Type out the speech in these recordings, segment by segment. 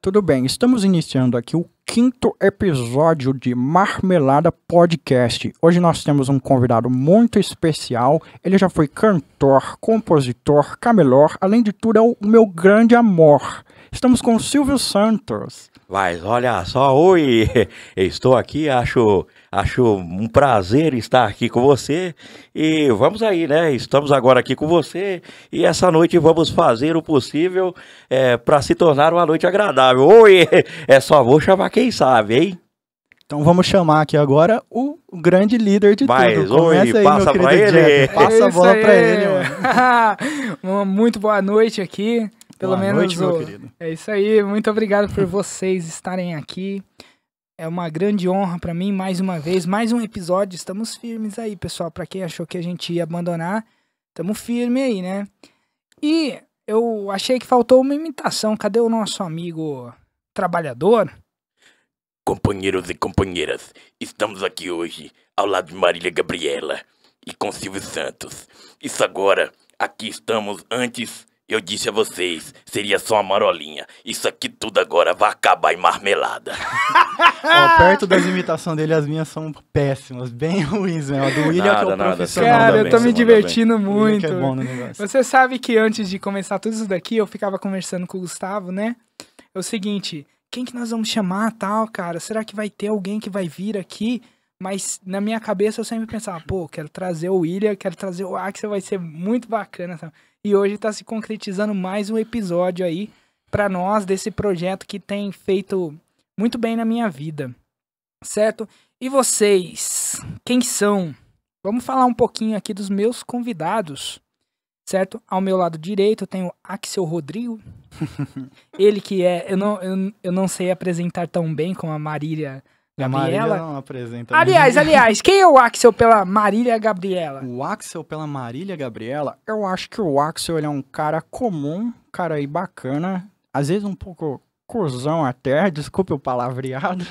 Tudo bem, estamos iniciando aqui o quinto episódio de Marmelada Podcast. Hoje nós temos um convidado muito especial. Ele já foi cantor, compositor, camelor, além de tudo é o meu grande amor. Estamos com o Silvio Santos. Mas olha só, oi, estou aqui, acho, acho um prazer estar aqui com você e vamos aí, né? Estamos agora aqui com você e essa noite vamos fazer o possível é, para se tornar uma noite agradável. Oi, é só vou chamar quem sabe, hein? Então vamos chamar aqui agora o grande líder de Mas, tudo. Começa oi, aí, passa meu pra ele. Jeff. Passa É a isso bola pra ele, mano. Uma muito boa noite aqui. Pelo Boa menos noite, meu querido. É isso aí. Muito obrigado por vocês estarem aqui. É uma grande honra pra mim mais uma vez, mais um episódio. Estamos firmes aí, pessoal. Pra quem achou que a gente ia abandonar, estamos firme aí, né? E eu achei que faltou uma imitação. Cadê o nosso amigo trabalhador? Companheiros e companheiras, estamos aqui hoje ao lado de Marília Gabriela e com Silvio Santos. Isso agora, aqui estamos antes. Eu disse a vocês, seria só uma marolinha. Isso aqui tudo agora vai acabar em marmelada. Ó, perto das imitações dele, as minhas são péssimas, bem ruins, né? A do William que é o Nada, nada, profissional. Cara, eu bem, tô me divertindo O William muito. é bom no negócio. Você sabe que antes de começar tudo isso daqui, eu ficava conversando com o Gustavo, né? É o seguinte, quem que nós vamos chamar tal, cara? Será que vai ter alguém que vai vir aqui? Mas na minha cabeça eu sempre pensava, pô, quero trazer o William, quero trazer o Axel, vai ser muito bacana. sabe? E hoje tá se concretizando mais um episódio aí pra nós desse projeto que tem feito muito bem na minha vida. Certo? E vocês, quem são? Vamos falar um pouquinho aqui dos meus convidados certo? Ao meu lado direito eu tenho o Axel Rodrigo. Ele que é. Eu não, eu, eu não sei apresentar tão bem como a Marília Gabriela. não apresenta. Aliás, ninguém. aliás, quem é o Axel pela Marília Gabriela? O Axel pela Marília Gabriela, eu acho que o Axel é um cara comum, cara aí bacana, às vezes um pouco cuzão até, desculpe o palavreado.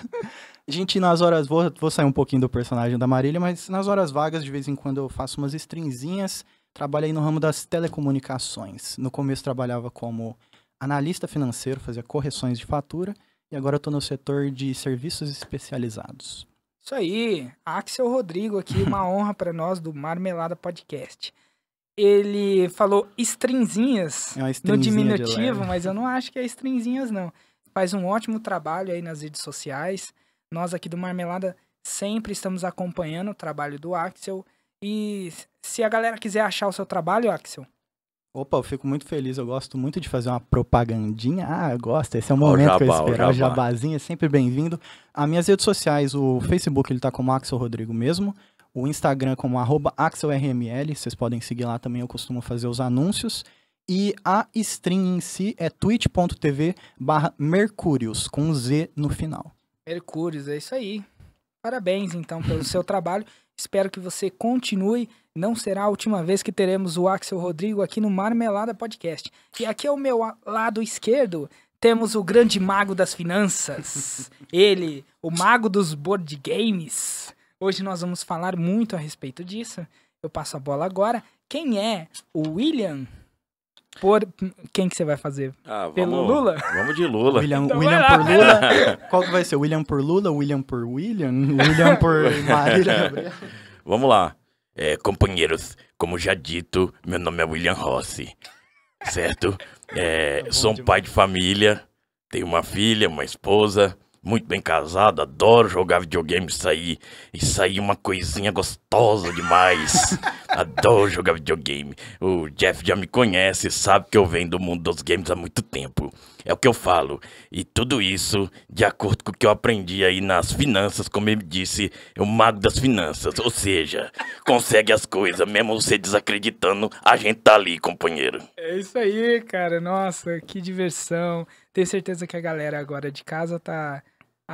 A gente nas horas, vou, vou sair um pouquinho do personagem da Marília, mas nas horas vagas de vez em quando eu faço umas stringzinhas, trabalhei no ramo das telecomunicações. No começo trabalhava como analista financeiro, fazia correções de fatura, e agora eu tô no setor de serviços especializados. Isso aí, Axel Rodrigo aqui, uma honra pra nós do Marmelada Podcast. Ele falou stringzinhas É no diminutivo, mas eu não acho que é stringzinhas, não. Faz um ótimo trabalho aí nas redes sociais. Nós aqui do Marmelada sempre estamos acompanhando o trabalho do Axel. E se a galera quiser achar o seu trabalho, Axel, Opa, eu fico muito feliz. Eu gosto muito de fazer uma propagandinha. Ah, eu gosto. Esse é o Ó, o momento que eu jabá, o espero. O jabá. jabazinho é sempre bem-vindo. As minhas redes sociais, o Facebook ele tá como Axel Rodrigo mesmo. O Instagram como arroba AxelRML. Vocês podem seguir lá também. Eu costumo fazer os anúncios. E a stream em si é twitch.tv barra Mercúrios, com um Z no final. Mercúrios, é isso aí. Parabéns, então, pelo seu trabalho. Espero que você continue. Não será a última vez que teremos o Axel Rodrigo aqui no Marmelada Podcast. E aqui ao meu lado esquerdo temos o grande mago das finanças. Ele, o mago dos board games. Hoje nós vamos falar muito a respeito disso. Eu passo a bola agora. Quem é o William? Por quem que você vai fazer? Ah, Pelo vamos, Lula? Vamos de Lula. William, Então William por Lula. Qual que vai ser? William por Lula? William por William? William por Marília? Vamos lá. É, companheiros, como já dito, meu nome é William Rossi, certo? É, bom sou um demais. pai de família, tenho uma filha, uma esposa, muito bem casado, adoro jogar videogame, isso aí, isso aí é uma coisinha gostosa demais. adoro jogar videogame. O Jeff já me conhece, sabe que eu venho do mundo dos games há muito tempo. É o que eu falo. E tudo isso de acordo com o que eu aprendi aí nas finanças, como ele disse, é o mago das finanças. Ou seja, consegue as coisas, mesmo você desacreditando, a gente tá ali, companheiro. É isso aí, cara. Nossa, que diversão. Tenho certeza que a galera agora de casa tá.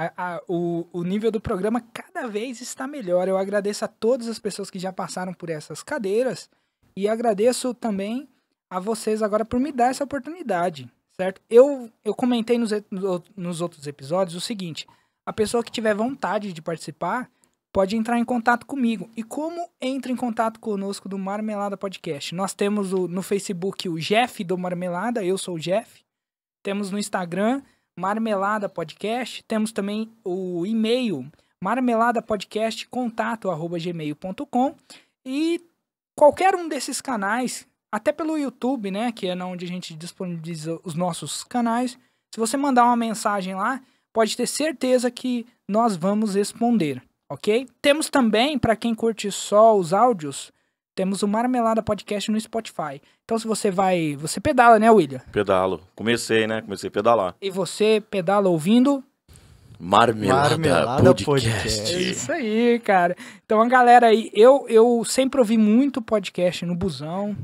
A- a- o, o nível do programa cada vez está melhor. Eu agradeço a todas as pessoas que já passaram por essas cadeiras e agradeço também a vocês agora por me dar essa oportunidade, certo? Eu, eu comentei nos, no- nos outros episódios o seguinte: a pessoa que tiver vontade de participar pode entrar em contato comigo. E como entra em contato conosco do Marmelada Podcast? Nós temos o- no Facebook o Jeff do Marmelada, eu sou o Jeff. Temos no Instagram Marmelada Podcast. Temos também o e-mail marmeladapodcastcontato@gmail.com e qualquer um desses canais, até pelo YouTube, né, que é onde a gente disponibiliza os nossos canais. Se você mandar uma mensagem lá, pode ter certeza que nós vamos responder, ok? Temos também, para quem curte só os áudios, temos o Marmelada Podcast no Spotify. Então, se você vai. Você pedala, né, William? Pedalo. Comecei, né? Comecei a pedalar. E você pedala ouvindo. Marmelada, Marmelada Podcast. Podcast. É isso aí, cara. Então, a galera aí. Eu, eu sempre ouvi muito podcast no busão.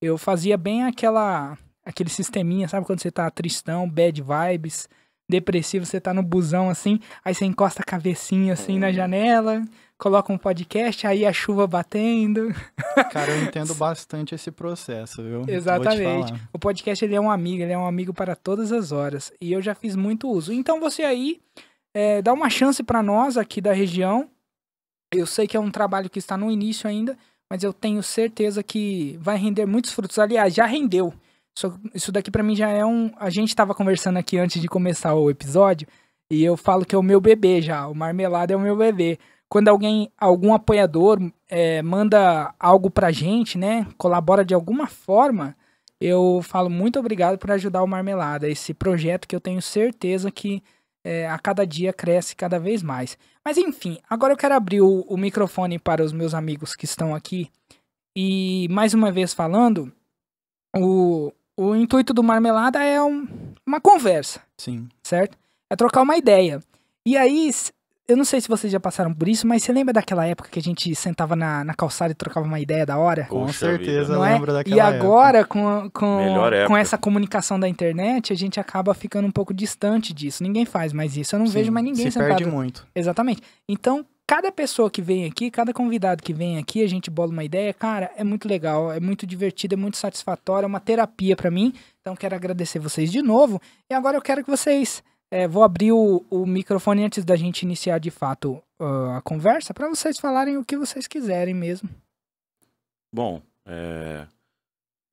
Eu fazia bem aquela. Aquele sisteminha, sabe? Quando você tá tristão, bad vibes, depressivo, você tá no busão assim, aí você encosta a cabecinha assim na janela, coloca um podcast, aí a chuva batendo. Cara, eu entendo bastante esse processo, viu? Exatamente. O podcast ele é um amigo, ele é um amigo para todas as horas. E eu já fiz muito uso. Então você aí é, dá uma chance para nós aqui da região. Eu sei que é um trabalho que está no início ainda, mas eu tenho certeza que vai render muitos frutos. Aliás, já rendeu. Isso, isso daqui para mim já é um. A gente estava conversando aqui antes de começar o episódio e eu falo que é o meu bebê já. O marmelada é o meu bebê. Quando alguém, algum apoiador é, manda algo pra gente, né? Colabora de alguma forma, eu falo muito obrigado por ajudar o Marmelada, esse projeto que eu tenho certeza que é, a cada dia cresce cada vez mais. Mas enfim, agora eu quero abrir o, o microfone para os meus amigos que estão aqui e mais uma vez falando, o, o intuito do Marmelada é um- uma conversa Sim. certo? É trocar uma ideia. E aí, eu não sei se vocês já passaram por isso, mas você lembra daquela época que a gente sentava na, na calçada e trocava uma ideia da hora? Com Poxa certeza Não é? lembro daquela E época. agora, com, com, com época. essa comunicação da internet, a gente acaba ficando um pouco distante disso. Ninguém faz mais isso. Eu não Sim, vejo mais ninguém se sentado. perde muito. Exatamente. Então, cada pessoa que vem aqui, cada convidado que vem aqui, a gente bola uma ideia, cara, é muito legal, é muito divertido, é muito satisfatório, é uma terapia pra mim. Então, quero agradecer vocês de novo. E agora eu quero que vocês. É, vou abrir o, o microfone antes da gente iniciar de fato ah, a conversa, pra vocês falarem o que vocês quiserem mesmo. Bom, é,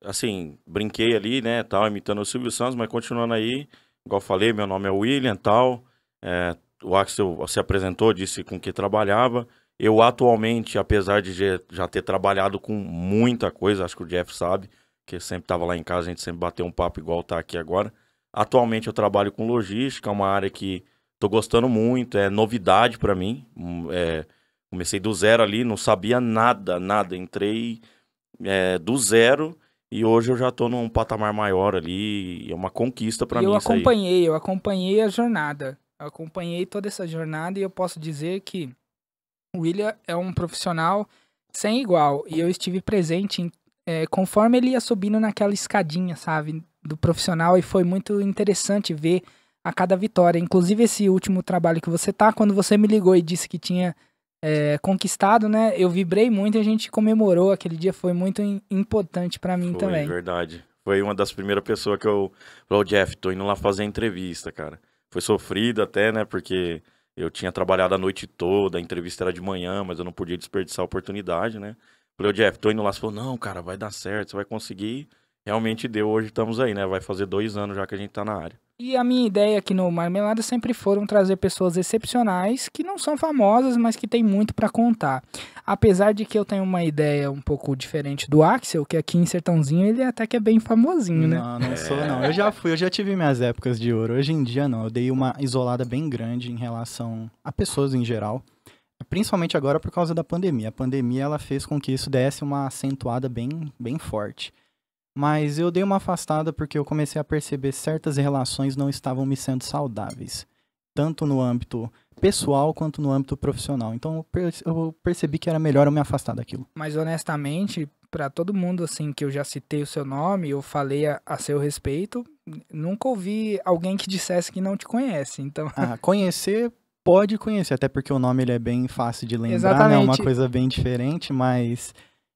assim, brinquei ali, né, tal, imitando o Silvio Santos, mas continuando aí, igual falei, meu nome é William, tal, é, o Axel se apresentou, disse com que trabalhava, eu atualmente, apesar de já ter trabalhado com muita coisa, acho que o Jeff sabe, que sempre estava lá em casa, a gente sempre bateu um papo igual tá aqui agora, atualmente eu trabalho com logística, é uma área que tô gostando muito, é novidade para mim, hum, é, comecei do zero ali, não sabia nada, nada, entrei é, do zero e hoje eu já tô num patamar maior ali. É uma conquista pra e mim eu acompanhei, eu acompanhei a jornada. Eu acompanhei toda essa jornada e eu posso dizer que o William é um profissional sem igual. E eu estive presente em- é, conforme ele ia subindo naquela escadinha, sabe? Do profissional e foi muito interessante ver a cada vitória. Inclusive esse último trabalho que você tá, quando você me ligou e disse que tinha é, conquistado, né? Eu vibrei muito e a gente comemorou. Aquele dia foi muito im- importante pra mim Foi, também. verdade. Foi uma das primeiras pessoas que eu falou, Jeff, tô indo lá fazer entrevista, cara. Foi sofrido até, né? Porque eu tinha trabalhado a noite toda, a entrevista era de manhã, mas eu não podia desperdiçar a oportunidade, né? Falei, ô Jeff, tô indo lá. Você falou, não, cara, vai dar certo, você vai conseguir. Realmente deu, hoje estamos aí, né? Vai fazer dois anos já que a gente tá na área. E a minha ideia aqui no Marmelada sempre foram trazer pessoas excepcionais que não são famosas, mas que têm muito pra contar. Apesar de que eu tenho uma ideia um pouco diferente do Axel, que aqui em Sertãozinho ele até que é bem famosinho, né? Não, não sou, não. Eu já fui, eu já tive minhas épocas de ouro. Hoje em dia, não. Eu dei uma isolada bem grande em relação a pessoas em geral. Principalmente agora por causa da pandemia. A pandemia, ela fez com que isso desse uma acentuada bem, bem forte. Mas eu dei uma afastada porque eu comecei a perceber certas relações não estavam me sendo saudáveis. Tanto no âmbito pessoal quanto no âmbito profissional. Então eu perce- eu percebi que era melhor eu me afastar daquilo. Mas honestamente, pra todo mundo assim que eu já citei o seu nome, eu falei a, a seu respeito, nunca ouvi alguém que dissesse que não te conhece. Então, Ah, conhecer pode conhecer, até porque o nome ele é bem fácil de lembrar, né? É uma coisa bem diferente, mas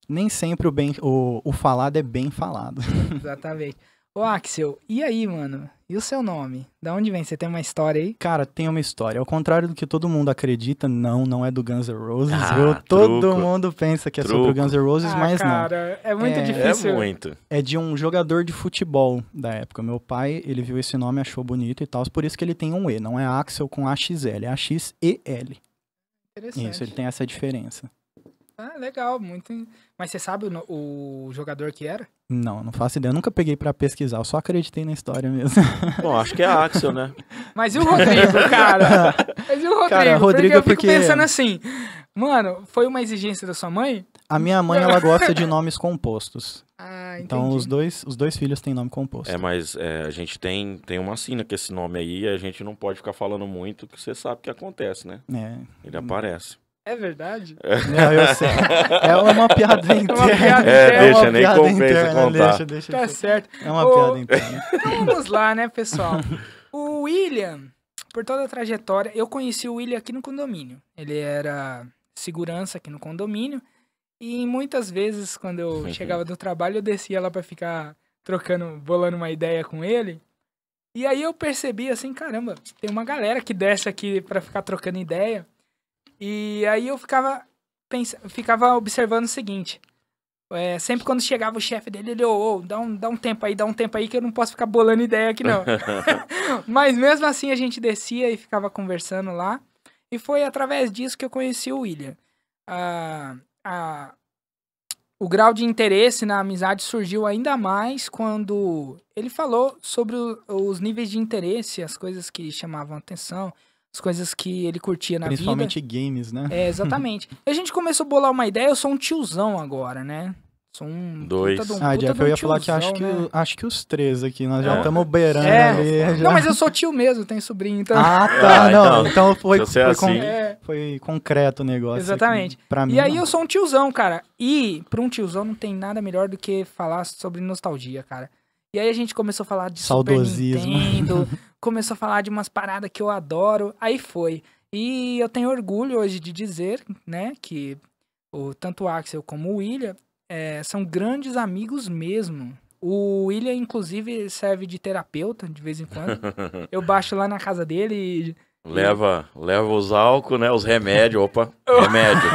nem sempre o, bem, o, o falado é bem falado. exatamente. Ô, Axel, e aí, mano? E o seu nome? Da onde vem? Você tem uma história aí? Cara, tem uma história. Ao contrário do que todo mundo acredita, não, não é do Guns N' Roses. Ah, viu? Todo truco. mundo pensa que é sobre o Truco. Guns N' Roses, ah, mas não. cara, é muito É- É difícil. muito. É de um jogador de futebol da época. Meu pai, ele viu esse nome, achou bonito e tal, por isso que ele tem um E. Não é Axel com AXL, é AXEL. Interessante. Isso, ele tem essa diferença. Ah, legal, muito. Mas você sabe o, no- o jogador que era? Não, não faço ideia. Eu nunca peguei pra pesquisar, eu só acreditei na história mesmo. Bom, acho que é Axel, né? Mas e o Rodrigo, cara? Mas e o Rodrigo? Cara, Rodrigo porque eu é fico porque- pensando assim, mano, foi uma exigência da sua mãe? A minha mãe, ela gosta de nomes compostos. Ah, entendi. Então, os dois, os dois filhos têm nome composto. É, mas é, a gente tem, tem uma sina com esse nome aí a gente não pode ficar falando muito, que você sabe o que acontece, né? É. Ele aparece. É verdade? Não, eu sei. É uma piada interna. piada É, interna. deixa, uma nem piada compensa interna, contar. Deixa, deixa, Tá deixa. certo. É uma Ô, piada interna. Então vamos lá, né, pessoal? O William, por toda a trajetória, eu conheci o William aqui no condomínio. Ele era segurança aqui no condomínio. E muitas vezes, quando eu chegava do trabalho, eu descia lá pra ficar trocando, bolando uma ideia com ele. E aí eu percebi assim, caramba, tem uma galera que desce aqui pra ficar trocando ideia. E aí eu ficava, pens... ficava observando o seguinte. É, sempre quando chegava o chefe dele, ele, ô, ô, dá, um, dá um tempo aí, dá um tempo aí que eu não posso ficar bolando ideia aqui não. Mas mesmo assim a gente descia e ficava conversando lá. E foi através disso que eu conheci o William. Ah, ah, o grau de interesse na amizade surgiu ainda mais quando ele falou sobre o- os níveis de interesse, as coisas que chamavam atenção, as coisas que ele curtia na vida. Principalmente games, né? É, exatamente. E a gente começou a bolar uma ideia, eu sou um tiozão agora, né? Sou um. Dois. puta de um- Ah, Jeff, de um eu ia falar que acho, tiozão, que né? o- acho que os três aqui, nós É. já estamos beirando É. ali. Já. Não, mas eu sou tio mesmo, tenho sobrinho, então. Ah, tá, Ah, não. então, Então foi, é foi, con- assim- É. foi concreto o negócio. Exatamente. aqui. Pra mim, E aí não. eu sou um tiozão, cara. E pra um tiozão não tem nada melhor do que falar sobre nostalgia, cara. E aí a gente começou a falar de Saudosismo. Super Nintendo, começou a falar de umas paradas que eu adoro. Aí foi. E eu tenho orgulho hoje de dizer, né, que o, tanto o Axel como o William é, são grandes amigos mesmo. O William, inclusive, serve de terapeuta de vez em quando. Eu baixo lá na casa dele e Leva, leva os álcool, né? Os remédios, opa, remédio.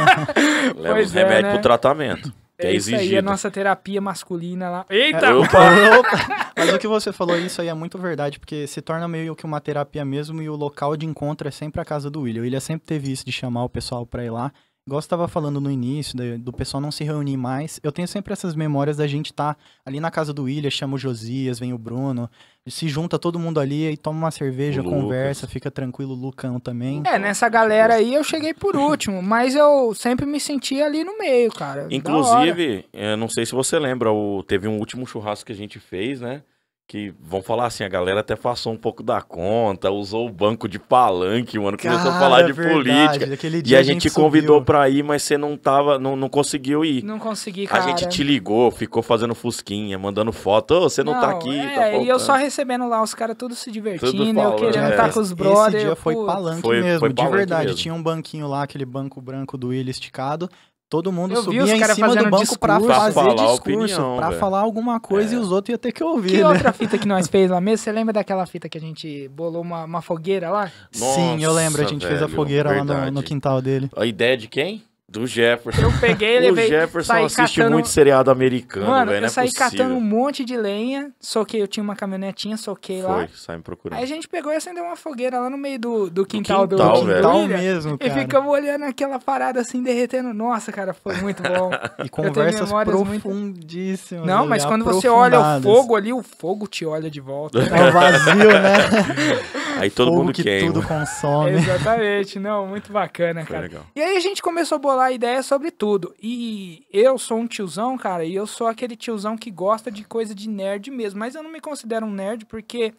leva Pois os é, remédios né? pro tratamento. Que é, é isso aí, a nossa terapia masculina lá. É, Eita! opa, opa. Mas o que você falou, isso aí é muito verdade, porque se torna meio que uma terapia mesmo e o local de encontro é sempre a casa do William. O William sempre teve isso de chamar o pessoal pra ir lá. Igual você tava falando no início, do pessoal não se reunir mais. Eu tenho sempre essas memórias da gente estar ali na casa do William, chama o Josias, vem o Bruno, se junta todo mundo ali e toma uma cerveja, conversa, fica tranquilo, o Lucão também. É, nessa galera aí eu cheguei por último, mas eu sempre me senti ali no meio, cara. Inclusive, eu não sei se você lembra, o, teve um último churrasco que a gente fez, né? Que, vamos falar assim, a galera até passou um pouco da conta, usou o banco de palanque, mano, começou a falar de verdade, política. aquele E dia a gente convidou subiu. pra ir, mas você não tava, não, não conseguiu ir. Não consegui, A cara. gente te ligou, ficou fazendo fusquinha, mandando foto. Ô, você não, tá aqui, é, tá e eu só recebendo lá os caras tudo se divertindo, Tudo eu querendo é. estar com os Esse brothers. dia foi palanque Foi- mesmo, foi de palanque verdade. mesmo. Tinha um banquinho lá, aquele banco branco do William esticado. Todo mundo Eu subia em cima do banco pra discurso. fazer Pra falar discurso, opinião, pra velho. falar alguma coisa É. e os outros iam ter que ouvir, Que né? outra fita que nós fez lá mesmo? Você lembra daquela fita que a gente bolou uma, uma fogueira lá? Sim, eu lembro, a Nossa, gente fez a velho, fogueira lá no, verdade. no quintal dele. A ideia de quem? Do Jefferson. Eu peguei, o levei, Jefferson saí assiste catando... muito seriado americano, Mano, velho. eu é saí possível. catando um monte de lenha, soquei, eu tinha uma caminhonetinha, soquei lá. Foi, sai me procurando. Aí a gente pegou e acendeu uma fogueira lá no meio do, do quintal do, quintal, do velho. Quintal William. mesmo, E cara. ficamos olhando aquela parada assim, derretendo. Nossa, cara, foi muito bom. E conversas memórias muito- profundíssimas. Não, ali, mas quando você olha o fogo ali, o fogo te olha de volta. É o vazio, né? Aí todo fogo mundo que queima. tudo consome. Exatamente, não, muito bacana, Foi cara. legal. E aí a gente começou a bolar ideia sobre tudo. E eu sou um tiozão, cara, e eu sou aquele tiozão que gosta de coisa de nerd mesmo. Mas eu não me considero um nerd porque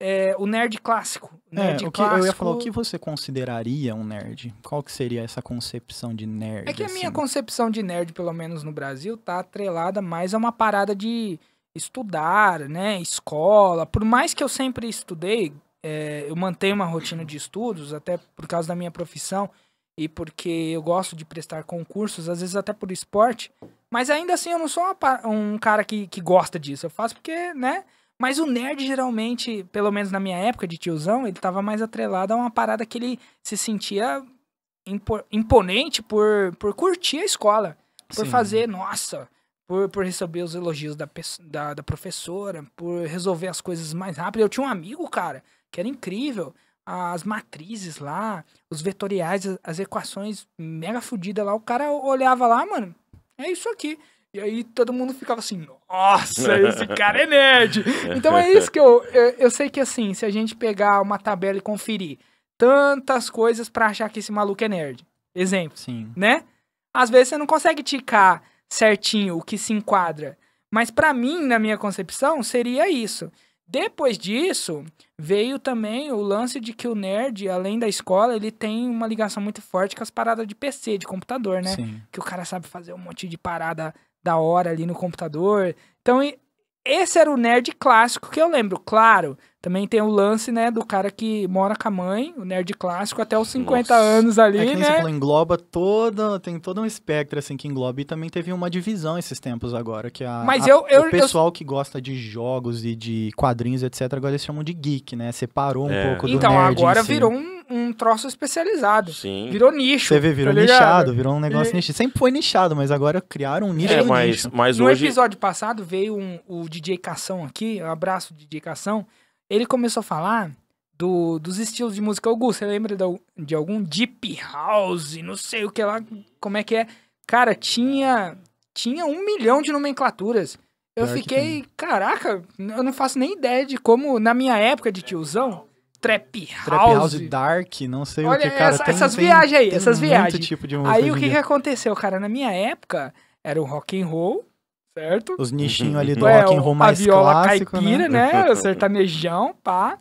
é o nerd clássico. o É, Nerd o que, eu ia clássico- falar, o que você consideraria um nerd? Qual que seria essa concepção de nerd? É que a minha assim? concepção de nerd, pelo menos no Brasil, tá atrelada mais a uma parada de estudar, né? Escola. Por mais que eu sempre estudei, é, eu mantenho uma rotina de estudos, até por causa da minha profissão e porque eu gosto de prestar concursos, às vezes até por esporte. Mas ainda assim eu não sou uma um cara que, que gosta disso. Eu faço porque, né? Mas o nerd, geralmente, pelo menos na minha época de tiozão, ele tava mais atrelado a uma parada que ele se sentia impo- imponente por, por curtir a escola. Por Sim. fazer, nossa, por, por receber os elogios da, da, da professora, por resolver as coisas mais rápido. Eu tinha um amigo, cara, que era incrível. As matrizes lá, os vetoriais, as, equações mega fodidas lá. O cara olhava lá, mano, é isso aqui. E aí todo mundo ficava assim, nossa, esse cara é nerd. Então é isso que eu, eu, eu sei que assim, se a gente pegar uma tabela e conferir tantas coisas pra achar que esse maluco é nerd. Exemplo Sim. né? Às vezes você não consegue ticar certinho o que se enquadra. Mas pra mim, na minha concepção, seria isso. Depois disso, veio também o lance de que o nerd, além da escola, ele tem uma ligação muito forte com as paradas de PC, de computador, né? Sim. Que o cara sabe fazer um monte de parada da hora ali no computador. Então, e- esse era o nerd clássico que eu lembro. Claro, também tem o lance, né, do cara que mora com a mãe, o nerd clássico, até os 50 Nossa. anos É ali, que nem você né? falou, engloba toda. Tem todo um espectro assim que engloba. E também teve uma divisão esses tempos agora. Que a, Mas a- eu- eu- o pessoal que gosta de jogos e de quadrinhos, etc., agora eles chamam de geek, né? Separou um É. pouco do Então, nerd. em agora si. virou um, um troço especializado. Sim. Virou nicho. Você vê, virou tá ligado? nichado, virou um negócio E- nichado. Sempre foi nichado, mas agora criaram um nicho É, mas, nicho. mas No hoje. episódio passado veio um- o DJ Cação aqui, um abraço DJ Cação. Ele começou a falar do- dos estilos de música. Augusto, você lembra de, de algum Deep House, não sei o que lá, como é que é? Cara, tinha, tinha um milhão de nomenclaturas. Eu Pior que fiquei, caraca, eu não faço nem ideia de como, na minha época de tiozão, Trap House. Trap House Dark, não sei Olha o que, cara. essa- tem, essas tem- viagens aí, tem essas muito viagens. tipo de música Aí o que, que aconteceu, cara? Na minha época, era o rock and roll, certo? Os nichinhos ali do É, rock and roll mais a viola clássico, caipira, né? né? O sertanejão, pá.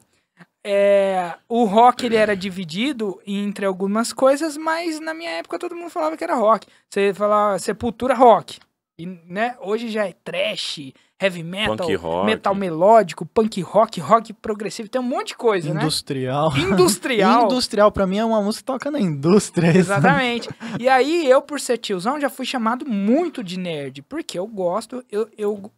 É, o rock ele era dividido entre algumas coisas, mas na minha época todo mundo falava que era rock. Você falava Sepultura rock. E, né, hoje já é trash, heavy metal, Punk rock. metal melódico, punk rock, rock progressivo, tem um monte de coisa, né? Industrial. Industrial. Industrial, pra mim, é uma música que toca na indústria. isso. Exatamente. E aí, eu, por ser tiozão, já fui chamado muito de nerd. Porque eu gosto, eu, eu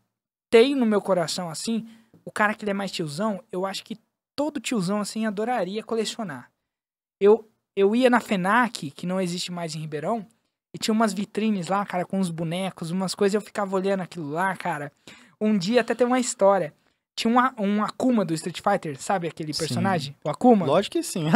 tenho no meu coração, assim, o cara que ele é mais tiozão, eu acho que todo tiozão, assim, adoraria colecionar. Eu, eu ia na FENAC, que não existe mais em Ribeirão, e tinha umas vitrines lá, cara, com uns bonecos, umas coisas, eu ficava olhando aquilo lá, cara. Um dia até tem uma história. Tinha um, um Akuma do Street Fighter, sabe aquele Sim. personagem? O Akuma? Lógico que sim.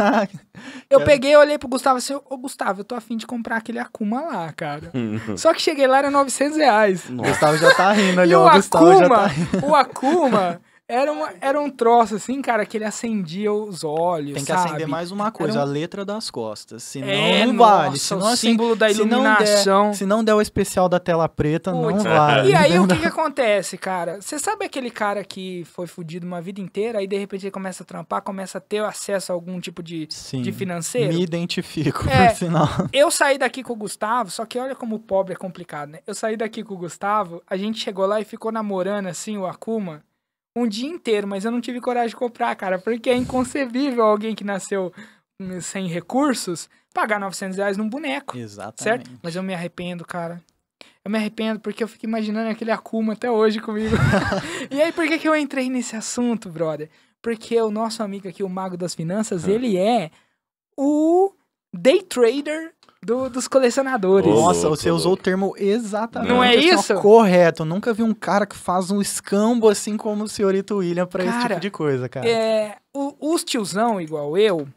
Eu peguei, olhei pro Gustavo assim, ô Gustavo, eu tô afim de comprar aquele Akuma lá, cara. Só que cheguei lá, era 900 reais. o Gustavo já tá rindo ali, ó. o O Gustavo já Akuma, tá rindo. o Akuma era, uma, era um troço assim, cara, que ele acendia os olhos, Tem que sabe? acender mais uma coisa, um- a letra das costas. Senão É, não vale. nossa, Senão, o assim, símbolo da se não der- iluminação. Se não der o especial da tela preta, não Putz, vale. E aí, o que que acontece, cara? Você sabe aquele cara que foi fudido uma vida inteira, aí de repente ele começa a trampar, começa a ter acesso a algum tipo de, Sim, de financeiro? me identifico, É. por sinal. Eu saí daqui com o Gustavo, só que olha como o pobre é complicado, né? Eu saí daqui com o Gustavo, a gente chegou lá e ficou namorando, assim, o Akuma, um dia inteiro, mas eu não tive coragem de comprar, cara, porque é inconcebível alguém que nasceu hum, sem recursos pagar 900 reais num boneco, Exatamente. certo? Mas eu me arrependo, cara. Eu me arrependo porque eu fico imaginando aquele Akuma até hoje comigo. e aí, por que, que eu entrei nesse assunto, brother? Porque o nosso amigo aqui, o Mago das Finanças, ele é o day trader do- dos colecionadores. Ô, Nossa, louco, você louco. usou o termo exatamente Não é assim, isso? correto. Eu nunca vi um cara que faz um escambo assim como o senhorito William pra esse tipo de coisa, cara. É, o- os tiozão, igual eu,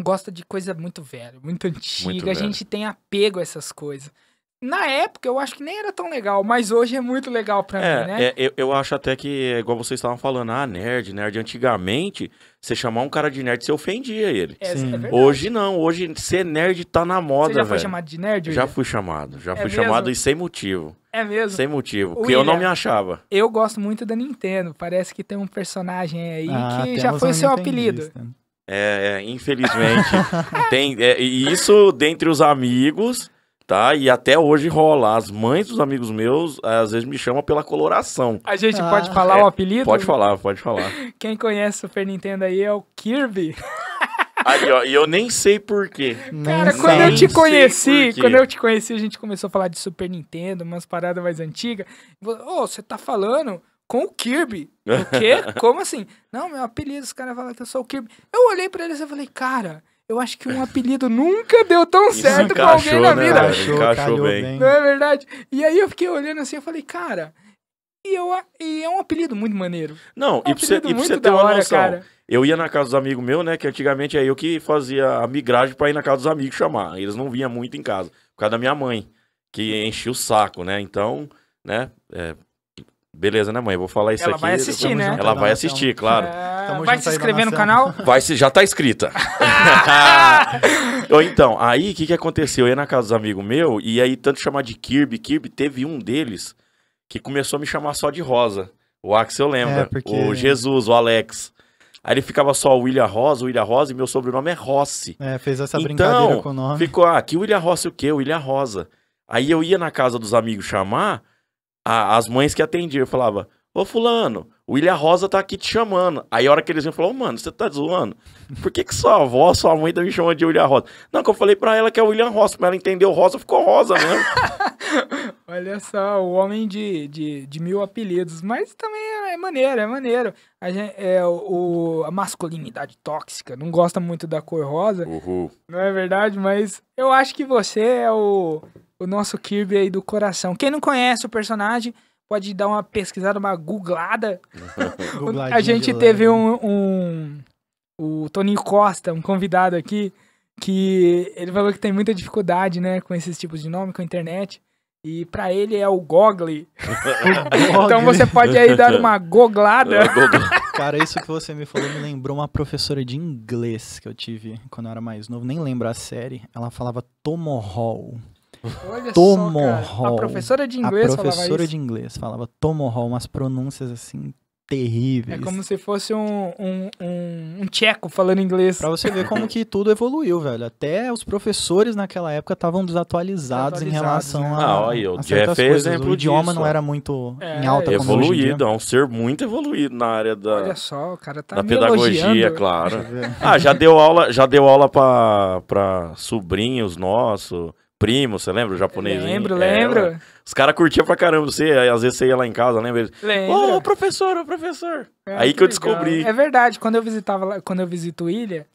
gosta de coisa muito velha, muito antiga. Muito a velho. gente tem apego a essas coisas. Na época, eu acho que nem era tão legal, mas hoje é muito legal pra mim, né? É, é, eu, eu acho até que, é igual vocês estavam falando, ah, nerd, nerd. Antigamente, você chamar um cara de nerd, você ofendia ele. É, é. Hoje não, hoje ser nerd tá na moda, Você já foi velho. chamado de nerd? Já William? fui chamado, já É fui mesmo? chamado e sem motivo. É mesmo? Sem motivo, porque eu não William. me achava. Eu gosto muito da Nintendo. Parece que tem um personagem aí Ah, que já foi seu apelido. É, é, infelizmente. tem, é, e isso dentre os amigos, tá? E até hoje rola. As mães dos amigos meus, às vezes me chamam pela coloração. A gente Ah, pode falar é, o apelido? Pode falar, pode falar. Quem conhece o Super Nintendo aí é o Kirby. Aí, ó, e eu nem sei por quê. Nem Cara, quando eu te conheci, quando eu te conheci, a gente começou a falar de Super Nintendo, umas paradas mais antigas. Ô, você tá falando com o Kirby. O quê? Como assim? Não, meu apelido, os caras falam que eu sou o Kirby. Eu olhei pra eles e falei, cara, eu acho que um apelido nunca deu tão Isso certo com alguém na né, vida. velho? Encaixou, encaixou bem. Não é verdade? E aí eu fiquei olhando assim, eu falei, cara, e, eu, e é um apelido muito maneiro. Não, Um e pra você, apelido e pra você muito ter da uma hora, noção, cara. eu ia na casa dos amigos meus, né? Que antigamente é eu que fazia a migragem pra ir na casa dos amigos chamar. Eles não vinham muito em casa, por causa da minha mãe, que enchia o saco, né? Então, né? é, beleza, né, mãe? Eu vou falar isso Ela aqui. vai assistir, né? Ela vai assistir, claro. É, vai se inscrever no canal? Vai se já tá escrita. Ou então, aí o que, que aconteceu? Eu ia na casa dos amigos meus, e aí tanto chamar de Kirby, Kirby, teve um deles que começou a me chamar só de Rosa. O Axel lembra. É, porque- O Jesus, o Alex. Aí ele ficava só o William Rosa, o William Rosa, e meu sobrenome é Rossi. É, fez essa Então, brincadeira com o nome. Ficou, ah, que William Rossi o quê? William Rosa. Aí eu ia na casa dos amigos chamar, a- as mães que atendiam, eu falava, ô fulano, o William Rosa tá aqui te chamando. Aí a hora que eles iam, falou, ô, mano, você tá zoando? Por que que sua avó, sua mãe tá me chamando de William Rosa? Não, que eu falei pra ela que é o William Rosa, mas ela entendeu Rosa, ficou Rosa mesmo. Olha só, o homem de, de, de mil apelidos. Mas também é, é maneiro, é maneiro. A, gente, é, o, a masculinidade tóxica não gosta muito da cor rosa, Uhul. não é verdade? Mas eu acho que você é o, o nosso Kirby aí do coração. Quem não conhece o personagem, pode dar uma pesquisada, uma googlada. A gente teve um, um. O Toninho Costa, um convidado aqui, que ele falou que tem muita dificuldade, né, com esses tipos de nome, com a internet. E pra ele é o Gogli. Então você pode aí dar uma goglada. Cara, isso que você me falou me lembrou uma professora de inglês que eu tive quando eu era mais novo. Nem lembro a série. Ela falava Tomorrow. Olha Tomorrow. só, cara. A professora de A inglês falava professora isso. de inglês falava Tomorrow, umas pronúncias assim terríveis. É como se fosse um, um, um, um tcheco falando inglês. Pra você ver como que tudo evoluiu, velho. Até os professores naquela época estavam desatualizados em relação né? a, Ah, olha, o a Jeff é exemplo O idioma disso, não era muito É, em alta como hoje em dia. Evoluído, é um ser muito evoluído na área da, Olha só, o cara tá da me pedagogia, claro. Ah, já deu aula, já deu aula pra, pra sobrinhos nossos, primos, você lembra o japonesinho? Lembro, É, lembro. os caras curtiam pra caramba você, aí, às vezes você ia lá em casa, lembra? Lembro. Ô, professor, ô, professor. É, aí que eu legal. descobri. É verdade, quando eu visitava lá, quando eu visito Ilha,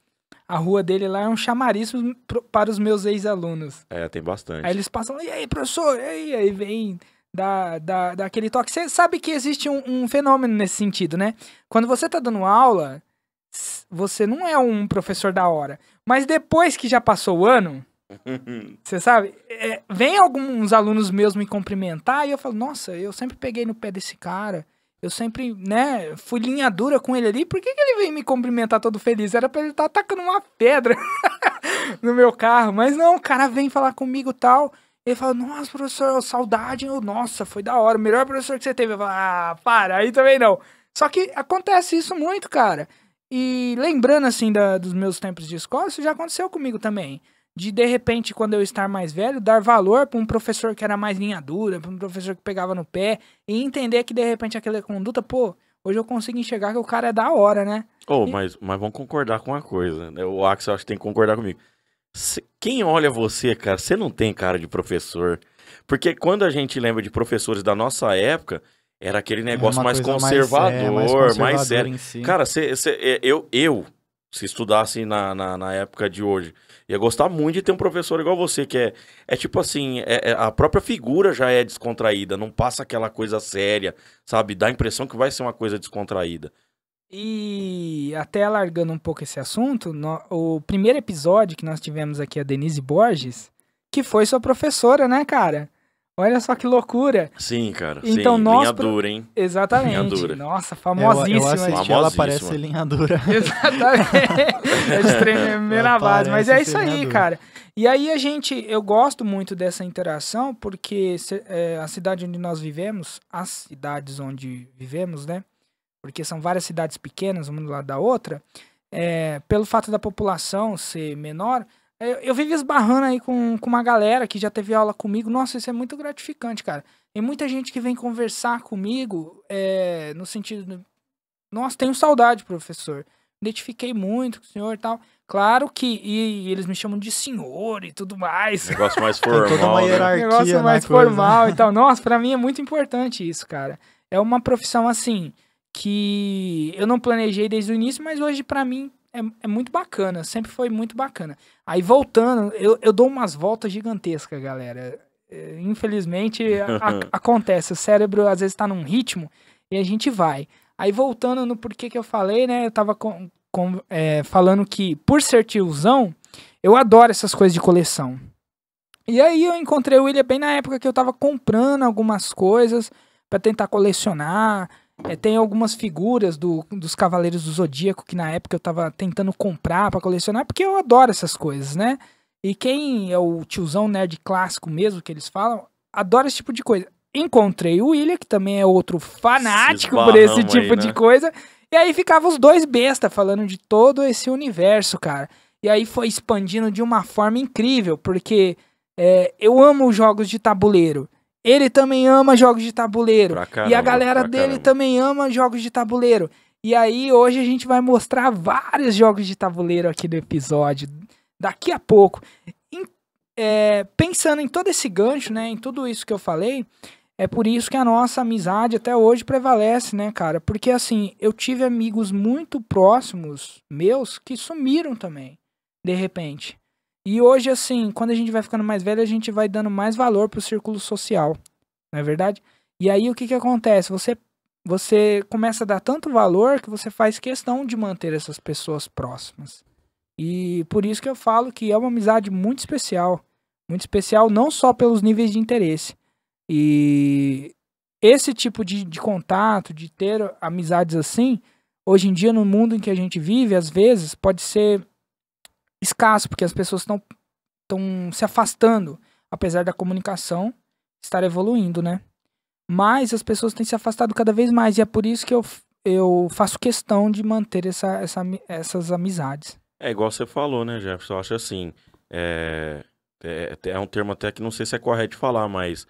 a rua dele lá é um chamariz pro- para os meus ex-alunos. É, tem bastante. Aí eles passam, e aí, professor? E aí, aí vem da, da, daquele toque. Você sabe que existe um, um fenômeno nesse sentido, né? Quando você tá dando aula, você não é um professor da hora. Mas depois que já passou o ano, você sabe, é, vem alguns alunos meus me cumprimentar e eu falo, nossa, eu sempre peguei no pé desse cara. Eu sempre, né, fui linha dura com ele ali. Por que, que ele veio me cumprimentar todo feliz? Era pra ele estar atacando uma pedra no meu carro. Mas não, o cara vem falar comigo tal. Ele fala, nossa, professor, saudade. Eu, nossa, foi da hora. Melhor professor que você teve. Eu falo, ah, para, aí também não. Só que acontece isso muito, cara. E lembrando, assim, da- dos meus tempos de escola, isso já aconteceu comigo também. De, de repente, quando eu estar mais velho, dar valor pra um professor que era mais linha dura, pra um professor que pegava no pé, e entender que, de repente, aquela conduta, pô, hoje eu consigo enxergar que o cara é da hora, né? Oh, mas, mas vamos concordar com uma coisa. né? O Axel acho que tem que concordar comigo. Cê- quem olha você, cara, você não tem cara de professor. Porque quando a gente lembra de professores da nossa época, era aquele negócio É mais conservador, é, mais, conservador sério. em si. Cara, cê, cê- é, eu, eu, se estudasse na, na, na época de hoje, ia gostar muito de ter um professor igual você, que é, é tipo assim, é- é- a própria figura já é descontraída, não passa aquela coisa séria, sabe? Dá a impressão que vai ser uma coisa descontraída. E até alargando um pouco esse assunto, no- o primeiro episódio que nós tivemos aqui, a Denise Borges, que foi sua professora, né, cara? Olha só que loucura. Sim, cara. Então sim, nós linha dura, hein? Exatamente. dura. Nossa, Eu, eu famosíssima. assisti, ela Famosíssima. parece linha dura. Exatamente. é de primeira base. Mas é isso aí, cara. E aí a gente, eu gosto muito dessa interação, porque se- é, a cidade onde nós vivemos, as cidades onde vivemos, né? Porque são várias cidades pequenas, uma do lado da outra, é, pelo fato da população ser menor, eu, eu vivo esbarrando aí com, com uma galera que já teve aula comigo. Nossa, isso é muito gratificante, cara. Tem muita gente que vem conversar comigo é, no sentido. de, Nossa, tenho saudade, professor. Identifiquei muito com o senhor e tal. Claro que. E, eles me chamam de senhor e tudo mais. Negócio mais Tem toda uma formal. né? hierarquia negócio na mais coisa. formal e tal. Nossa, pra mim é muito importante isso, cara. é uma profissão assim que eu não planejei desde o início, mas hoje pra mim é, é muito bacana, sempre foi muito bacana. Aí voltando, eu, eu dou umas voltas gigantescas, galera. É, Infelizmente a- acontece, o cérebro às vezes tá num ritmo e a gente vai. Aí voltando no porquê que eu falei, né? Eu tava com, com- é, falando que por ser tiozão, eu adoro essas coisas de coleção. E aí eu encontrei o William bem na época que eu tava comprando algumas coisas pra tentar colecionar. É, tem algumas figuras do, dos Cavaleiros do Zodíaco que na época eu tava tentando comprar pra colecionar, porque eu adoro essas coisas, né? E quem é o tiozão nerd clássico mesmo que eles falam, adora esse tipo de coisa. Encontrei o William, que também é outro fanático por esse esbarramos aí, tipo de né? coisa. E aí ficava os dois besta falando de todo esse universo, cara. E aí foi expandindo de uma forma incrível, porque é, eu amo jogos de tabuleiro. Ele também ama jogos de tabuleiro. Pra e a caramba, galera dele caramba. também ama jogos de tabuleiro. E aí hoje a gente vai mostrar vários jogos de tabuleiro aqui no episódio. Daqui a pouco. Em- é, pensando em todo esse gancho, né? Em tudo isso que eu falei, é por isso que a nossa amizade até hoje prevalece, né, cara? Porque assim, eu tive amigos muito próximos meus que sumiram também, de repente. E hoje, assim, quando a gente vai ficando mais velho, a gente vai dando mais valor pro círculo social, não é verdade? E aí o que que acontece? Você você começa a dar tanto valor que você faz questão de manter essas pessoas próximas. E por isso que eu falo que é uma amizade muito especial. Muito especial não só pelos níveis de interesse. E esse tipo de, de contato, de ter amizades assim, hoje em dia no mundo em que a gente vive, às vezes pode ser escasso, porque as pessoas estão estão se afastando, apesar da comunicação estar evoluindo, né? Mas as pessoas têm se afastado cada vez mais e é por isso que eu, eu faço questão de manter essa, essa, essas amizades. É igual você falou, né, Jefferson? Eu acho assim. É, é, é um termo até que não sei se é correto de falar, mas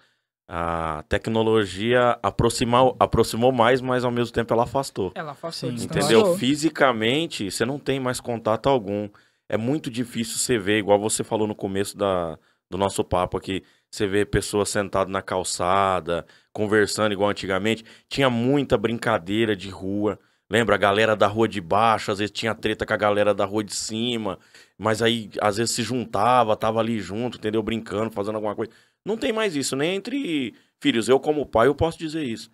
a tecnologia aproximou, aproximou mais, mas ao mesmo tempo ela afastou. Ela afastou, Sim. Entendeu? Fisicamente, você não tem mais contato algum. É muito difícil você ver, igual você falou no começo da, do nosso papo aqui, você vê pessoas sentadas na calçada, conversando igual antigamente. Tinha muita brincadeira de rua. Lembra? A galera da rua de baixo, às vezes tinha treta com a galera da rua de cima, mas aí às vezes se juntava, tava ali junto, entendeu? Brincando, fazendo alguma coisa. Não tem mais isso, nem entre filhos. Eu, como pai, eu posso dizer isso.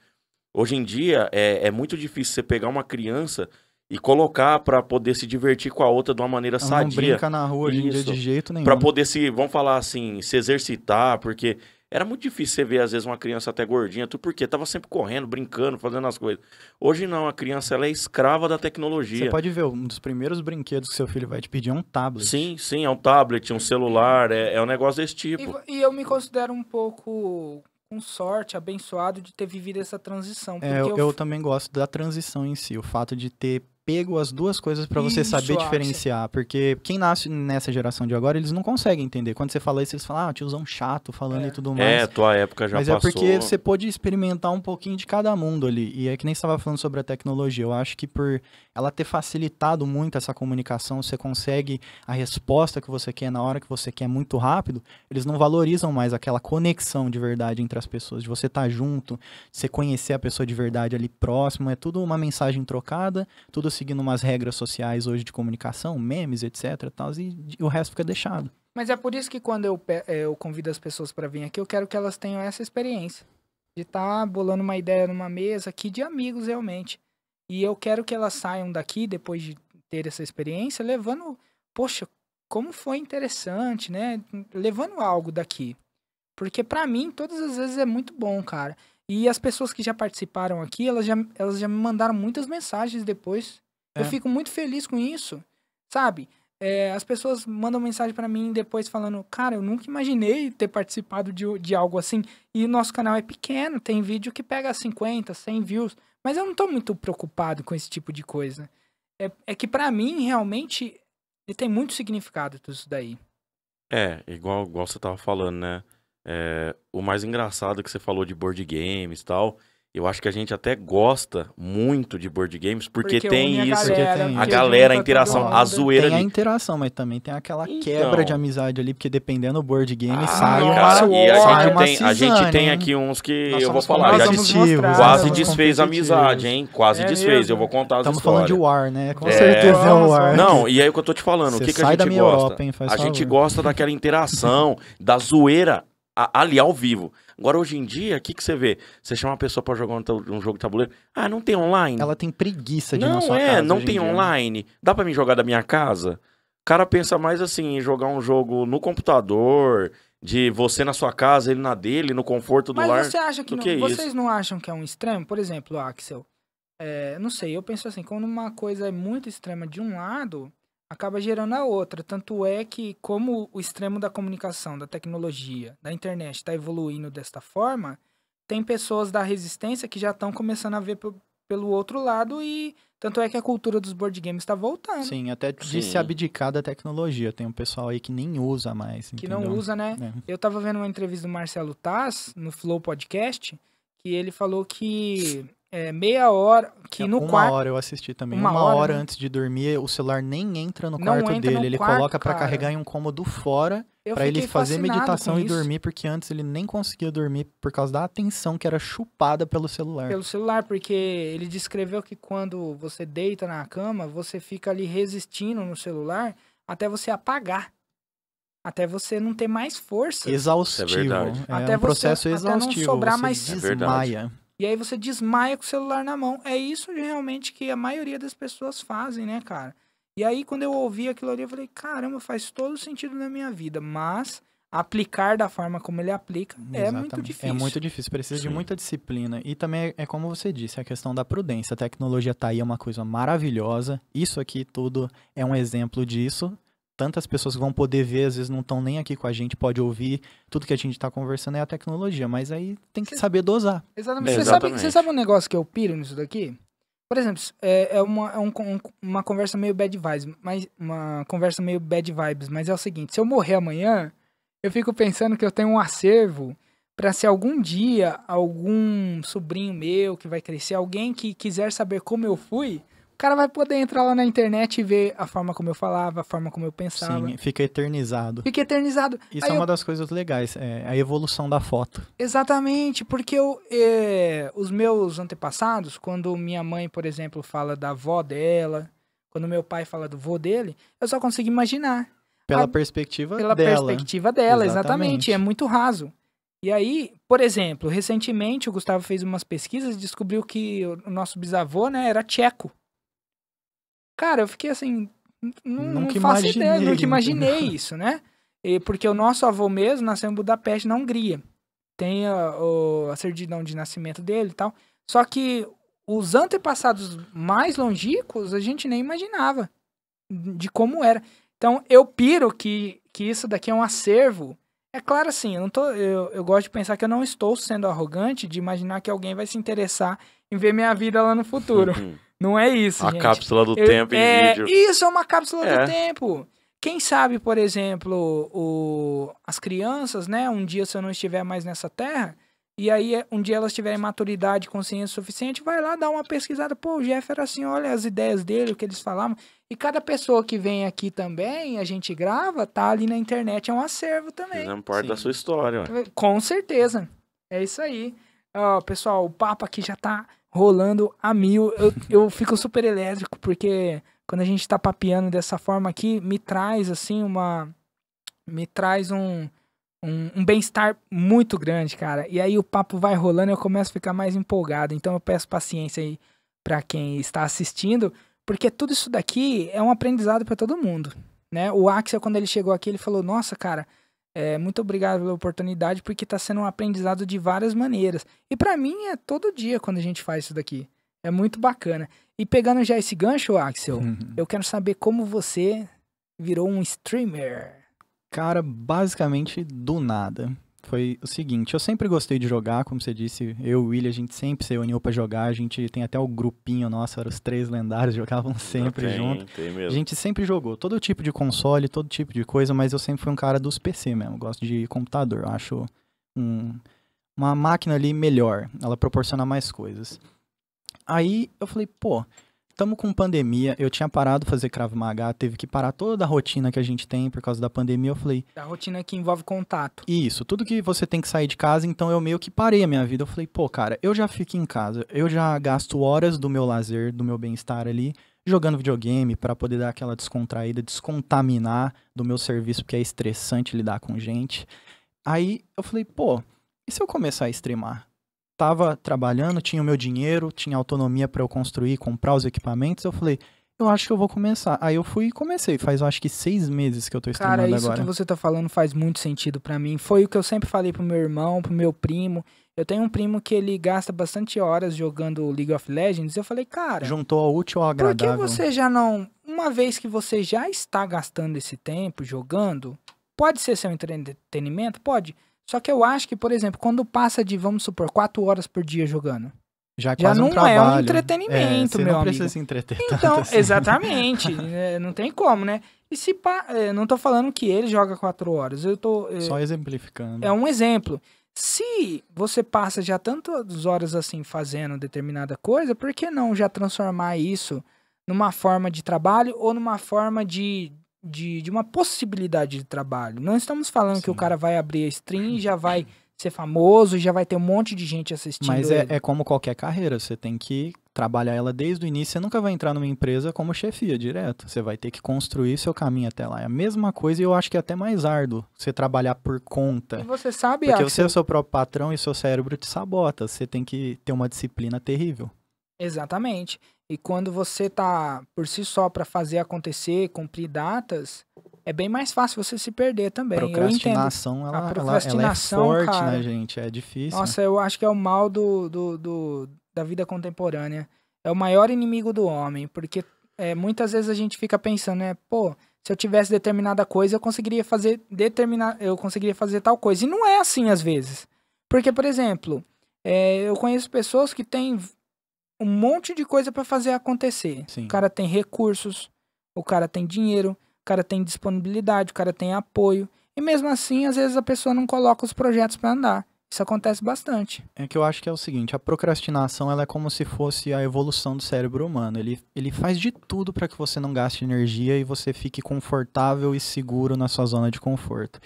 Hoje em dia, é, é muito difícil você pegar uma criança e colocar pra poder se divertir com a outra de uma maneira Ela não sadia. brinca na rua hoje em dia de jeito nenhum. Pra poder se, vamos falar assim, se exercitar, porque era muito difícil você ver, às vezes, uma criança até gordinha, tudo porque tava sempre correndo, brincando, fazendo as coisas. Hoje não, a criança ela é escrava da tecnologia. Você pode ver, um dos primeiros brinquedos que seu filho vai te pedir é um tablet. Sim, sim, é um tablet, um celular, é, é um negócio desse E, tipo. e eu me considero um pouco com sorte, abençoado de ter vivido essa transição. É, eu, eu, eu também gosto da transição em si, o fato de ter pego as duas coisas pra você Isso, saber diferenciar, porque quem nasce nessa geração de agora, eles não conseguem entender. Quando você fala isso, eles falam, ah, tiozão chato falando É. e tudo mais. É, tua época já Mas é passou. porque você pôde experimentar um pouquinho de cada mundo ali. E é que nem você estava falando sobre a tecnologia. Eu acho que por ela ter facilitado muito essa comunicação, você consegue a resposta que você quer na hora que você quer muito rápido. Eles não valorizam mais aquela conexão de verdade entre as pessoas, de você estar junto, de você conhecer a pessoa de verdade ali próximo. É tudo uma mensagem trocada, tudo seguindo umas regras sociais hoje de comunicação, memes, etc. Tal, e, o resto fica deixado. Mas é por isso que quando eu, eh, eu convido as pessoas pra vir aqui, eu quero que elas tenham essa experiência. De estar bolando uma ideia numa mesa aqui de amigos, realmente. E eu quero que elas saiam daqui, depois de ter essa experiência, levando, poxa, como foi interessante, né? Levando algo daqui. Porque pra mim, todas as vezes é muito bom, cara. E as pessoas que já participaram aqui, elas já, elas já me mandaram muitas mensagens depois. Eu É. fico muito feliz com isso, sabe? É, as pessoas mandam mensagem pra mim depois falando, cara, eu nunca imaginei ter participado de, de algo assim. E o nosso canal é pequeno, tem vídeo que pega 50, 100 views. Mas eu não tô muito preocupado com esse tipo de coisa. É, é que pra mim, realmente, ele tem muito significado tudo isso daí. É, igual, igual você tava falando, né? É, o mais engraçado que você falou de board games e tal. Eu acho que a gente até gosta muito de board games, porque, tem une isso. galera, tem a porque galera, a interação, a zoeira Tem a ali. interação, mas também tem aquela Então. quebra de amizade ali, porque dependendo do board game, Ah, sai uma, cara, e a sai gente uma tem, a gente cisane, tem aqui uns que Nós eu vou falar, já mostrar, quase desfez a amizade, hein? Quase É desfez. mesmo? Eu vou contar as Estamos histórias. falando de War, né? Com É. certeza é Vamos, War. Não, e aí o que eu tô te falando, o Você que, que a gente minha gosta? Europa, hein? Faz a gente favor. gosta daquela interação, da zoeira a- ali ao vivo. Agora, hoje em dia, o que, que você vê? Você chama uma pessoa pra jogar um, um jogo de tabuleiro. Ah, não tem online? Ela tem preguiça de ir na não sua é, casa não hoje em tem dia. online. Dá pra mim jogar da minha casa? O cara pensa mais assim, em jogar um jogo no computador, de você na sua casa, ele na dele, no conforto do Mas lar. você acha que, não, que vocês isso. não acham que é um extremo? Por exemplo, Axel, é, não sei, eu penso assim, quando uma coisa é muito extrema de um lado, acaba gerando a outra. Tanto é que, como o extremo da comunicação, da tecnologia, da internet está evoluindo desta forma, tem pessoas da resistência que já estão começando a ver pe- pelo outro lado e tanto é que a cultura dos board games está voltando. Sim, até de Sim. se abdicar da tecnologia. Tem um pessoal aí que nem usa mais. que entendeu? não usa, né? É. Eu tava vendo uma entrevista do Marcelo Taz no Flow Podcast, que ele falou que é, meia hora, que no uma quarto. hora eu assisti também. Uma Uma, hora, hora, né? antes de dormir, o celular nem entra no quarto entra dele. no ele quarto, coloca pra cara. carregar em um cômodo fora pra ele fazer meditação e dormir, porque antes ele nem conseguia dormir por causa da atenção que era chupada pelo celular. Pelo celular, porque ele descreveu que quando você deita na cama, você fica ali resistindo no celular até você apagar. Até você não ter mais força. Exaustivo. É verdade. É Até um você- processo até não exaustivo. sobrar você mais- É verdade. desmaia. E aí você desmaia com o celular na mão. É isso realmente que a maioria das pessoas fazem, né, cara? E aí, quando eu ouvi aquilo ali, eu falei, caramba, faz todo sentido na minha vida. Mas aplicar da forma como ele aplica é muito Exatamente. difícil. É muito difícil, precisa de Sim. muita disciplina. E também é, é como você disse, a questão da prudência. A tecnologia tá aí, é uma coisa maravilhosa. Isso aqui tudo é um exemplo disso. Tantas pessoas que vão poder ver, às vezes não estão nem aqui com a gente, pode ouvir. Tudo que a gente tá conversando é a tecnologia, mas aí tem que saber dosar. Exatamente. Você, sabe, você sabe um negócio que eu piro nisso daqui? Por exemplo, é, é uma, é um con- uma conversa meio bad vibes, mas uma conversa meio bad vibes, mas é o seguinte, se eu morrer amanhã, eu fico pensando que eu tenho um acervo pra se algum dia algum sobrinho meu que vai crescer, alguém que quiser saber como eu fui, o cara vai poder entrar lá na internet e ver a forma como eu falava, a forma como eu pensava. Sim, fica eternizado. Fica eternizado. Isso Aí é eu- uma das coisas legais, é a evolução da foto. Exatamente, porque eu, é, os meus antepassados, quando minha mãe, por exemplo, fala da avó dela, quando meu pai fala do vô dele, eu só consigo imaginar. Pela A- perspectiva Pela dela. perspectiva dela, exatamente. Exatamente. É muito raso. E aí, por exemplo, recentemente o Gustavo fez umas pesquisas e descobriu que o nosso bisavô, né, era tcheco. Cara, eu fiquei assim, não, não Nunca faço ideia, imaginei, nunca imaginei isso, né? E porque o nosso avô mesmo nasceu em Budapeste, na Hungria. Tem a, o- a certidão de nascimento dele e tal. Só que os antepassados mais longínquos a gente nem imaginava de como era. Então eu piro que, que isso daqui é um acervo. É claro assim, eu, não tô, eu, eu gosto de pensar que eu não estou sendo arrogante de imaginar que alguém vai se interessar em ver minha vida lá no futuro. Uhum. Não é isso, A gente. cápsula do Eu- tempo em é, vídeo. Isso é uma cápsula É. do tempo. Quem sabe, por exemplo, o, as crianças, né? Um dia, se eu não estiver mais nessa terra, e aí é, um dia elas tiverem maturidade, consciência suficiente, vai lá dar uma pesquisada. Pô, o Jeff era assim, olha as ideias dele, o que eles falavam. E cada pessoa que vem aqui também, a gente grava, tá ali na internet, é um acervo também. Fizemos parte da sua história. ué. Com certeza. É isso aí. Ó, pessoal, o papo aqui já tá rolando a mil. Eu, eu fico super elétrico, porque quando a gente tá papeando dessa forma aqui, me traz, assim, uma. Me traz um. Um, um bem-estar muito grande, cara. E aí o papo vai rolando e eu começo a ficar mais empolgado. Então eu peço paciência aí pra quem está assistindo, porque tudo isso daqui é um aprendizado pra todo mundo, né? O Axel, quando ele chegou aqui, ele falou: Nossa, cara, é, muito obrigado pela oportunidade, porque tá sendo um aprendizado de várias maneiras. E pra mim é todo dia quando a gente faz isso daqui. É muito bacana. E pegando já esse gancho, Axel, Uhum. eu quero saber como você virou um streamer. Cara, basicamente do nada. Foi o seguinte, eu sempre gostei de jogar, como você disse, eu e o William, a gente sempre se uniu pra jogar, a gente tem até o grupinho nosso, eram os três lendários, jogavam sempre tem, junto. Tem A gente sempre jogou todo tipo de console, todo tipo de coisa, mas eu sempre fui um cara dos PC mesmo. Gosto de computador. Eu acho um, uma máquina ali melhor, ela proporciona mais coisas. Aí eu falei, pô, estamos com pandemia, eu tinha parado de fazer Krav Maga, teve que parar toda a rotina que a gente tem por causa da pandemia. Eu falei, A rotina que envolve contato. isso, tudo que você tem que sair de casa, então eu meio que parei a minha vida. Eu falei, pô, cara, eu já fico em casa, eu já gasto horas do meu lazer, do meu bem-estar ali, jogando videogame pra poder dar aquela descontraída, descontaminar do meu serviço, porque é estressante lidar com gente. Aí eu falei, pô, e se eu começar a streamar? Tava trabalhando, tinha o meu dinheiro, tinha autonomia pra eu construir, comprar os equipamentos. Eu falei, eu acho que eu vou começar. Aí eu fui e comecei. Faz, eu acho que seis meses que eu tô streamando Cara, isso agora. que você tá falando faz muito sentido pra mim. Foi o que eu sempre falei pro meu irmão, pro meu primo. Eu tenho um primo que ele gasta bastante horas jogando League of Legends. Eu falei, cara, Juntou ao útil ao por que agradável. você já não. Uma vez que você já está gastando esse tempo jogando, pode ser seu entretenimento? Pode. Só que eu acho que, por exemplo, quando passa de, vamos supor, quatro horas por dia jogando. Já, é Já quase um não é um trabalho. entretenimento, você meu não precisa amigo. se entreter Então, assim. exatamente. é, não tem como, né? E se pá, é, não tô falando que ele joga quatro horas. Eu tô. é, Só exemplificando. é um exemplo. Se você passa já tantas horas assim fazendo determinada coisa, por que não já transformar isso numa forma de trabalho ou numa forma de, de, de uma possibilidade de trabalho? Não estamos falando que o Sim. cara vai abrir a stream e já vai ser famoso, já vai ter um monte de gente assistindo. Mas é, é como qualquer carreira, você tem que trabalhar ela desde o início. Você nunca vai entrar numa empresa como chefia direto. Você vai ter que construir seu caminho até lá. É a mesma coisa e eu acho que é até mais árduo você trabalhar por E conta. você sabe, Porque Axel, você é o seu próprio patrão e seu cérebro te sabota. Você tem que ter uma disciplina terrível. Exatamente. E quando você tá por si só para fazer acontecer, cumprir datas, é bem mais fácil você se perder também. Procrastinação, ela, ela- procrastinação, ela, é forte, cara. né, gente? É difícil. Nossa, eu acho que é o mal do, do, do- da vida contemporânea. É o maior inimigo do homem, porque é, muitas vezes a gente fica pensando, né, pô, se eu tivesse determinada coisa, eu conseguiria fazer determinar, eu conseguiria fazer tal coisa. E não é assim às vezes. Porque, por exemplo, é, eu conheço pessoas que têm um monte de coisa para fazer acontecer. Sim. O cara tem recursos, o cara tem dinheiro, o cara tem disponibilidade, o cara tem apoio. E mesmo assim, às vezes a pessoa não coloca os projetos para andar. Isso acontece bastante. É que eu acho que é o seguinte, a procrastinação ela é como se fosse a evolução do cérebro humano. Ele, ele faz de tudo para que você não gaste energia e você fique confortável e seguro na sua zona de conforto.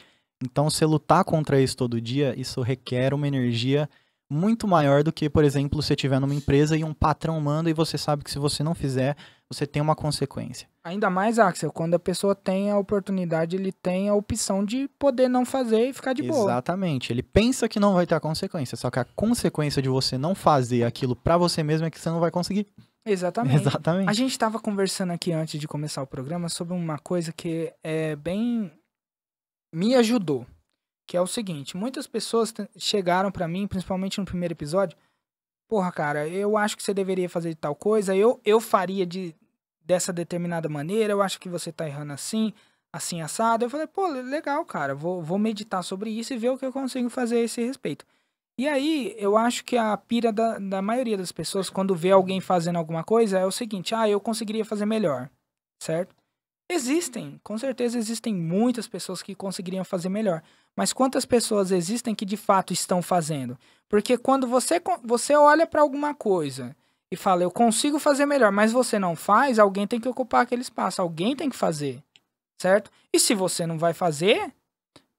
Então, você lutar contra isso todo dia, isso requer uma energia muito maior do que, por exemplo, você estiver numa empresa e um patrão manda e você sabe que se você não fizer, você tem uma consequência. Ainda mais, Axel, quando a pessoa tem a oportunidade, ele tem a opção de poder não fazer e ficar de boa. Exatamente. Ele pensa que não vai ter a consequência, só que a consequência de você não fazer aquilo para você mesmo é que você não vai conseguir. Exatamente. Exatamente. A gente estava conversando aqui antes de começar o programa sobre uma coisa que é bem me ajudou, que é o seguinte: muitas pessoas chegaram pra mim, principalmente no primeiro episódio, porra, cara, eu acho que você deveria fazer tal coisa, eu eu faria de dessa determinada maneira, eu acho que você tá errando assim, assim assado. Eu falei, pô, legal, cara, vou, vou meditar sobre isso e ver o que eu consigo fazer a esse respeito. E aí, eu acho que a pira da, da maioria das pessoas, quando vê alguém fazendo alguma coisa, é o seguinte: ah, eu conseguiria fazer melhor, certo? Existem, com certeza existem muitas pessoas que conseguiriam fazer melhor. Mas quantas pessoas existem que de fato estão fazendo? Porque quando você, você olha para alguma coisa e fala, eu consigo fazer melhor, mas você não faz, alguém tem que ocupar aquele espaço, alguém tem que fazer, certo? E se você não vai fazer,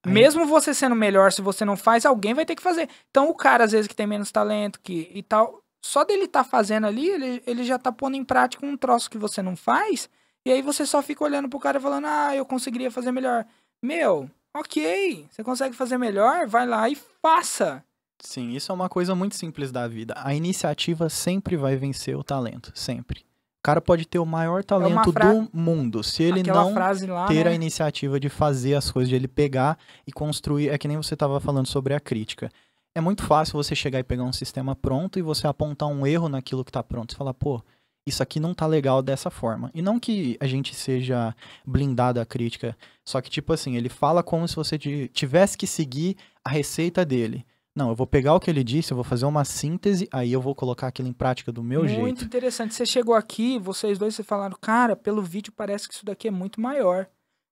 Aí- mesmo você sendo melhor, se você não faz, alguém vai ter que fazer. Então o cara, às vezes, que tem menos talento que, e tal, só dele tá fazendo ali, ele, ele já tá pondo em prática um troço que você não faz, e aí você só fica olhando pro cara e falando, ah, eu conseguiria fazer melhor. Meu, ok, você consegue fazer melhor, vai lá e faça. Sim, isso é uma coisa muito simples da vida. A iniciativa sempre vai vencer o talento, sempre. O cara pode ter o maior talento fra- do mundo, se ele Aquela não lá, ter né? a iniciativa de fazer as coisas, de ele pegar e construir, é que nem você estava falando sobre a crítica. É muito fácil você chegar e pegar um sistema pronto e você apontar um erro naquilo que tá pronto. Você falar, pô, isso aqui não tá legal dessa forma. E não que a gente seja blindado à crítica, só que tipo assim, ele fala como se você ti- tivesse que seguir a receita dele. Não, eu vou pegar o que ele disse, eu vou fazer uma síntese, aí eu vou colocar aquilo em prática do meu muito jeito. interessante. Você chegou aqui, vocês dois, vocês falaram, cara, pelo vídeo parece que isso daqui é muito maior.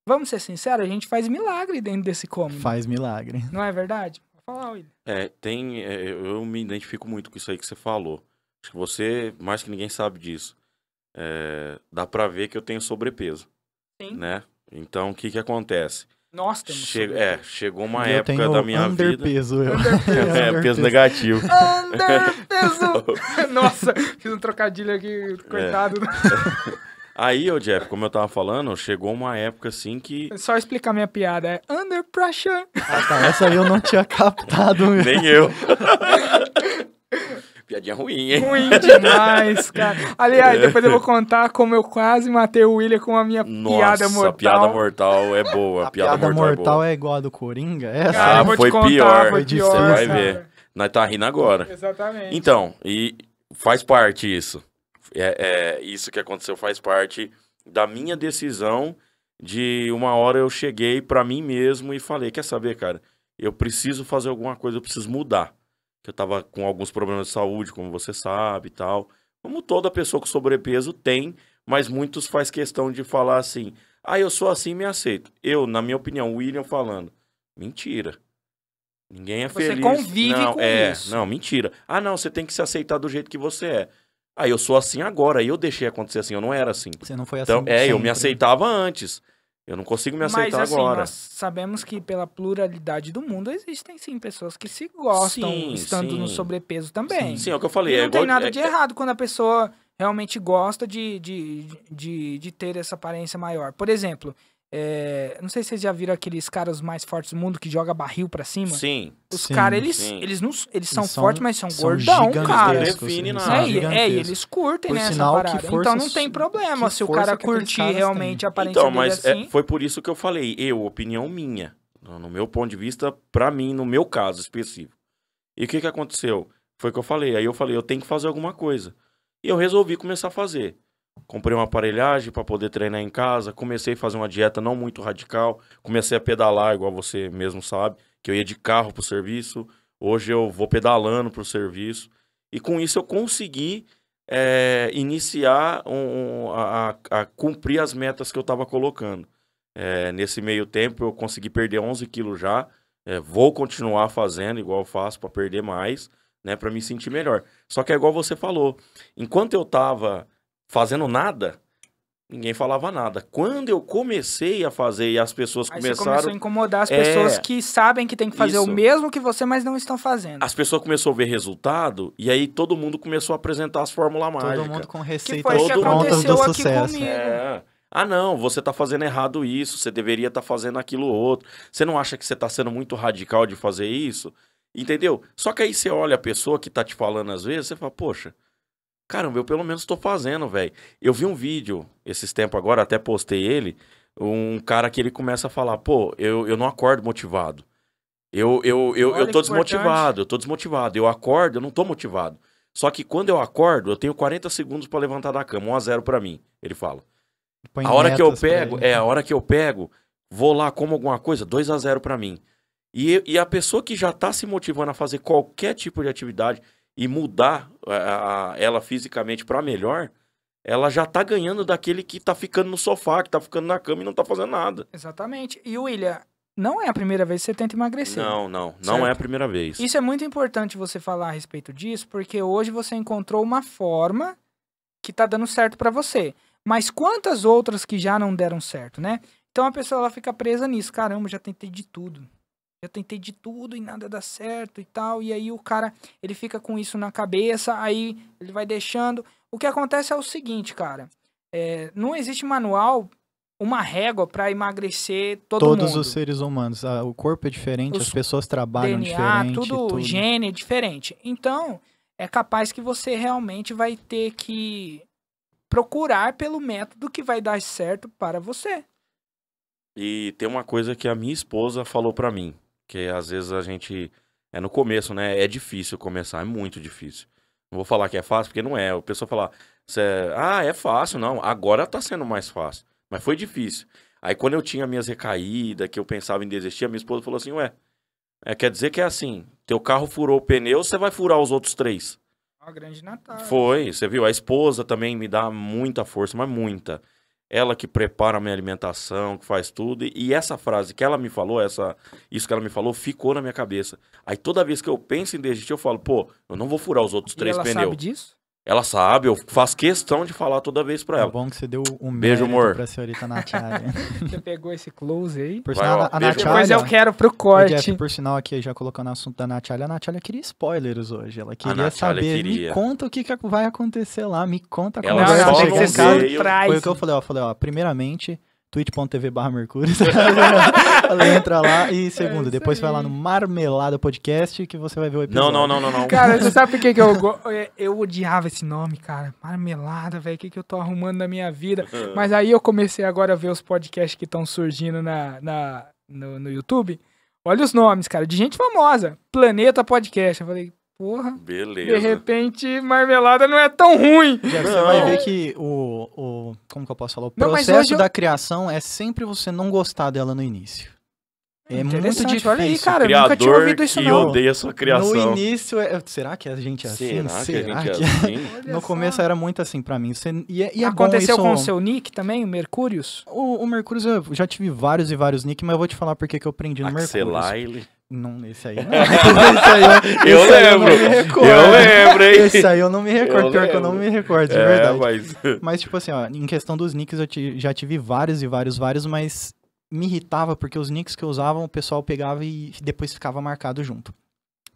Vamos ser sinceros, a gente faz milagre dentro desse cômodo. Faz milagre. Não é verdade? falar, William. É, tem. é, eu eu me identifico muito com isso aí que você falou. Acho que você, mais que ninguém sabe disso. É, dá pra ver que eu tenho sobrepeso, Sim. né? Então, o que que acontece? Nós temos. Che- sobrepeso. é, chegou uma eu época tenho da minha vida. underpeso. Eu. É, peso negativo. Underpeso! Nossa, fiz um trocadilho aqui, coitado. Aí, ô Jeff, como eu tava falando, chegou uma época assim que. Só explicar minha piada. É under pressure. Ah, tá, essa aí eu não tinha captado. meu. Nem eu. Piadinha ruim, hein? Ruim demais, cara. Aliás, depois eu vou contar como eu quase matei o William com a minha Nossa, piada mortal. piada mortal é boa. A piada, piada mortal, é mortal boa. é igual a do Coringa? Essa? Cara, Ah, eu vou foi contar, pior. foi Você pior, vai cara. ver. Nós tá rindo agora. Exatamente. Então, e faz parte isso. É, é, isso que aconteceu faz parte da minha decisão de uma hora eu cheguei pra mim mesmo e falei, quer saber, cara, eu preciso fazer alguma coisa, eu preciso mudar. Que eu tava com alguns problemas de saúde, como você sabe e tal. Como toda pessoa com sobrepeso tem, mas muitos faz questão de falar assim, ah, eu sou assim, me aceito. Eu, na minha opinião, William falando, mentira. Ninguém é Você feliz. convive não, com é, isso. Não, mentira. Ah, não, você tem que se aceitar do jeito que você é. Ah, eu sou assim agora. E eu deixei acontecer assim, eu não era assim. Você não foi assim Então, é, eu me sempre. aceitava antes. Eu não consigo me aceitar Mas assim, agora. nós sabemos que pela pluralidade do mundo existem sim pessoas que se gostam Sim, estando no sim. sobrepeso também. Sim, é o que eu falei. E é não igual, tem nada é- de é- errado quando a pessoa realmente gosta de, de, de, de ter essa aparência maior. Por exemplo, é, não sei se vocês já viram aqueles caras mais fortes do mundo que joga barril pra cima. Sim. Os caras, eles, sim. eles, não, eles são Eles são- fortes, mas são, são gordão, cara. Define nada. É, e- é, e eles curtem Por né, sinal, parada. então não tem problema se o cara curtir realmente têm. a aparência Então, dele mas assim. é, foi por isso que eu falei. Eu, opinião minha. No meu ponto de vista, pra mim, no meu caso específico. E o que que aconteceu? Foi o que eu falei. Aí eu falei, eu tenho que fazer alguma coisa. E eu resolvi começar a fazer. Comprei uma aparelhagem para poder treinar em casa. Comecei a fazer uma dieta não muito radical. Comecei a pedalar, igual você mesmo sabe, que eu ia de carro pro serviço. Hoje eu vou pedalando pro serviço. E com isso eu consegui é, iniciar um- um- a, a- cumprir as metas que eu estava colocando. É, nesse meio tempo eu consegui perder 11 quilos já. É, vou continuar fazendo igual eu faço para perder mais, né, para me sentir melhor. Só que é igual você falou. Enquanto eu tava fazendo nada, ninguém falava nada. Quando eu comecei a fazer e as pessoas Aí você começou começaram a incomodar as É. pessoas que sabem que tem que fazer o Isso. mesmo que você, mas não estão fazendo. as pessoas começaram a ver resultado e aí todo mundo começou a apresentar as fórmulas Todo mágicas. mundo com Que receitas foi o que todo aconteceu do aqui sucesso. comigo. É. Ah, não, você tá fazendo errado isso, você deveria estar fazendo aquilo outro. Você não acha que você tá sendo muito radical de fazer isso? Entendeu? Só que aí você olha a pessoa que tá te falando às vezes, você fala, poxa, caramba, eu pelo menos tô fazendo, velho. Eu vi um vídeo esses tempos agora, até postei ele, um cara que ele começa a falar, pô, eu, eu não acordo motivado. Eu, eu, eu, Olha eu tô importante. desmotivado, eu tô desmotivado. Eu acordo, eu não tô motivado. Só que quando eu acordo, eu tenho 40 segundos pra levantar da cama, 1 a 0 pra mim, ele fala. Põe A hora que eu pego, ele. é, a hora que eu pego, vou lá, como alguma coisa, 2 a 0 pra mim. E, e a pessoa que já tá se motivando a fazer qualquer tipo de atividade e mudar a- a- ela fisicamente pra melhor, ela já tá ganhando daquele que tá ficando no sofá, que tá ficando na cama e não tá fazendo nada. Exatamente. E William, não é a primeira vez que você tenta emagrecer. Não, não, não Certo. é a primeira vez. Isso é muito importante você falar a respeito disso, porque hoje você encontrou uma forma que tá dando certo pra você. Mas quantas outras que já não deram certo, né? Então a pessoa ela fica presa nisso. Caramba, já tentei de tudo. Já tentei de tudo e nada dá certo e tal. E aí o cara, ele fica com isso na cabeça, aí ele vai deixando. O que acontece é o seguinte, cara. é, não existe manual, uma régua pra emagrecer todo Todos mundo. os seres humanos. ah, O corpo é diferente, Os as pessoas trabalham DNA, diferente. tudo, tudo. gene é diferente. Então, é capaz que você realmente vai ter que procurar pelo método que vai dar certo para você. E tem uma coisa que a minha esposa falou pra mim, que às vezes a gente é no começo, né? É difícil começar, é muito difícil. Não vou falar que é fácil, porque não é. O pessoal fala, cê- ah, é fácil, não. Agora tá sendo mais fácil, mas foi difícil. Aí quando eu tinha minhas recaídas, que eu pensava em desistir, a minha esposa falou assim, ué, é, quer dizer que é assim, teu carro furou o pneu, você vai furar os outros três. Uma grande Natal. Foi, você viu? A esposa também me dá muita força, mas muita. Ela que prepara a minha alimentação, que faz tudo. E, essa frase que ela me falou, essa, isso que ela me falou, ficou na minha cabeça. Aí toda vez que eu penso em desistir, eu falo, pô, eu não vou furar os outros E três ela pneus. sabe disso? Ela sabe, eu faço questão de falar toda vez pra É ela. bom que você deu um Beijo, amor. pra senhorita Natália. Você pegou esse close aí. Por Vai, sinal, ó, a, beijo. Depois Natália... eu quero pro corte. Jeff, por sinal aqui, já colocando o assunto da Natália, a Natália queria spoilers hoje. Ela queria saber, queria. me conta o que, que vai acontecer lá, me conta a Ela veio- surprise. Foi o que eu falei, ó, falei, ó, primeiramente, twitch.tv barra Mercúrio, ela entra lá, e segundo, isso depois vai lá aí. no Marmelada Podcast, que você vai ver o Não, episódio. não, não, não, não. Cara, você sabe por que, que eu, eu- eu odiava esse nome, cara? Marmelada, velho. O que, que eu tô arrumando na minha vida? Mas aí eu comecei agora a ver os podcasts que estão surgindo na, na, no, no YouTube. Olha os nomes, cara, de gente famosa. Planeta Podcast. Eu falei, porra, de Beleza. repente Marmelada não é tão ruim. Jeff, você Não. vai ver que o, o. Como que eu posso falar? O Não, processo hoje eu- da criação é sempre você não gostar dela no início. É muito difícil. olha aí, cara. eu nunca tinha ouvido isso, que não. odeia a sua criação. No início, é... será que a gente é assim? Será que a gente é que- assim? Olha No começo era muito assim pra mim. Você... E, é- e é Aconteceu bom com o seu nick também, o Mercúrios? O, o Mercúrio, eu já tive vários e vários nick, mas eu vou te falar porque que eu prendi no Mercúrio. Axelaile. Não, esse aí não. esse aí eu, esse aí eu não lembro. me recordo. Eu lembro, hein? Esse aí eu não me recordo, Eu pior que eu não lembro. me recordo, de É, verdade. mas... Mas, tipo assim, ó, em questão dos nicks, eu já tive vários e vários, vários, mas me irritava porque os nicks que eu usava, o pessoal pegava e depois ficava marcado junto.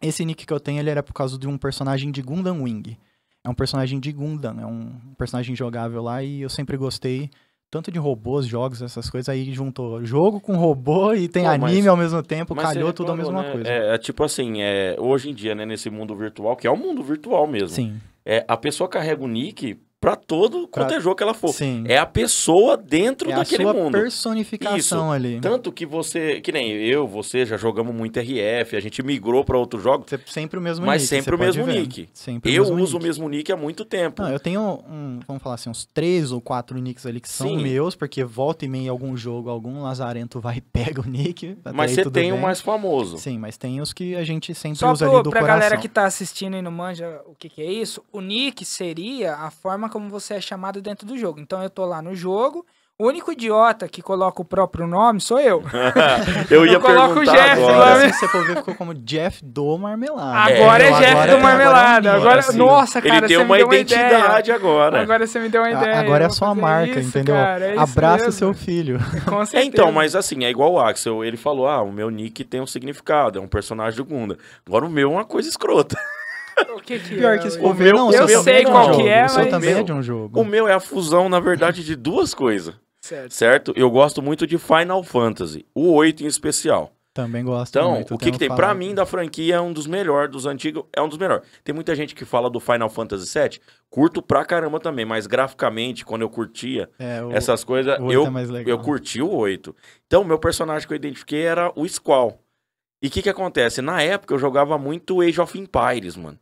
Esse nick que eu tenho, ele era por causa de um personagem de Gundam Wing. É um personagem de Gundam, é um personagem jogável lá e eu sempre gostei tanto de robôs, jogos, essas coisas. Aí juntou jogo com robô e tem Pô, mas- anime ao mesmo tempo, calhou tudo a mesma né? coisa. É, é tipo assim, é, hoje em dia, né, nesse mundo virtual, que é o mundo virtual mesmo, Sim, é, a pessoa carrega o nick pra todo Pra- quanto é jogo que ela for. sim. É a pessoa dentro É a daquele sua mundo. personificação ali. Tanto que você, que nem eu, você já jogamos muito RF, a gente migrou pra outros jogos. Você- Sempre o mesmo Mas nick. sempre você o mesmo ver. nick. Sempre o Eu mesmo uso nick. o mesmo nick há muito tempo. Não, eu tenho, um, vamos falar assim, uns três ou quatro nicks ali que são Sim. meus, porque volta e meia em algum jogo, algum lazarento vai e pega o nick. mas você tem o bem. mais famoso. Sim, mas tem os que a gente sempre Só usa pro, ali do pra coração. galera que tá assistindo e não manja o que, que é isso, o nick seria a forma como você é chamado dentro do jogo. Então eu tô lá no jogo, o único idiota que coloca o próprio nome sou eu. eu ia Eu coloco o perguntar Jeff agora. lá, se você for ver, ficou como Jeff do Marmelada. Agora é, Então, Jeff agora do é- Marmelada. agora é Agora, nick, assim. nossa, cara, Ele tem você uma me deu uma identidade ideia. agora. Agora você me deu uma A- ideia. Agora é sua marca, isso, entendeu? cara, é Abraça mesmo. seu filho. Com É, certeza. então, mas assim, é igual o Axel. Ele falou: ah, o meu nick tem um significado, é um personagem do Gunda. Agora o meu é uma coisa escrota. O que que Pior é? que ver, meu- não, o eu sei é um qual que é, O seu mas- também é de um jogo. O meu é a fusão, na verdade, de duas coisas, Certo. certo? Eu gosto muito de Final Fantasy, o 8 em especial. Também gosto Então, muito. o que, que tem? Pra falado. mim, da franquia, é um dos melhores, dos antigos, é um dos melhores. Tem muita gente que fala do Final Fantasy VII, curto pra caramba também, mas graficamente, quando eu curtia É, o, essas coisas, o oito eu é mais legal. Eu curti o 8. Então, o meu personagem que eu identifiquei era o Squall. E o que que acontece? Na época, eu jogava muito Age of Empires, mano.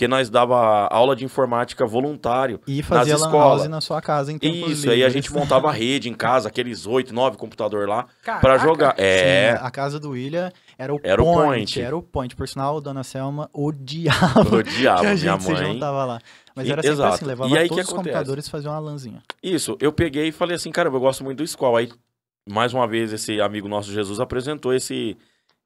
Porque nós dava aula de informática voluntário. E fazia nas escolas. na sua casa tempos Isso, aí a livres. gente montava a rede em casa, aqueles 8, 9 computador lá, pra Caraca. jogar. É, Sim, a casa do William era o Era o point, point. Era o point. Por sinal, Dona Selma odiava eu odiava que a minha gente se mãe. juntava lá. Mas era sempre exato. assim, levava E aí, todos que os computadores e fazia uma lãzinha. Isso, eu peguei e falei assim, caramba, eu gosto muito do Squall. Aí, mais uma vez, esse amigo nosso Jesus apresentou esse,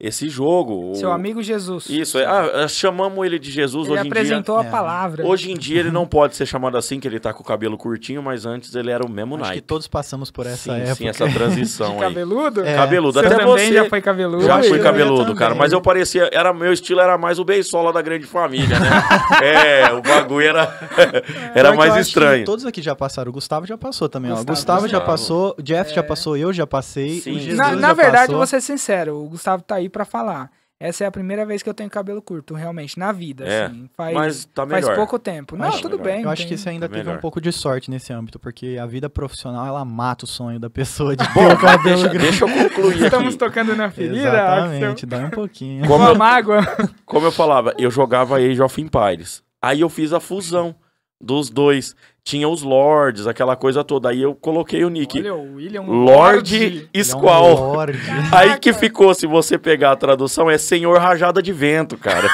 esse jogo. o- Seu amigo Jesus. Isso, é, ah, chamamos ele de Jesus Ele hoje em dia. apresentou a É. palavra. Hoje em dia ele não pode ser chamado assim, que ele tá com o cabelo curtinho, mas antes ele era o mesmo Acho que todos passamos por essa sim, época. sim, essa transição aí. Cabeludo? É. Cabeludo, Você até também você já foi cabeludo? já fui cabeludo, também. cara, mas eu parecia, era meu estilo era mais o beisola da grande família, né? é, o bagulho era era Pior que eu mais estranho. Todos aqui já passaram. O Gustavo já passou também, ó. O Gustavo Gustavo já Gustavo. passou, o Jeff já passou, eu já passei, Sim. o Jesus Na, já na verdade, passou. vou ser sincero, o Gustavo tá aí pra falar. Essa é a primeira vez que eu tenho cabelo curto, realmente, na vida, É, assim. Faz, Mas tá faz melhor. pouco tempo. Não, Acho tudo melhor. bem. Eu acho que você ainda Tá teve melhor. um pouco de sorte nesse âmbito, porque a vida profissional, ela mata o sonho da pessoa de ter o cabelo deixa, grande. deixa eu concluir Estamos aqui. tocando na ferida, Exatamente, dói um pouquinho. Como Uma eu, mágoa. como eu falava, eu jogava Age of Empires. Aí eu fiz a fusão dos dois. Tinha os lords, aquela coisa toda. Aí eu coloquei o nick. Olha, o William Lord Ele é um Squall. lorde. Aí que ficou, se você pegar a tradução, é Senhor Rajada de Vento, cara.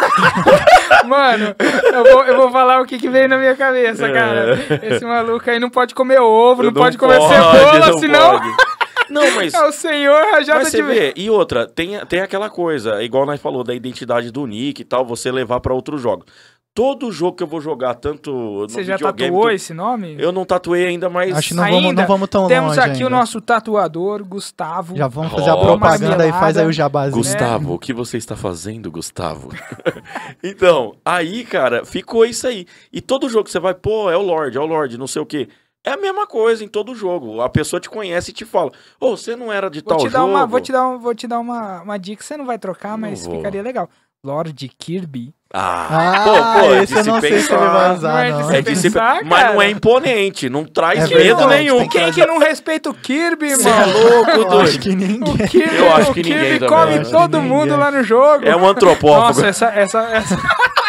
Mano, eu vou, eu vou falar o que, que veio na minha cabeça, cara. Esse maluco aí não pode comer ovo, não, pode comer cebola, não senão pode. Não, mas. é o senhor rajada Mas de vê, e outra, tem, tem aquela coisa, igual nós falou, da identidade do Nick e tal, você levar pra outros jogos. Todo jogo que eu vou jogar, tanto no Você já tatuou tu- esse nome? Eu não tatuei ainda, mas. Acho que não vamos, Ainda não vamos tão Temos longe aqui ainda. o nosso tatuador, Gustavo. Já vamos fazer a Ó, propaganda aí, faz aí o jabazinho. Gustavo, o que você está fazendo, Gustavo? então, aí, cara, ficou isso aí. E todo jogo que você vai, pô, é o Lorde, é o Lorde, não sei o quê. É a mesma coisa em todo jogo. A pessoa te conhece e te fala: Ô, você não era de Vou tal te, dar jogo? uma, vou te dar, um- vou te dar uma, uma dica. Você não vai trocar, Não mas vou. ficaria legal. Lord Kirby. Ah, Ah, pô, pô, é esse eu não se sei se ele pensar. vai Não usar, é de não. se É pensar, Mas não é imponente, não traz É medo nenhum. tem que Quem que não respeita o Kirby, Você é mano? louco, Eu doido. acho que ninguém. O Kirby, Eu acho que o Kirby ninguém também. come que todo ninguém. mundo lá no jogo. É um antropófago. Nossa, essa, essa, essa,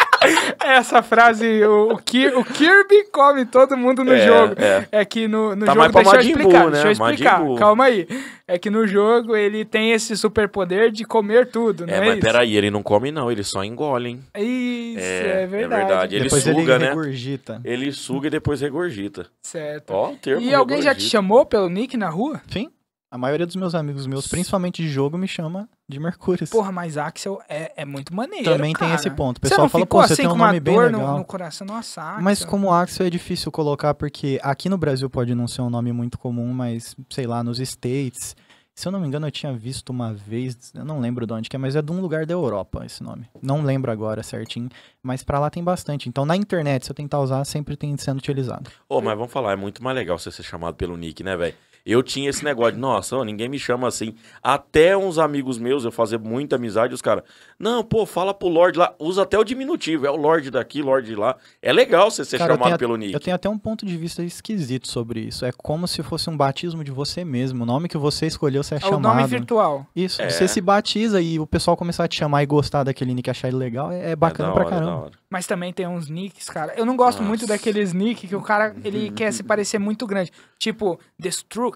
essa frase, o, o, o Kirby come todo mundo no É, jogo. é. É que no, no Tá jogo, deixa eu Majin Buu, explicar, né? deixa eu explicar, Majin calma aí. É que no jogo ele tem esse superpoder de comer tudo, não É, é, mas isso? peraí, ele não come não, ele só engole, hein? Isso, É, é, é verdade. verdade. Ele Depois suga, ele né? regurgita. Ele suga e depois regurgita. Certo. Ó, o termo e alguém já te regurgita. chamou pelo nick na rua? Sim. A maioria dos meus amigos meus, principalmente de jogo, me chama de Mercúrio. Porra, mas Axel é, é muito maneiro, Também tem cara. esse ponto. O Você pessoal fala, pô, você assim tem um nome bem legal. No, no coração? Nossa, Axel. Mas como Axel é difícil colocar, porque aqui no Brasil pode não ser um nome muito comum, mas, sei lá, nos States. Se eu não me engano, eu tinha visto uma vez, eu não lembro de onde que é, mas é de um lugar da Europa esse nome. Não lembro agora certinho, mas pra lá tem bastante. Então na internet, se eu tentar usar, sempre tem sendo utilizado. Ô, mas vamos falar, é muito mais legal você ser chamado pelo nick, né, velho? Eu tinha esse negócio de, nossa, ô, ninguém me chama assim. Até uns amigos meus, eu fazia muita amizade, os caras, não, pô, fala pro Lorde lá, usa até o diminutivo, é o Lorde daqui, Lorde de lá. É legal você ser Cara, chamado pelo nick. Eu tenho até um ponto de vista esquisito sobre isso. É como se fosse um batismo de você mesmo. O nome que você escolheu, você é, É o chamado. nome virtual. Isso, É. você se batiza e o pessoal começar a te chamar e gostar daquele nick e achar ele legal, é, é bacana é pra hora, é da caramba. Mas também tem uns nicks, cara. Eu não gosto muito Nossa. daqueles nick que o cara ele quer se parecer muito grande. Tipo,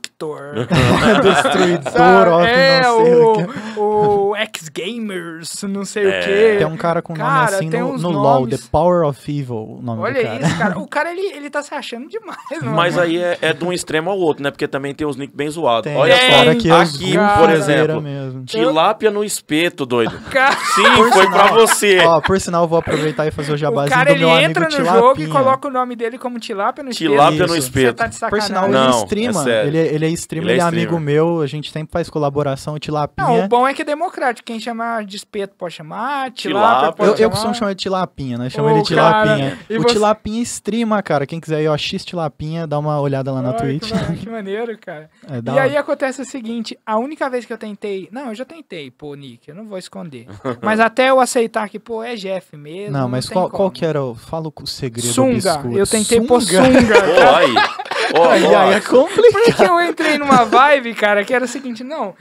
Destructor. Destruidor, ó, é, não sei o quê. o, o X-Gamers, não sei É. o quê. Tem um cara com nome Cara, assim tem no, no LoL. The Power of Evil, o nome Olha do cara. isso, cara. O cara, ele, ele tá se achando demais, mano. Mas aí é, é de um extremo ao outro, né? Porque também tem os nick bem zoados. Olha só, cara é aqui, cara. por exemplo, mesmo. tilápia no espeto, doido. Cara, Sim, Por foi sinal, pra você. Ó, por sinal, eu vou aproveitar e fazer o o jabazinho cara do ele meu amigo entra no Tilapinha. jogo e coloca o nome dele como Tilápia no espeto. Tilápia no espeto. tá de Por sinal, ele Não, é streama, ele, é streamer, Ele é ele é amigo meu, a gente sempre faz colaboração, o Tilapinha. Não, o bom é que é democrático. Quem chamar de espeto pode chamar, Tilápia. pode Eu, eu chamar. costumo chamar de Tilapinha, né? Chama Ô, ele de Tilapinha. o você- Tilapinha streama, cara. Quem quiser ir, ó, X Tilapinha, dá uma olhada lá na Ai, Twitch. Que, que maneiro, cara. É, E uma- aí acontece o seguinte, a única vez que eu tentei... Não, eu já tentei, pô, Nick, eu não vou esconder. Mas até eu aceitar que, pô, é Jeff mesmo, Não, mas tem qual, qual que era o... Fala o segredo do Sunga, biscoito. eu tentei pôr Sunga? sunga. Pô, aí. Ó, Aí, aí é complicado. Porque eu entrei numa vibe, cara, que era o seguinte, não...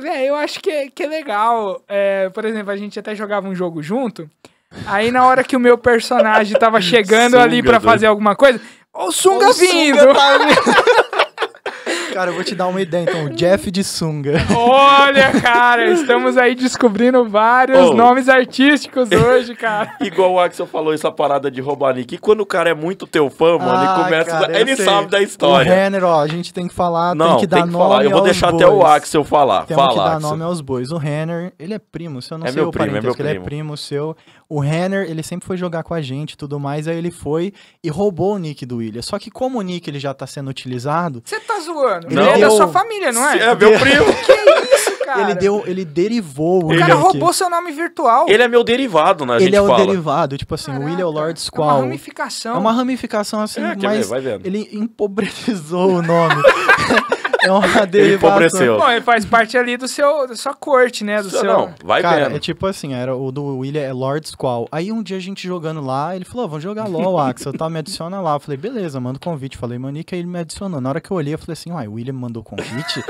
Velho, eu acho que, é- que é legal. É, por exemplo, a gente até jogava um jogo junto. Aí na hora que o meu personagem tava chegando ali Sunga, doido. fazer alguma coisa, o Sunga O vindo! Sunga tá vindo. Cara, eu vou te dar uma ideia, então. o Jeff de sunga. Olha, cara, estamos aí descobrindo vários Oh. nomes artísticos hoje, cara. Igual o Axel falou essa parada de roubar nick. E quando o cara é muito teu fã, mano, Ah, ele começa. cara, eu ele sei. sabe da O história. Renner, ó, a gente tem que falar, Não, tem que dar nome falar. Eu vou aos deixar bois. até o Axel falar. Temos Fala, que dar Axel. nome aos bois. O Renner, ele é primo seu, eu não É sei meu o primo, é meu ele é primo. primo seu. O Renner, ele sempre foi jogar com a gente e tudo mais, aí ele foi e roubou o nick do William. Só que como o nick ele já tá sendo utilizado, Você tá zoando. Ele Ele é da sua família, não é? É meu primo. Que isso, cara? ele deu, ele derivou o O cara roubou seu nome virtual. Ele é meu derivado, né? A Ele gente é o fala. derivado, tipo assim, o William é Lord É uma Squall. ramificação. É uma ramificação assim, É, ver? mas Vai vendo. ele empobrecizou o nome. É uma Ele derivação. empobreceu. Bom, ele faz parte ali do seu, da sua corte, né? Do seu... Não, vai Cara, vendo. é tipo assim, era o do William é Lord Squall. Aí um dia a gente jogando lá, ele falou, "Ó, vamos jogar LOL, Axel, tá, me adiciona lá. Eu falei, beleza, manda o convite. Falei, aí ele me adicionou. Na hora que eu olhei, eu falei assim, uai, o William me mandou convite?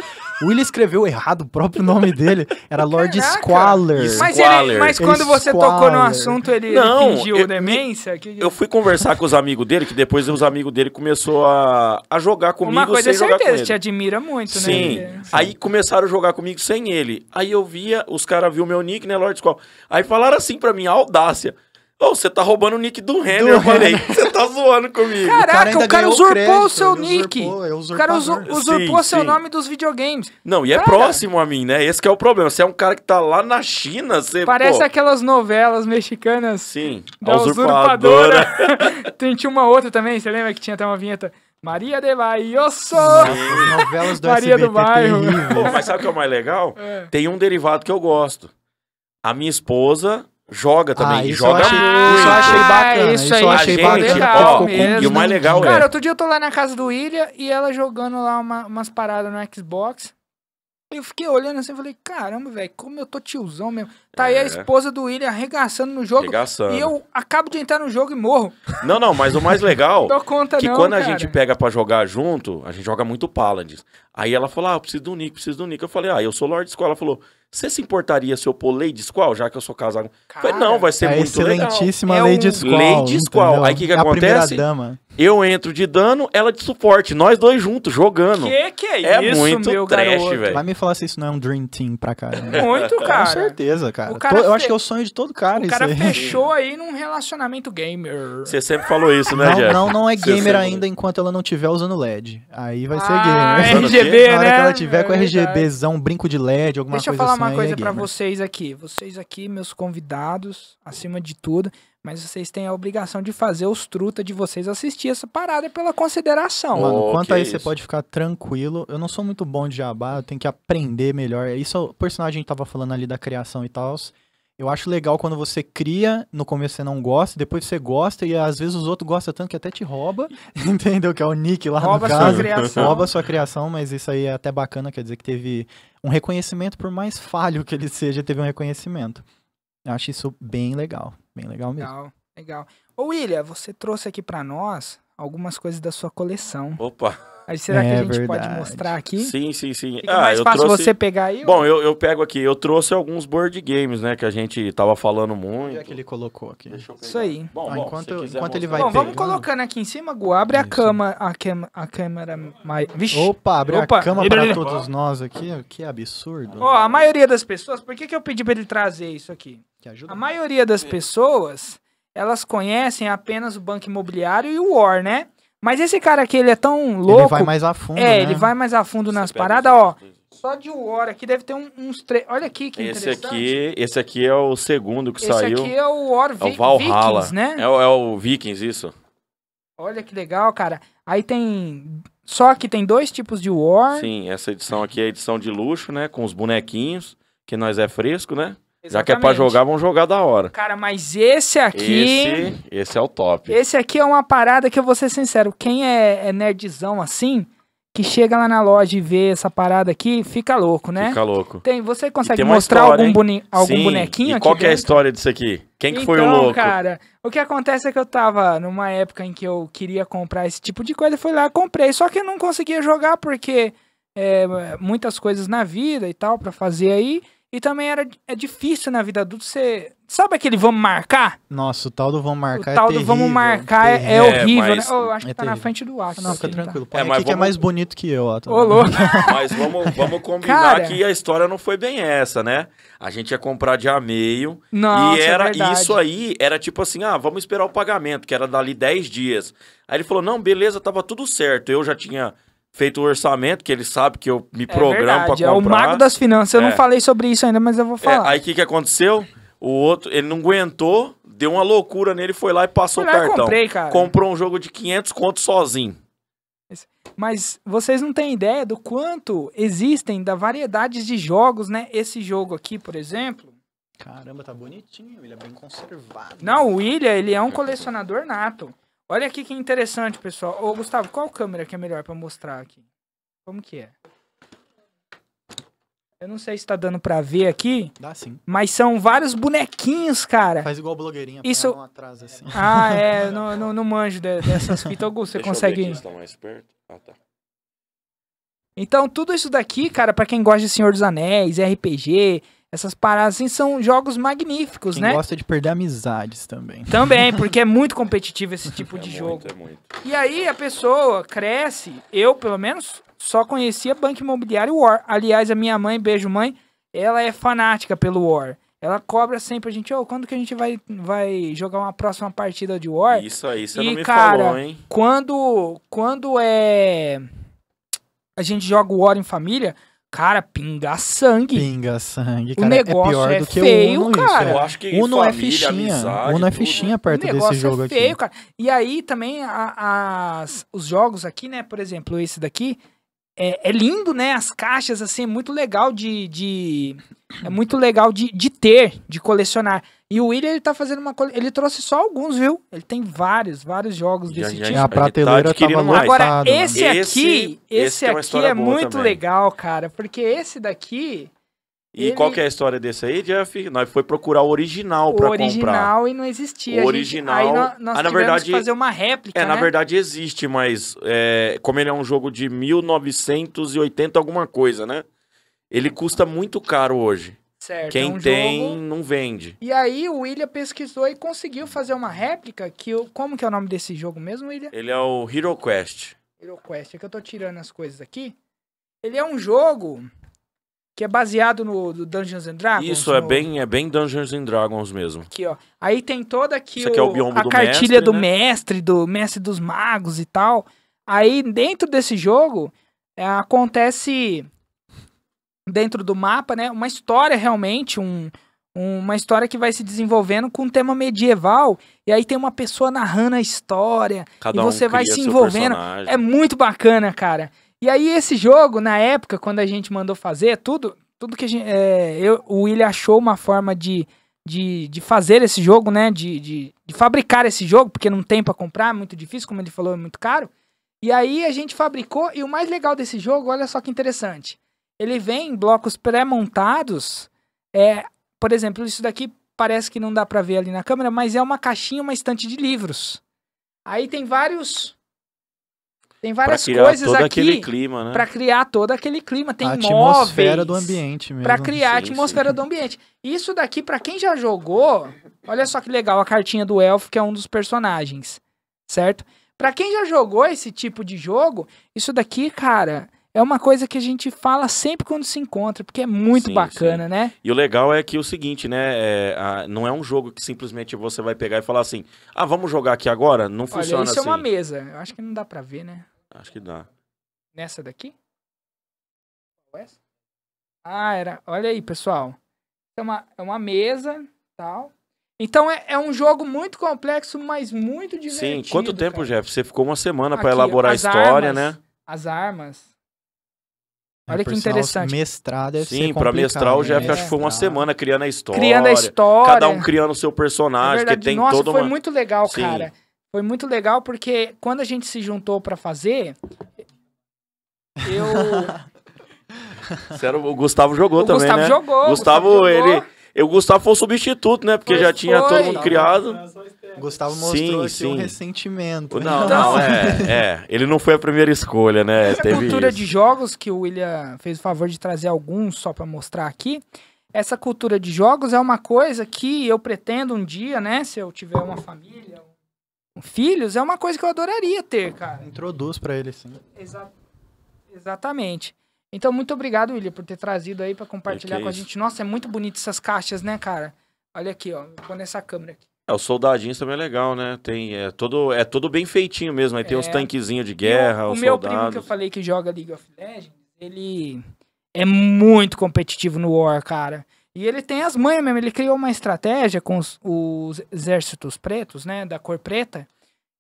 o William escreveu errado o próprio nome dele. Era Lord Caraca. Squaller. Mas, Squaller. ele, mas quando você tocou no Squaller. assunto, ele, ele Não, fingiu eu- demência? Que- Eu fui conversar com os amigos dele, que depois os amigos dele começou a, a jogar comigo Uma coisa é sem jogar com certeza, ele. te admira muito, né? Sim. Aí começaram a jogar comigo sem ele. Aí eu via, os caras viu meu nick, né, Lord Squall. Aí falaram assim pra mim, audácia. Ô, você tá roubando o nick do Renner. Eu falei, você tá zoando comigo. Caraca, o cara ganhou usurpou crédito, o seu nick. usurpou, é o cara usu- usurpador. usurpou Sim, seu sim. nome dos videogames. Não, e é Cara. próximo a mim, né? Esse que é o problema. Você é um cara que tá lá na China, você, Parece pô, aquelas novelas mexicanas Sim, da usurpadora. usurpadora. Tem, tinha uma outra também, você lembra que tinha até uma vinheta? Maria de Baioso! Novelas do Maria do SBT Bairro. terríveis. Pô, mas sabe o que é o mais legal? É. Tem um derivado que eu gosto. A minha esposa joga também. Ah, e isso eu joga achei- muito. isso eu achei bacana, Isso isso aí eu A achei gente, bacana. legal ó, mesmo. e o mais legal Cara, é... outro dia eu tô lá na casa do Ilha e ela jogando lá uma- umas paradas no Xbox. Eu fiquei olhando assim e falei, caramba, velho, como eu tô tiozão mesmo. Tá aí a É. esposa do William arregaçando no jogo. Arregaçando. E eu acabo de entrar no jogo e morro. Não, não, mas o mais legal... Dou conta que não, quando a cara. gente pega pra jogar junto, a gente joga muito Paladins. Aí ela falou, ah, eu preciso do Nick, preciso do Nick. Eu falei, ah, eu sou Lord Squall. Ela falou, você se importaria se eu pôr Lady Squall, já que eu sou casado? Eu falei, Cara, não, vai ser É a muito legal. excelentíssima É Lady um- Squall. Lady Squall. entendeu? Aí o que que É acontece? dama. Eu entro de dano, ela de suporte. Nós dois juntos, jogando. Que que é, É isso, muito meu trash, garoto? velho. Vai me falar se isso não é um Dream Team pra caramba. Muito, Com cara. certeza, cara. Cara eu fe- acho que é o sonho de todo cara O isso cara aí. fechou aí num relacionamento gamer. Você sempre falou isso, né, Não, Jeff? não, não é Você gamer sempre- ainda enquanto ela não estiver usando LED. Aí vai ser Ah, gamer. O quê? RGB, Na hora né? que ela tiver com É. RGBzão, brinco de LED, alguma Deixa coisa assim, é pra gamer. vocês aqui. Vocês aqui, meus convidados, acima de tudo, mas vocês têm a obrigação de fazer os truta de vocês assistir essa parada pela consideração. Mano, Oh, quanto a isso, você isso. pode ficar tranquilo. Eu não sou muito bom de jabá, eu tenho que aprender melhor. Isso é o personagem tava falando ali da criação e tal. Eu acho legal quando você cria, no começo você não gosta, depois você gosta e às vezes os outros gostam tanto que até te rouba, entendeu? Que é o Nick lá Rouba no sua caso. criação. Rouba sua criação, mas isso aí é até bacana, quer dizer que teve um reconhecimento, por mais falho que ele seja, teve um reconhecimento. Eu acho isso bem legal, bem legal mesmo. Legal, legal. Ô, William, você trouxe aqui pra nós algumas coisas da sua coleção. Opa. Aí será que É a gente pode verdade. mostrar aqui? Sim, sim, sim. Fica Ah, mais eu fácil trouxe... você pegar aí? Bom, eu, eu pego aqui. Eu trouxe alguns board games, né? Que a gente tava falando Onde muito. é que ele colocou aqui? Deixa eu pegar. Isso aí. Bom, Ah, bom, enquanto- enquanto ele vai Bom, vamos pegando. colocando aqui em cima, Gu. Abre a cama, a, cam a câmera mais... Vixe. Opa, abre Opa. a cama para todos nós aqui. Que absurdo. Ó, a maioria das pessoas... Por que, que eu pedi pra ele trazer isso aqui? Que ajuda. A maioria das pessoas, elas conhecem apenas o banco imobiliário e o War, né? Mas esse cara aqui, ele é tão louco... Ele vai mais a fundo, é, né? ele vai mais a fundo Você nas paradas, ó. Só de War aqui deve ter um- uns três... Olha aqui que Esse interessante. aqui, esse aqui é o segundo que Esse saiu. aqui é o War É Vi o Valhalla. Vikings, né? É, o, é o Vikings, isso. Olha que legal, cara. Aí tem... Só que tem dois tipos de War. Sim, essa edição aqui é a edição de luxo, né? Com os bonequinhos, que nós é fresco, né? Já que é pra Exatamente. jogar, vamos jogar da hora. Cara, mas esse aqui... Esse, esse é o top. Esse aqui é uma parada que eu vou ser sincero. Quem é, é nerdzão assim, que chega lá na loja e vê essa parada aqui, fica louco, né? Fica louco. Tem, você consegue mostrar história, algum, bone- algum Sim, bonequinho e aqui qual que é a história disso aqui? Quem que foi o Então, louco? cara, o que acontece é que eu tava numa época em que eu queria comprar esse tipo de coisa, fui lá e comprei. Só que eu não conseguia jogar porque é, muitas coisas na vida e tal pra fazer aí. E também era é difícil na vida adulta você. Sabe aquele vamos marcar? Nossa, o tal do vamos marcar o é tal do vamos marcar é- é, terrível. horrível, mas- né? Oh, eu acho que é tá na terrível. frente do Axel. Não, fica aqui, tá? tranquilo. É, Põe mas aqui que é vamos- mais bonito que eu, ó. tá Ô, louco. Mas vamos, vamos combinar Cara. que a história não foi bem essa, né? A gente ia comprar dia meio. Nossa, e era é isso aí, era tipo assim, ah, vamos esperar o pagamento, que era dali 10 dias. Aí ele falou: "Não, beleza, tava tudo certo. Eu já tinha feito o orçamento, que ele sabe que eu me É programo pra verdade, é o comprar. mago das finanças. Eu É. não falei sobre isso ainda, mas eu vou É, falar. aí o que que aconteceu? O outro, ele não aguentou, deu uma loucura nele, foi lá e passou o lá e cartão. comprei, cara. Comprou um jogo de 500 conto sozinho. Mas vocês não têm ideia do quanto existem da variedades de jogos, né? Esse jogo aqui, por exemplo. Caramba, tá bonitinho, ele é bem conservado. Não, o William, ele é um colecionador nato. Olha aqui que interessante, pessoal. Ô, Gustavo, qual câmera que é melhor pra mostrar aqui? Como que é? Eu não sei se tá dando pra ver aqui, Dá sim. mas são vários bonequinhos, cara. Faz igual blogueirinha. Isso- põe a mão atrás, assim. Ah, é, eu não, não, não manjo de- dessas fitas. Augusto, você Deixa eu ver consegue. tá mais perto. Ah, tá. Então, tudo isso daqui, cara, pra quem gosta de Senhor dos Anéis, RPG, essas paradas assim, são jogos magníficos, Quem né? gosta de perder amizades também. Também, porque é muito competitivo esse tipo É de muito, jogo. é muito. E aí a pessoa cresce, eu pelo menos só conhecia Banco Imobiliário War. Aliás, a minha mãe, beijo mãe, ela é fanática pelo War. Ela cobra sempre a gente, ô, quando que a gente vai, vai jogar uma próxima partida de War? Isso aí você E, não me cara, falou, hein? Quando, quando é a gente joga o War em família, cara, pinga sangue. Pinga sangue, O cara. negócio é pior é do que feio, o Uno, cara. isso. Eu É. acho que Uno é família, fichinha. amizade, Uno é tudo. fichinha O perto desse negócio jogo é aqui. feio, cara. E aí também a- as, os jogos aqui, né? Por exemplo, esse daqui é, é lindo, né? As caixas, assim, é muito legal de. de- é muito legal de, de ter, de colecionar. E o William, ele tá fazendo uma. cole- Ele trouxe só alguns, viu? Ele tem vários, vários jogos desse já- tipo. A tá prateleira adquirindo tava mais. Agora, mano. esse aqui, esse esse aqui é boa muito também. legal, cara. Porque esse daqui, E Ele- qual que é a história desse aí, Jeff? Nós foi procurar o original o pra original e não existia. O A gente- original- aí nó- nós Ah, na tivemos verdade- que fazer uma réplica, comprar. É, na né? verdade existe, mas é, como ele é um jogo de 1980 alguma coisa, né? Ele custa muito caro hoje. Certo, é Quem um tem, jogo- não vende. E aí o William pesquisou e conseguiu fazer uma réplica que o como que é o nome desse jogo mesmo, William? Ele é o Hero Quest. Hero Quest. É que eu tô tirando as coisas aqui. Ele é um jogo que é baseado no Dungeons and Dragons. Isso, é no- bem, é bem Dungeons and Dragons mesmo. Aqui, ó. Aí tem toda aqui Isso aqui é o o- a do cartilha mestre, do né? mestre, do mestre dos magos e tal. Aí dentro desse jogo é, acontece dentro do mapa, né? Uma história realmente, um, uma história que vai se desenvolvendo com um tema medieval. E aí tem uma pessoa narrando a história. Cada E um você vai cria se envolvendo. É muito bacana, cara. E aí esse jogo, na época, quando a gente mandou fazer, tudo, tudo que a gente. é, eu, o William achou uma forma de, de, de fazer esse jogo, né? De, de, de fabricar esse jogo, porque não tem pra comprar, é muito difícil, como ele falou, é muito caro. E aí a gente fabricou, e o mais legal desse jogo, olha só que interessante. Ele vem em blocos pré-montados. É, por exemplo, isso daqui parece que não dá pra ver ali na câmera, mas é uma caixinha, uma estante de livros. Aí tem vários. Tem Pra várias criar coisas todo aqui aquele clima, né? pra criar todo aquele clima. Tem a atmosfera móveis do ambiente mesmo. Pra criar a Sim, atmosfera do ambiente. Isso daqui, pra quem já jogou, olha só que legal a cartinha do elfo, que é um dos personagens, certo? Pra quem já jogou esse tipo de jogo, isso daqui, cara, é uma coisa que a gente fala sempre quando se encontra, porque é muito Sim, bacana, né? E o legal é que o seguinte, né? é, a- não é um jogo que simplesmente você vai pegar e falar assim: ah, vamos jogar aqui agora? Não Olha, funciona isso assim. é uma mesa. Eu acho que não dá pra ver, né? Acho que dá. Nessa daqui? Qual essa? Ah, era. Olha aí, pessoal. É uma, é uma mesa tal. Então é, é um jogo muito complexo, mas muito divertido. Sim, quanto tempo, cara. Jeff? Você ficou uma semana pra elaborar a história, armas. né? As armas. É, Olha que interessante. Mestrar deve ser Sim, pra complicado, mestrar o né? Jeff, acho que foi uma semana criando a história. Criando a história. Cada um criando o seu É personagem, verdade. que tem Nossa, toda foi uma. muito legal, Sim. cara. Foi muito legal porque quando a gente se juntou pra fazer, eu. Sério, o Gustavo jogou o também, Gustavo né? jogou. o Gustavo, jogou. ele. E o Gustavo foi o substituto, né? Porque Foi, já tinha todo mundo criado. Gustavo Sim, mostrou aqui sim. um ressentimento. Não, Então- não, é, é. Ele não foi a primeira escolha, né? Essa Teve cultura isso. de jogos que o William fez o favor de trazer alguns só pra mostrar aqui. Essa cultura de jogos é uma coisa que eu pretendo um dia, né? Se eu tiver uma família, um- filhos, é uma coisa que eu adoraria ter, cara. Introduz pra ele, sim. Exa- exatamente. Então, muito obrigado, William, por ter trazido aí pra compartilhar com a gente. Nossa, é muito bonito essas caixas, né, cara? Olha aqui, ó. Vou nessa câmera aqui. É, os soldadinhos também é legal, né? Tem, é, todo, é todo bem feitinho mesmo. Aí tem os É. tanquezinhos de guerra, o, os o meu primo que eu soldados. falei que joga League of Legends, ele é muito competitivo no War, cara. E ele tem as manhas mesmo. Ele criou uma estratégia com os, os exércitos pretos, né? Da cor preta.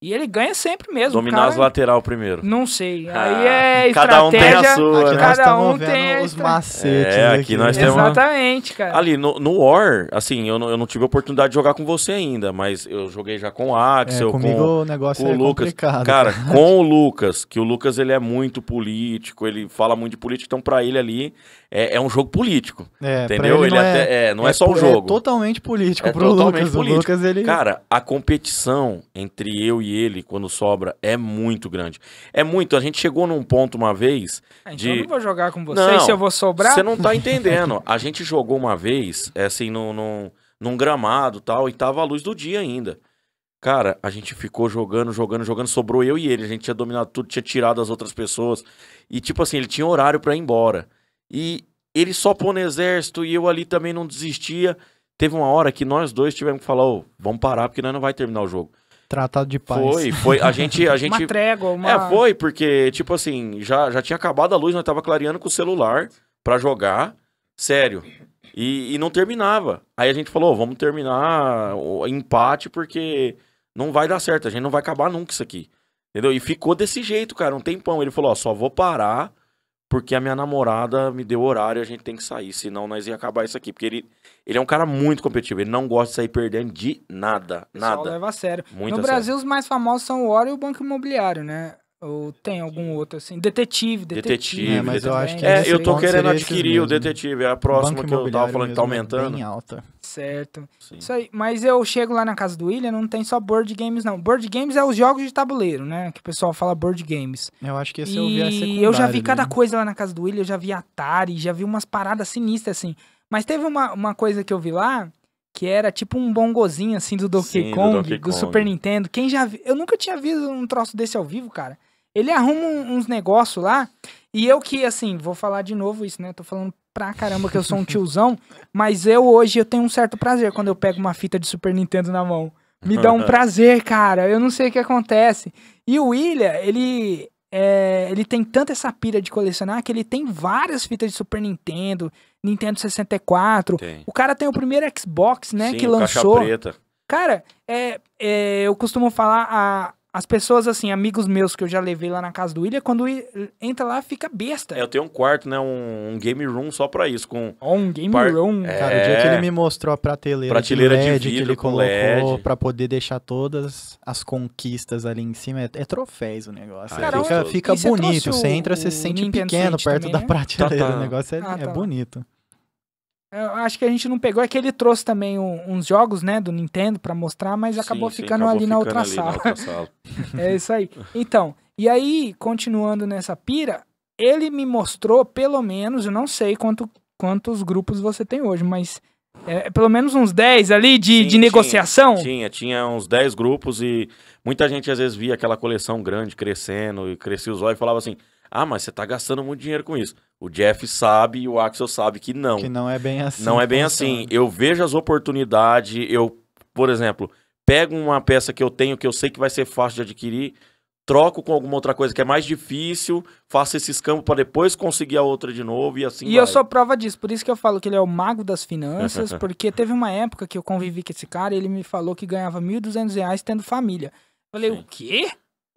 E ele ganha sempre mesmo. Dominar cara, as lateral primeiro. Não sei. Ah, Aí é cada um tem a sua, Aqui né? nós Cada um tem a os macetes. É, aqui nós temos- Exatamente, cara. Ali, no, no War, assim, eu não, eu não tive a oportunidade de jogar com você ainda, mas eu joguei já com o É, Axel, comigo com, o negócio com é o Lucas. complicado. Cara, com o Lucas, que o Lucas ele é muito político, ele fala muito de política, então pra ele ali é, é um jogo político, é, entendeu? Ele, não até, é, não é, só um jogo. totalmente político É pro totalmente Lucas. político. O Lucas, ele... Cara, a competição entre eu e ele, quando sobra, é muito grande. É muito. A gente chegou num ponto uma vez. Ah, então de- eu não vou jogar com Não, vocês se eu vou sobrar. Você não tá entendendo. A gente jogou uma vez, é assim, num, num, num gramado e tal, e tava a luz do dia ainda. Cara, a gente ficou jogando, jogando, jogando, sobrou eu e ele. A gente tinha dominado tudo, tinha tirado as outras pessoas. E, tipo assim, ele tinha horário pra ir embora. E ele só pôs no exército e eu ali também não desistia. Teve uma hora que nós dois tivemos que falar, ô, vamos parar, porque nós não vai terminar o jogo. Tratado de paz. Foi, foi. A gente. A gente Uma trégua, uma... é, foi, porque, tipo assim, já, já tinha acabado a luz, nós tava clareando com o celular pra jogar. Sério. E, e não terminava. Aí a gente falou, vamos terminar o empate, porque não vai dar certo, a gente não vai acabar nunca isso aqui. Entendeu? E ficou desse jeito, cara, um tempão. Ele falou, ó, só vou parar porque a minha namorada me deu horário e a gente tem que sair, senão nós ia acabar isso aqui. Porque ele, ele é um cara muito competitivo, ele não gosta de sair perdendo de nada, nada. leva a sério. Muito no a sério. Brasil, os mais famosos são o Oro e o Banco Imobiliário, né? Ou tem algum outro assim? Detetive, detetive. Detetive, É, mas eu também, acho que É, eu tô querendo adquirir o detetive, é a próxima que eu tava falando que tá mesmo é aumentando. Bem alta. Certo. Sim. Isso aí. Mas eu chego lá na casa do William, não tem só board games, não. Board games é os jogos de tabuleiro, né? Que o pessoal fala board games. Eu acho que esse eu vi a E secundária eu já vi cada coisa lá na casa do William, eu já vi Atari, já vi umas paradas sinistras, assim. Mas teve uma, uma coisa que eu vi lá, que era tipo um bongozinho, assim, do Donkey Sim, do Kong, do, Donkey Kong. Super Nintendo. Quem já viu... Eu nunca tinha visto um troço desse ao vivo, cara. Ele arruma um- uns negócios lá, e eu que, assim, vou falar de novo isso, né? Tô falando pra caramba que eu sou um tiozão, mas eu hoje eu tenho um certo prazer quando eu pego uma fita de Super Nintendo na mão. Me dá um prazer, cara. Eu não sei o que acontece. E o William, ele é, ele tem tanta essa pira de colecionar que ele tem várias fitas de Super Nintendo, Nintendo 64. Tem. O cara tem o primeiro Xbox, né, Sim, que lançou. Caixa preta. Cara, é, é, eu costumo falar a, as pessoas assim, amigos meus que eu já levei lá na casa do William, quando entra lá fica besta. É, eu tenho um quarto, né? Um, um game room só pra isso, com Ó, um game Par- room. É. Cara, o dia que ele me mostrou a prateleira, Prateleira de de LED que vidro ele com colocou LED. pra poder deixar todas as conquistas ali em cima, é, é troféus o negócio. Ah, É, Cara, fica fica bonito, você entra, você se sente Nintendo pequeno Switch perto também, da né? prateleira, Tá, tá. o negócio é, Ah, é tá. bonito. Eu acho que a gente não pegou, é que ele trouxe também um- uns jogos, né, do Nintendo pra mostrar, mas acabou Sim, sim, ficando acabou ali na ficando outra ali na sala. outra sala. É isso aí. Então, e aí, continuando nessa pira, ele me mostrou, pelo menos, eu não sei quanto, quantos grupos você tem hoje, mas é, pelo menos uns 10 ali de, Sim, de tinha, negociação. Tinha, tinha uns 10 grupos e muita gente às vezes via aquela coleção grande crescendo e crescia os olhos e falava assim: Ah, mas você tá gastando muito dinheiro com isso. O Jeff sabe e o Axel sabe que não. Que não é bem assim. Não é bem assim. Eu vejo as oportunidades, eu, por exemplo, pego uma peça que eu tenho que eu sei que vai ser fácil de adquirir, troco com alguma outra coisa que é mais difícil, faço esse escampo para depois conseguir a outra de novo e assim E vai. eu sou prova disso, por isso que eu falo que ele é o mago das finanças, porque teve uma época que eu convivi com esse cara e ele me falou que ganhava 1.200 reais tendo família. Falei, Sim. o quê?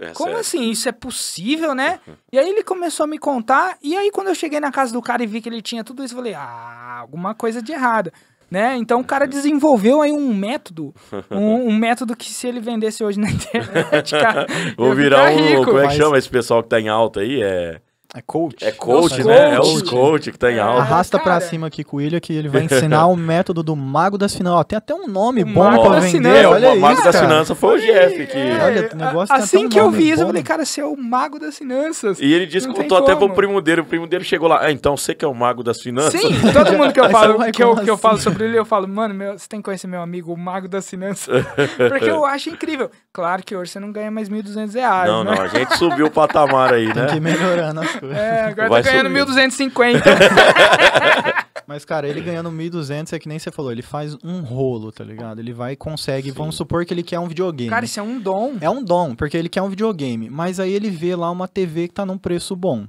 É Como sério. assim? Isso é possível, né? E aí ele começou a me contar, e aí quando eu cheguei na casa do cara e vi que ele tinha tudo isso, eu falei, ah, alguma coisa de errado. Né? Então o cara desenvolveu aí um método, um, um método que se ele vendesse hoje na internet, cara, Vou virar um. rico. Como é que Mas- chama esse pessoal que tá em alta aí? É, É coach. é coach, Os né? É coach. os coach que tá em É. alta. Arrasta pra cara. cima aqui com o William que ele vai ensinar o método do mago das finanças. Ó, Tem até um nome O bom mago pra das vender. finanças. Olha o Mago isso, das. Finanças foi o Jeff que. É, Olha, o negócio tem assim um que eu nome vi isso, eu falei, cara, você é o mago das finanças. E ele disse que contou até pro primo dele. O primo dele chegou lá. Ah, então você que é o mago das finanças? Sim, todo mundo que eu falo, que eu, que eu assim? falo sobre ele, eu falo, mano, meu, você tem que conhecer meu amigo, o mago das finanças. Porque eu acho incrível. Claro que hoje você não ganha mais 1.200 reais, Não, né? não, a gente subiu o patamar aí, Tem que ir né? melhorando as É, agora Vai tá ganhando subir. 1.250. Mas, cara, ele ganhando 1.200 é que nem você falou, ele faz um rolo, tá ligado? Ele vai e consegue, vamos supor que ele quer um videogame. Cara, isso é um dom. É um dom, porque ele quer um videogame. Mas aí ele vê lá uma TV que tá num preço bom.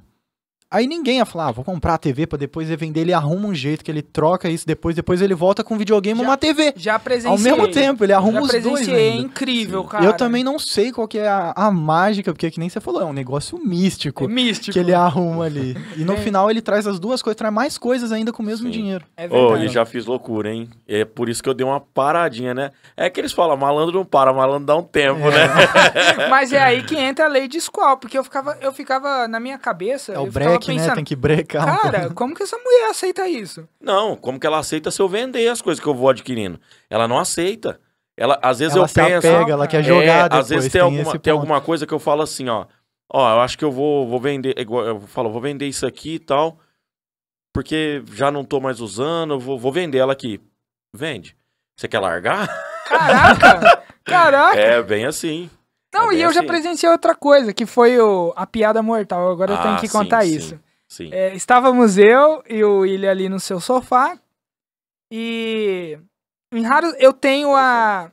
Aí ninguém ia falar, ah, vou comprar a TV pra depois ele vender, ele arruma um jeito que ele troca isso depois, depois ele volta com um videogame e Já uma TV. Já Ao presenciei. mesmo tempo, ele arruma Já os dois presenciei, é incrível, Sim. cara. Eu também não sei qual que é a, a mágica, porque que nem você falou, é um negócio místico É místico. que ele arruma ali. E no É. final ele traz as duas coisas, traz mais coisas ainda com o mesmo Sim. dinheiro. É Ô, verdade. e já fiz loucura, hein? É por isso que eu dei uma paradinha, né? É que eles falam, malandro não para, malandro dá um tempo, É. né? Mas é aí que entra a lei de Squall, porque eu ficava, eu ficava na minha cabeça. É o ficava break, né? pensando, Tem que brecar. um Cara, pouco. como que essa mulher aceita isso? Não, como que ela aceita se eu vender as coisas que eu vou adquirindo? Ela não aceita. Ela, às vezes ela eu se penso. apega, ela quer É, jogar é, depois. às vezes tem, alguma, esse tem alguma coisa que eu falo assim, ó. Ó, eu acho que eu vou, vou vender. igual Eu falo, vou vender isso aqui e tal. Porque já não tô mais usando, eu vou, vou vender ela aqui. Vende. Você quer largar? Caraca! Caraca! É, bem assim. Não, é e eu já assim. presenciei outra coisa, que foi o, a piada mortal. Agora eu tenho Ah, que sim, contar sim. isso. Sim. É, estávamos eu e o William ali no seu sofá. E em raros eu tenho a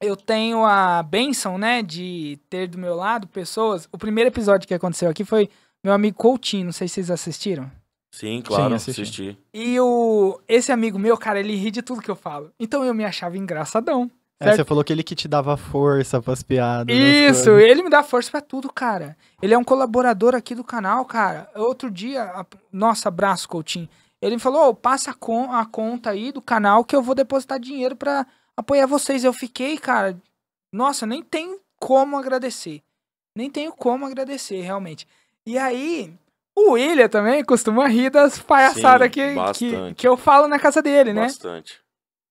eu tenho a benção, né, de ter do meu lado pessoas. O primeiro episódio que aconteceu aqui foi meu amigo Coutinho, não sei se vocês assistiram. Sim, claro, assisti. assisti. E o esse amigo meu, cara, ele ri de tudo que eu falo. Então eu me achava engraçadão. É, você falou que ele que te dava força pras piadas. Isso, ele me dá força pra tudo, cara. Ele é um colaborador aqui do canal, cara. Outro dia, a- nossa, abraço, Coutinho. Ele me falou, "Ô, passa a, con- a conta aí do canal que eu vou depositar dinheiro pra apoiar vocês. Eu fiquei, cara, nossa, nem tenho como agradecer. Nem tenho como agradecer, realmente. E aí, o William também costuma rir das palhaçadas Sim, que, que, bastante. que eu falo na casa dele, né? Bastante.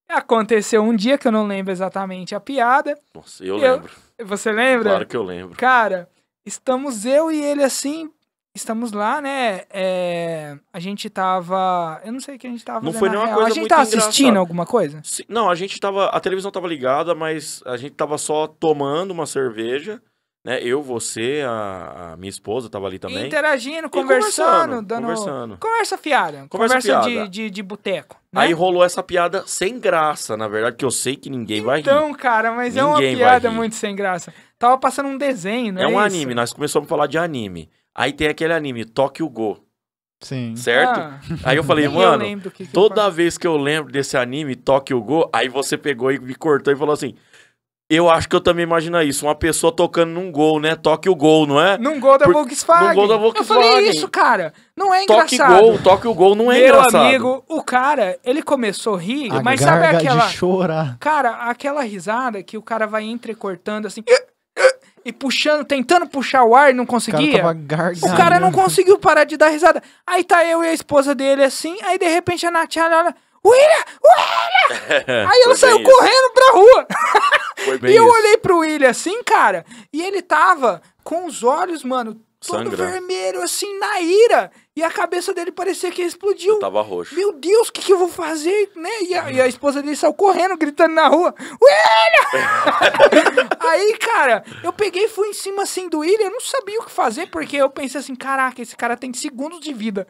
Aconteceu um dia que eu não lembro exatamente a piada. Nossa, eu, Eu- lembro. Você lembra? Claro que eu lembro. Cara, estamos eu e ele assim. Estamos lá, né? é, a gente tava. Eu não sei o que a gente tava Não foi nenhuma real. coisa A gente tava assistindo engraçada. alguma coisa? Sim, Não, a gente tava. A televisão tava ligada, mas a gente tava só tomando uma cerveja. Né? Eu, você, a, a minha esposa tava ali também. Interagindo, E conversando, dando. Conversando. Conversa fiada. Conversa Conversa, fiada. de, de, de boteco. Né? Aí rolou essa piada sem graça, na verdade, que eu sei que ninguém vai rir. então, cara, mas é uma Ninguém piada muito sem graça. Tava passando um desenho, né? É um anime, nós começamos a falar de anime. Aí tem aquele anime, Tokyo Go, Sim. certo? Ah, Aí eu falei, eu mano, o que que eu toda vez que eu lembro desse anime, Tokyo Go, aí você pegou e me cortou e falou assim: Eu acho que eu também imagino isso, uma pessoa tocando num gol, né? Toque o gol, não é? Num gol da Por- Volkswagen. num gol da Eu falei Volkswagen. isso, cara. Não é Toque engraçado. gol, toque o gol não é Meu engraçado. amigo, o cara, ele começou a rir, A mas sabe aquela. de chorar. Cara, aquela risada que o cara vai entrecortando assim. E puxando, tentando puxar o ar e não O cara conseguia. tava gargando. O cara não conseguiu parar de dar risada. Aí tá eu e a esposa dele assim, aí de repente a Natália olha. William! William! Aí ela saiu isso, correndo pra rua. Foi bem E eu isso. olhei pro William assim, cara, e ele tava com os olhos, mano, todo Sangrando. vermelho, assim, na ira. E a cabeça dele parecia que explodiu. Eu tava roxo. Meu Deus, o que, que eu vou fazer? Né? E, a, e a esposa dele saiu correndo, gritando na rua. William! Aí, cara, eu peguei e fui em cima assim do William. Eu não sabia o que fazer, porque eu pensei assim: caraca, esse cara tem segundos de vida.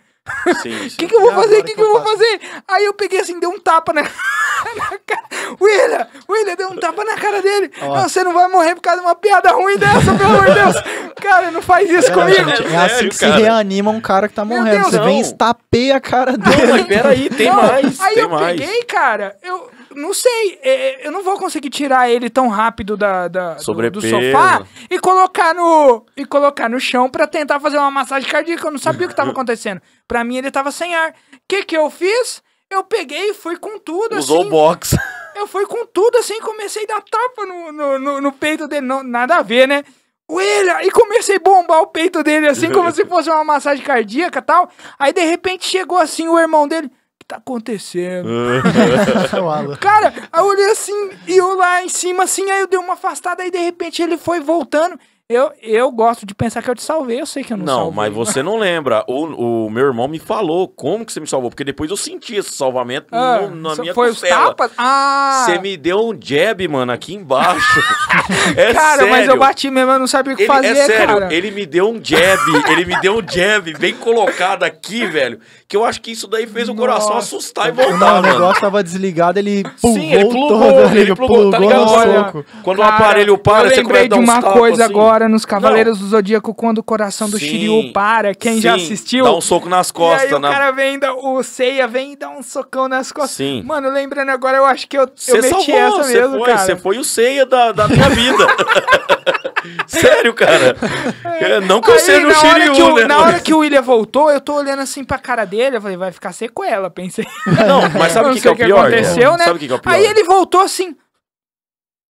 Sim, O sim. que, que eu vou fazer? O que, que que eu eu vou faço? fazer? Aí eu peguei assim, dei um tapa na, na cara. William! William deu um tapa na cara dele. Ó. Não, você não vai morrer por causa de uma piada ruim dessa, pelo amor de Deus. Cara, não faz isso Galera, comigo. gente, é assim Sério, que se cara? reanima um cara que tá morrendo. Deus, Você vem e não. estapeia a cara Não, dele. mas peraí, tem Não, mais. Aí tem eu mais. peguei, cara, eu não sei, é, eu não vou conseguir tirar ele tão rápido da, da- do, do sofá e colocar no e colocar no chão pra tentar fazer uma massagem cardíaca. Eu não sabia o que tava acontecendo. Pra mim ele tava sem ar. O que que eu fiz? Eu peguei e fui com tudo Usou assim. o box. Eu fui com tudo assim, comecei a dar tapa no, no, no, no peito dele. Não, nada a ver, né? William! E comecei a bombar o peito dele assim, como se fosse uma massagem cardíaca e tal. Aí de repente chegou assim o irmão dele. O que tá acontecendo? Alan. Cara, aí eu olhei assim, e eu lá em cima, assim, aí eu dei uma afastada, aí de repente ele foi voltando. Eu, eu gosto de pensar que eu te salvei, eu sei que eu não, Não, salvei. mas você não lembra. O, o meu irmão me falou como que você me salvou, porque depois eu senti esse salvamento Ah, no- na minha foi os costela. tapas? Ah! Você me deu um jab, mano, aqui embaixo. é cara, sério. mas eu bati mesmo, eu não sabia o que Ele, fazer, é sério, cara. ele me deu um jab, ele me deu um jab bem colocado aqui, velho, que eu acho que isso daí fez o coração Nossa. assustar e Não, voltar, o mano. negócio tava desligado, ele pum, Sim, ele plugou, né? ele plugou, tá ligado? Olha, soco. Quando Cara, o aparelho para, você lembrei começa a de dar uns uma tapas coisa assim. agora nos Cavaleiros do Zodíaco, quando o coração do Sim. Shiryu para. Quem já Sim, assistiu? Dá um soco nas e aí costas, o né? cara vem, o Seiya vem e dá um socão nas costas. Sim. Mano, lembrando agora, eu acho que eu, eu meti salvou, essa mesmo, foi, cara. você foi o ceia da, da minha vida. Sério, cara. É, Não que eu Aí, seja hora Shiryu, que o, né? na hora que o William voltou, eu tô olhando assim pra cara dele, eu falei, vai ficar sequela, pensei. Não, mas sabe o que, que é o pior? aconteceu, né? Sabe o que, que é o pior? Aí ele voltou assim,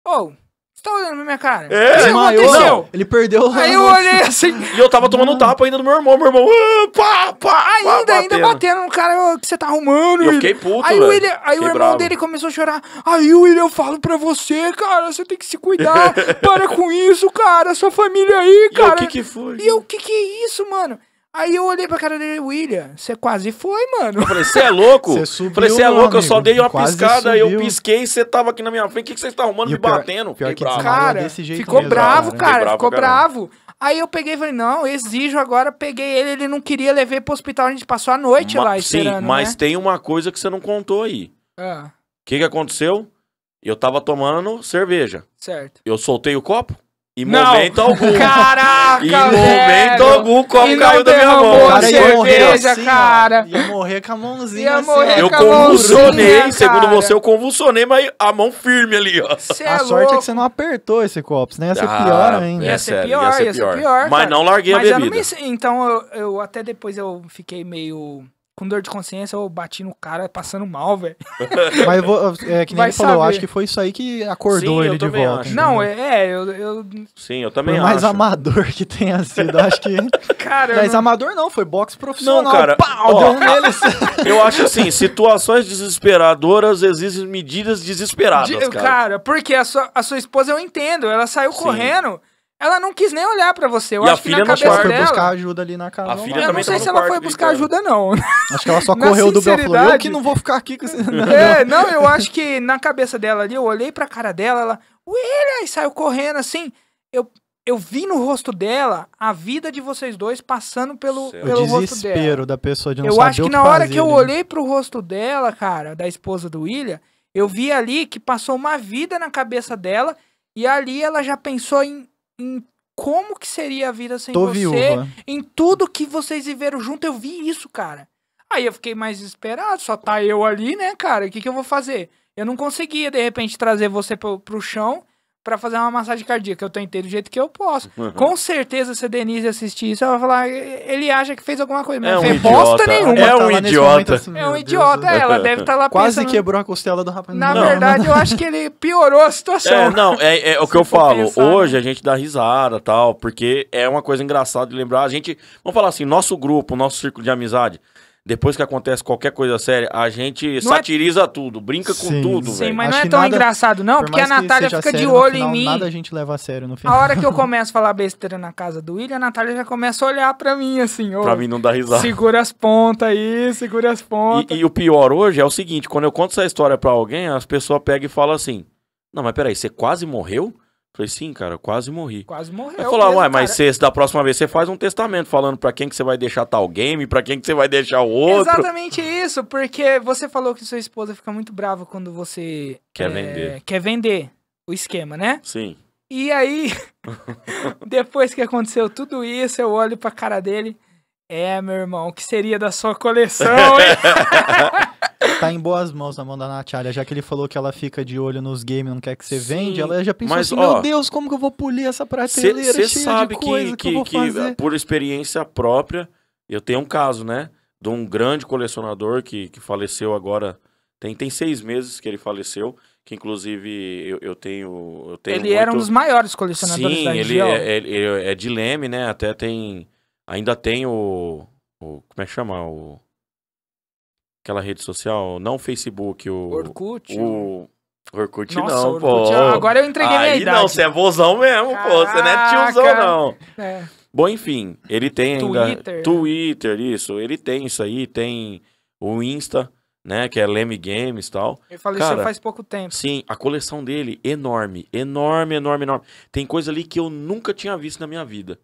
você tá olhando pra minha cara? É, o Desmaiou, aconteceu? ele perdeu Aí eu olhei assim, E eu tava tomando tapa ainda do meu irmão. Meu irmão, ah, pá, pá, ainda, pá, ainda batendo no cara ô, que você tá arrumando, E eu William. fiquei puto, Aí o, velho. William, aí o Fiquei irmão bravo. dele começou a chorar. Aí o William, eu falo pra você, cara, você tem que se cuidar. Para com isso, cara, sua família aí, E eu, cara. o que que foi? E eu, o que que é isso, mano? Aí eu olhei pra cara dele, William, você quase foi, mano. Eu falei, você é louco? Você subiu, falei, você é louco, eu só amigo. dei uma Quase piscada, eu subiu. pisquei e você tava aqui na minha frente. O que, que você tá arrumando, E me pior- batendo? pior que bravo. Cara, desse jeito ficou mesmo, bravo, cara. bravo ficou bravo. Aí eu peguei e falei, não, exijo agora, peguei ele, ele não queria, levei pro hospital, a gente passou a noite Ma- lá Sim, esperando, mas né? tem uma coisa que você não contou aí. Ah, O que que aconteceu? Eu tava tomando cerveja. certo. Eu soltei o copo? Em Não. momento algum. Caraca, Em momento velho. algum, o copo E caiu da minha mão. cara ia morrer assim, ó. cara. Ia morrer com a mãozinha Ia assim, morrer ó. Eu convulsionei, segundo cara. você, eu convulsionei, mas a mão firme ali, ó. Cê A é sorte é louco. que você não apertou esse copo, senão ia ser Ah, pior ainda. é Ia ser pior, ia ser ia ser pior. pior, Mas não larguei Mas a eu não bebida. me... Então, eu, eu até depois eu fiquei meio com dor de consciência, eu bati no cara passando mal, velho. Mas eu vou, é que nem Vai ele falou, eu saber. acho que foi isso aí que acordou Sim, ele de volta. acho. Não, é, é, eu, eu... Sim, eu também Por mais acho. amador que tenha sido, acho que. Cara, Mas não- amador não, foi boxe profissional. Não, cara, Pau, ó. deu nele. assim. Eu acho assim, situações desesperadoras existem medidas desesperadas, De- cara. cara, porque a sua, a sua esposa eu entendo, ela saiu Sim. correndo, ela não quis nem olhar pra você. Eu E a acho que filha na não cabeça Ela foi dela. buscar ajuda ali na casa. A não filha. Eu não sei se ela foi buscar ajuda, não. Acho que ela só Na correu do Bel falou: Eu que não vou ficar aqui com esse. É, não, eu acho que na cabeça dela ali, eu olhei pra cara dela, ela, William, e saiu correndo assim. Eu, eu vi no rosto dela a vida de vocês dois passando pelo. O pelo rosto dela. desespero da pessoa de não Eu saber acho o que na hora fazer que eu ali. olhei pro rosto dela, cara, da esposa do William, eu vi ali que passou uma vida na cabeça dela e ali ela já pensou em, em como que seria a vida sem Tô você, viúva. em tudo que vocês viveram junto, eu vi isso, cara. Aí eu fiquei mais desesperado, só tá eu ali, né, cara? O que, que eu vou fazer? Eu não conseguia, de repente, trazer você pro, pro chão pra fazer uma massagem cardíaca. Eu tentei do jeito que eu posso. Uhum. Com certeza, se a Denise assistir isso, ela vai falar, ele acha que fez alguma coisa, mas É não um fez bosta idiota. nenhuma. É um tá nesse idiota. assim, É um idiota, ela deve estar lá Quase pensando... quebrou a costela do rapaz. Na Não, verdade, eu acho que ele piorou a situação. É, não, é, é o que eu falo. pensar, né? Hoje a gente dá risada tal, porque é uma coisa engraçada de lembrar. A gente, vamos falar assim, nosso grupo, nosso círculo de amizade, depois que acontece qualquer coisa séria, a gente Não é- satiriza tudo, brinca com Sim, tudo, Sim, velho. mas Acho não é tão nada- engraçado, não, Por porque a Natália fica de sério, olho final, em mim. Nada a gente leva a sério no A final. hora que eu começo a falar besteira na casa do William, a Natália já começa a olhar pra mim assim, ô, Pra mim não dá risada. segura as pontas aí, segura as pontas. E, e o pior hoje é o seguinte: quando eu conto essa história pra alguém, as pessoas pegam e falam assim: Não, mas peraí, você quase morreu? Eu falei, sim, cara, eu quase morri. Quase morreu. Aí falou, mesmo, uai, mas cara. você, da próxima vez você faz um testamento falando pra quem que você vai deixar tal game, pra quem que você vai deixar o outro. Exatamente isso, porque você falou que sua esposa fica muito brava quando você Quer é, vender. quer vender o esquema, né? Sim. E aí, depois que aconteceu tudo isso, eu olho pra cara dele. É, meu irmão, o que seria da sua coleção, hein? Tá em boas mãos na mão da Natália, já que ele falou que ela fica de olho nos games, não quer que você Sim, vende, ela já pensou mas, assim, ó, meu Deus, como que eu vou polir essa prateleira Você cheia sabe de coisa que, que, eu que, vou que, fazer? por experiência própria, eu tenho um caso, né? De um grande colecionador que, que faleceu agora. Tem, tem seis meses que ele faleceu. Que inclusive eu, eu tenho. Eu tenho Ele era um muito- dos maiores colecionadores Sim, da ele região. é, ele é- é de Leme, né? Até tem. Ainda tem o. o- como é que chama? O, aquela rede social? Não o Facebook, o. Orkut. O. Orkut Nossa, não, Orkut, pô. agora eu entreguei minha Aí idade. não, você é vozão mesmo, pô. Você não é tiozão, Caraca. não. É. Bom, enfim, ele tem ainda. Twitter. Twitter, isso. Ele tem isso aí, tem o Insta, né? Que é Leme Games e tal. Ele faleceu Cara, faz pouco tempo. Sim, a coleção dele, enorme, enorme, enorme, enorme. Tem coisa ali que eu nunca tinha visto na minha vida.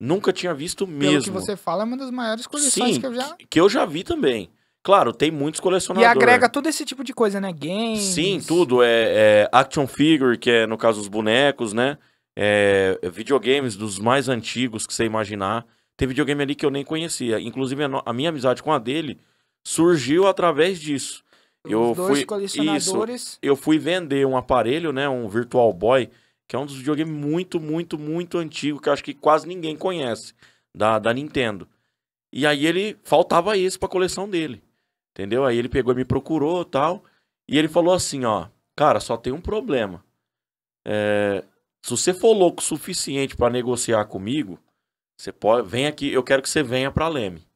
Nunca tinha visto Pelo mesmo. que você fala, é uma das maiores coleções Sim, que eu já. que eu já vi também. Claro, tem muitos E colecionadores. agrega todo esse tipo de coisa, né? Games. Sim, tudo. É, é action figure, que é no caso os bonecos, né? É, é videogames dos mais antigos que você imaginar. Tem videogame ali que eu nem conhecia. Inclusive, a, minha amizade com a dele surgiu através disso. Os eu dois fui- colecionadores. Eu fui vender um aparelho, né? Um Virtual Boy, que é um dos videogames muito, muito, muito antigo, que eu acho que quase ninguém conhece, da, da Nintendo. E aí ele faltava esse pra coleção dele. Entendeu? Aí ele pegou e me procurou e tal. E ele falou assim, ó, cara, só tem um problema. É, se você for louco o suficiente pra negociar comigo, você pode, vem aqui, eu quero que você venha pra Leme.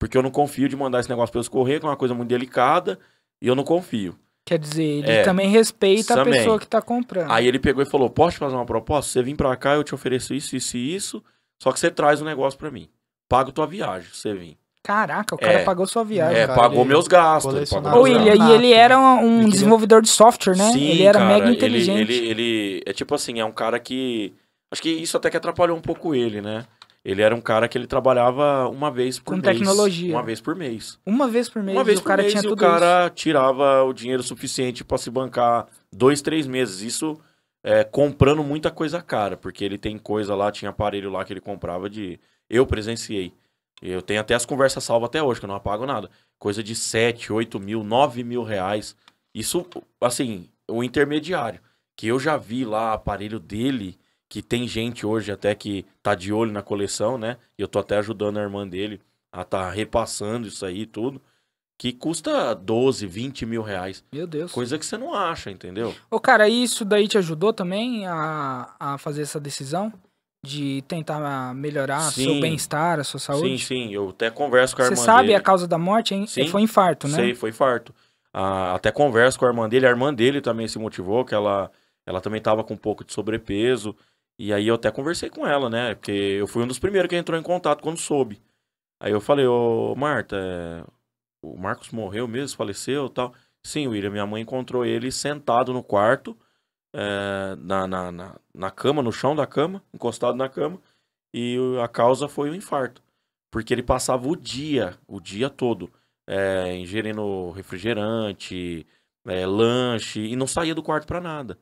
Porque eu não confio de mandar esse negócio pelos correios, que é uma coisa muito delicada, e eu não confio. Quer dizer, ele É, também respeita a também. pessoa que tá comprando. Aí ele pegou e falou: Posso te fazer uma proposta? Você vir pra cá, eu te ofereço isso, isso e isso. Só que você traz um negócio pra mim. Pago tua viagem, você vir. Caraca, o cara É. pagou sua viagem. É, cara, pagou ele meus gastos. ele pagou Ô, meus gastos. e ele era um Ele queria- desenvolvedor de software, né? Sim, ele era cara, mega ele- inteligente. Ele, ele, é tipo assim, é um cara que. Acho que isso até que atrapalhou um pouco ele, né? Ele era um cara que ele trabalhava uma vez por Com mês. tecnologia. Uma vez por mês. Uma vez por mês, uma vez o por cara mês tinha e tudo o cara tirava o dinheiro suficiente pra se bancar dois, três meses. Isso é, comprando muita coisa cara, porque ele tem coisa lá, tinha aparelho lá que ele comprava de. Eu presenciei. Eu tenho até as conversas salvas até hoje, que eu não apago nada. Coisa de 7, 8 mil, 9 mil reais. Isso, assim, o intermediário. Que eu já vi lá aparelho dele, que tem gente hoje até que tá de olho na coleção, né? E eu tô até ajudando a irmã dele a tá repassando isso aí e tudo. Que custa 12, 20 mil reais. Meu Deus. Coisa que você não acha, entendeu? Ô, cara, isso daí te ajudou também a, a fazer essa decisão? De tentar melhorar Sim. seu bem-estar, a sua Sim, saúde? sim. Eu até converso com a Você irmã sabe dele. a causa da morte, hein? Sim. Foi infarto, né? Sei, foi farto. Ah, até converso com a irmã dele. A irmã dele também se motivou, que ela, ela também tava com um pouco de sobrepeso. E aí eu até conversei com ela, né? Porque eu fui um dos primeiros que entrou em contato quando soube. Aí eu falei, ô Marta, é, o Marcos morreu mesmo, faleceu e tal. Sim, William, minha mãe encontrou ele sentado no quarto, é, na, na, na, na cama, no chão da cama, encostado na cama. E a causa foi o infarto. Porque ele passava o dia, o dia todo, é, ingerindo refrigerante, é, lanche, e não saía do quarto pra nada.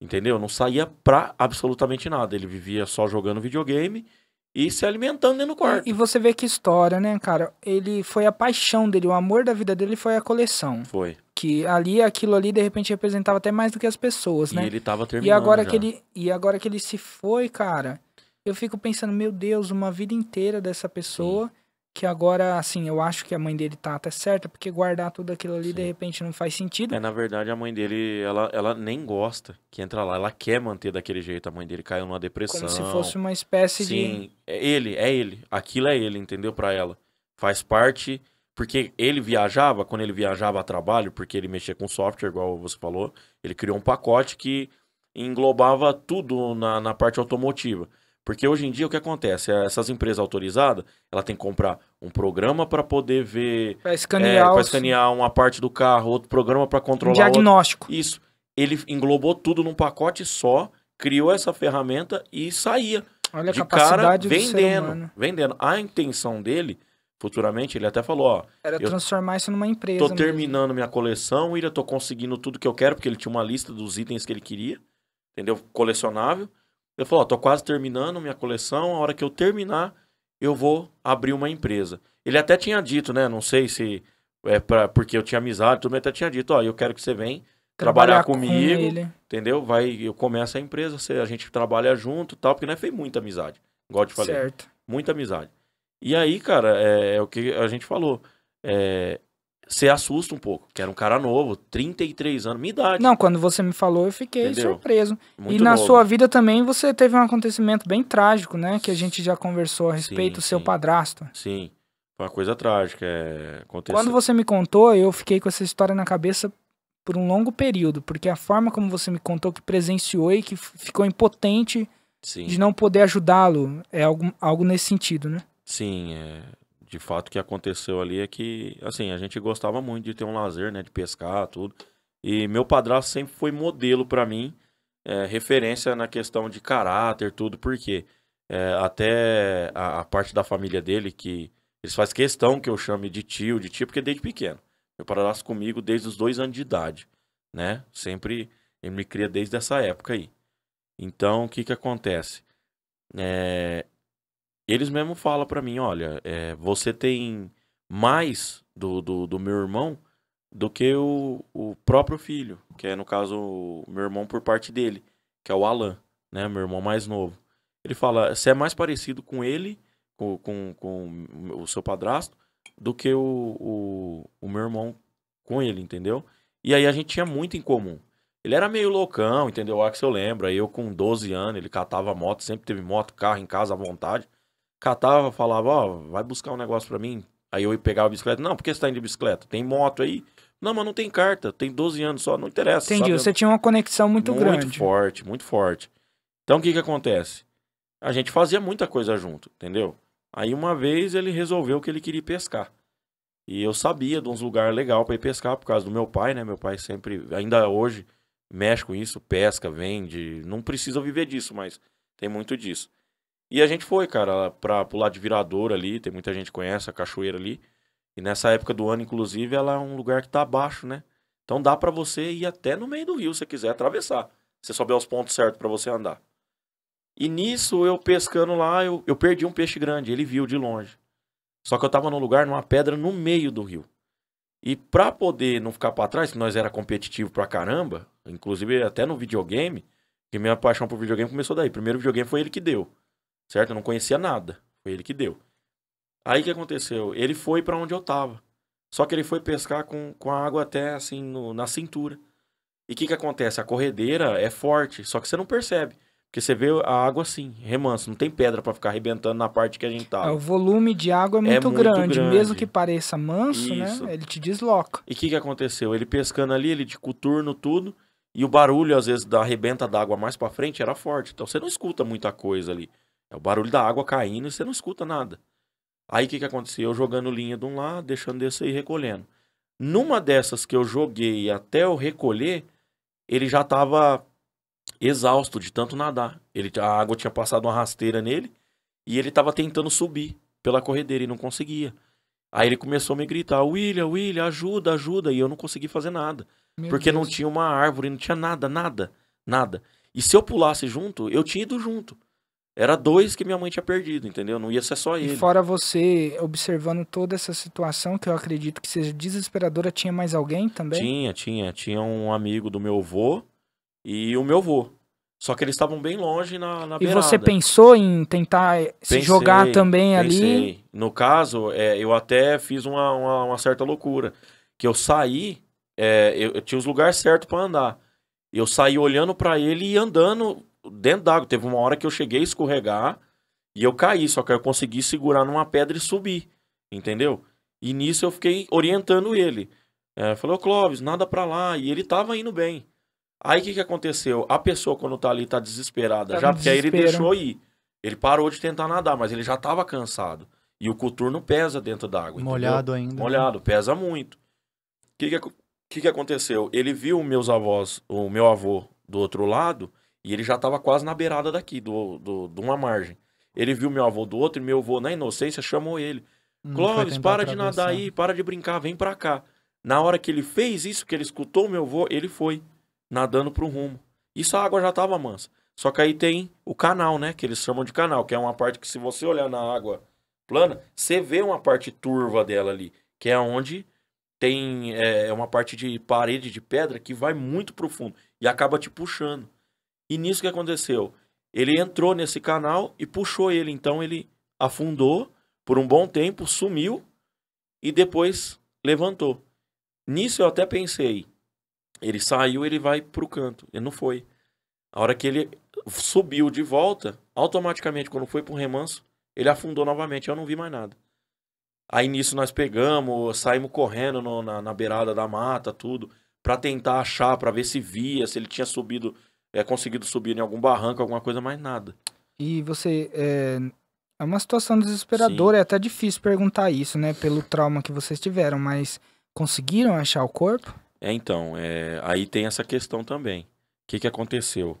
Entendeu? Não saía pra absolutamente nada. Ele vivia só jogando videogame e se alimentando dentro do quarto. E, e você vê que história, né, cara? Ele foi a paixão dele, o amor da vida dele foi a coleção. Foi. Que ali, aquilo ali, de repente, representava até mais do que as pessoas, E né? ele tava terminando. E agora, já. que ele, e agora que ele se foi, cara, eu fico pensando, meu Deus, uma vida inteira dessa pessoa. Que agora, assim, eu acho que a mãe dele tá até certa, porque guardar tudo aquilo ali, de Sim. repente, não faz sentido. É, na verdade, a mãe dele, ela, ela nem gosta que entra lá. Ela quer manter daquele jeito. A mãe dele caiu numa depressão. como se fosse uma espécie de. Sim, é ele, é ele. Aquilo é ele, entendeu? Pra ela. Faz parte. Porque ele viajava, quando ele viajava a trabalho, porque ele mexia com software, igual você falou, ele criou um pacote que englobava tudo na, na parte automotiva. Porque hoje em dia o que acontece? Essas empresas autorizadas, ela tem que comprar um programa para poder ver, Pra é, escanear, para os- escanear uma parte do carro, outro programa para controlar outro. diagnóstico. Isso. Ele englobou tudo num pacote só, criou essa ferramenta e saía Olha a de cara vendendo, vendendo. A intenção dele, futuramente, ele até falou, ó, Era Eu transformar isso numa empresa. tô mesmo. terminando minha coleção, ainda tô conseguindo tudo que eu quero, porque ele tinha uma lista dos itens que ele queria, entendeu? Colecionável. Ele falou, ó, tô quase terminando minha coleção, a hora que eu terminar, eu vou abrir uma empresa. Ele até tinha dito, né, não sei se é pra, porque eu tinha amizade, tudo, mas até tinha dito, ó, eu quero que você venha trabalhar com comigo, ele. entendeu? Vai, eu começo a empresa, você- a gente trabalha junto e tal, porque nós fez muita amizade, igual eu te falei. Certo. Muita amizade. E aí, cara, é, é o que a gente falou. É, você assusta um pouco, que era um cara novo, 33 anos, minha idade. Não, quando você me falou, eu fiquei Entendeu? surpreso. muito e na novo. sua vida também você teve um acontecimento bem trágico, né? Que a gente já conversou a respeito do seu padrasto. Sim, foi uma coisa trágica. É, aconteceu. Quando você me contou, eu fiquei com essa história na cabeça por um longo período, porque a forma como você me contou que presenciou e que ficou impotente Sim, de não poder ajudá-lo, é algo, algo nesse sentido, né? sim é, de fato o que aconteceu ali é que, assim, a gente gostava muito de ter um lazer, né, de pescar, tudo. E meu padrasto sempre foi modelo pra mim, é, referência na questão de caráter, tudo, porque é, até a, a parte da família dele, que eles fazem questão que eu chame de tio, de tio, porque desde pequeno. Meu padrasto comigo desde os dois anos de idade, né? Sempre ele me cria desde essa época aí. Então, o que que acontece? É, eles mesmo falam pra mim, olha, é, você tem mais do, do, do meu irmão do que o, o próprio filho, que é, no caso, o meu irmão por parte dele, que é o Alan, né? Meu irmão mais novo. Ele fala, você é mais parecido com ele, com, com, com o seu padrasto, do que o, o, o meu irmão com ele, entendeu? E aí a gente tinha muito em comum. Ele era meio loucão, entendeu? O Axel lembra. Eu com 12 anos, ele catava moto, sempre teve moto, carro em casa à vontade. Catava, falava, ó, oh, vai buscar um negócio pra mim. Aí eu ia pegar a bicicleta. Não, por que você tá indo de bicicleta? Tem moto aí? Não, mas não tem carta. Tem 12 anos só, não interessa. Entendi, sabe? você tinha uma conexão muito, muito grande. forte, muito forte. Então o que que acontece? A gente fazia muita coisa junto, entendeu? Aí uma vez ele resolveu que ele queria pescar. E eu sabia de uns lugares legais para ir pescar por causa do meu pai, né? Meu pai sempre, ainda hoje, mexe com isso, pesca, vende. Não precisa viver disso, mas tem muito disso. E a gente foi, cara, pra pular de virador ali, tem muita gente que conhece a cachoeira ali. E nessa época do ano, inclusive, ela é um lugar que tá abaixo, né? Então dá para você ir até no meio do rio, se quiser atravessar. Se souber os pontos certos para você andar. E nisso, eu pescando lá, eu, eu perdi um peixe grande, ele viu de longe. Só que eu tava num lugar, numa pedra, no meio do rio. E pra poder não ficar para trás, que nós era competitivo pra caramba, inclusive até no videogame, que minha paixão por videogame começou daí. Primeiro videogame foi ele que deu, certo? Eu não conhecia nada, foi ele que deu. Aí o que aconteceu? Ele foi para onde eu tava. Só que ele foi pescar com, com a água até assim no, na cintura. E o que, que acontece? A corredeira é forte, só que você não percebe. Porque você vê a água assim, remanso, não tem pedra para ficar arrebentando na parte que a gente tava. É, o volume de água é muito, muito grande. grande. Mesmo que pareça manso, Isso. né? Ele te desloca. E o que, que aconteceu? Ele pescando ali, ele de coturno, tudo. E o barulho, às vezes, da arrebenta d'água mais pra frente era forte. Então você não escuta muita coisa ali. É o barulho da água caindo e você não escuta nada. Aí o que, que aconteceu? Eu jogando linha de um lado, deixando desse aí recolhendo. Numa dessas que eu joguei até eu recolher, ele já tava exausto de tanto nadar. Ele, a água tinha passado uma rasteira nele e ele tava tentando subir pela corredeira e não conseguia. Aí ele começou a me gritar: William, William, ajuda, ajuda. E eu não consegui fazer nada. Meu porque não Deus. tinha uma árvore, não tinha nada, nada, nada. E se eu pulasse junto, eu tinha ido junto. Era dois que minha mãe tinha perdido, entendeu? Não ia ser só E ele. fora você observando toda essa situação, que eu acredito que seja desesperadora, tinha mais alguém também? Tinha, tinha. Tinha um amigo do meu avô e o meu avô. Só que eles estavam bem longe na, na E beirada. você pensou em tentar se Pensei, jogar também ali? Pensei. No caso, é, eu até fiz uma, uma, uma certa loucura. Que eu saí, é, eu, eu tinha os lugares certos pra andar. Eu saí olhando pra ele e andando dentro d'água. Teve uma hora que eu cheguei a escorregar e eu caí, só que eu consegui segurar numa pedra e subir, entendeu? E nisso eu fiquei orientando ele. É, falei, ô Clóvis, nada pra lá. E ele tava indo bem. Aí o que, que aconteceu? A pessoa, quando tá ali, tá desesperada Tá já, porque aí ele deixou ir. Ele parou de tentar nadar, mas ele já tava cansado. E o coturno pesa dentro d'água. entendeu? Molhado ainda. né? Molhado, pesa muito. O que que, que que aconteceu? Ele viu meus avós, o meu avô do outro lado, e ele já tava quase na beirada daqui, do, do, de uma margem. Ele viu meu avô do outro, e meu avô, na inocência, chamou ele. Hum, Clóvis, para de nadar aí, para de brincar, vem pra cá. Na hora que ele fez isso, que ele escutou meu avô, ele foi nadando pro rumo. Isso a água já tava mansa. Só que aí tem o canal, né? Que eles chamam de canal, que é uma parte que se você olhar na água plana, você vê uma parte turva dela ali, que é onde tem é, uma parte de parede de pedra que vai muito profundo e acaba te puxando. E nisso que aconteceu? Ele entrou nesse canal e puxou ele, então ele afundou por um bom tempo, sumiu e depois levantou. Nisso eu até pensei, ele saiu, ele vai pro canto. Ele não foi. A hora que ele subiu de volta, automaticamente, quando foi pro remanso, ele afundou novamente. Eu não vi mais nada. Aí nisso nós pegamos, saímos correndo no- na, na beirada da mata, tudo, pra tentar achar, pra ver se via, se ele tinha subido, é, conseguido subir em algum barranco, alguma coisa, mais nada. E você. É, é uma situação desesperadora, é até difícil perguntar isso, né? Pelo trauma que vocês tiveram, mas conseguiram achar o corpo? É, então, é, aí tem essa questão também. O que, que aconteceu?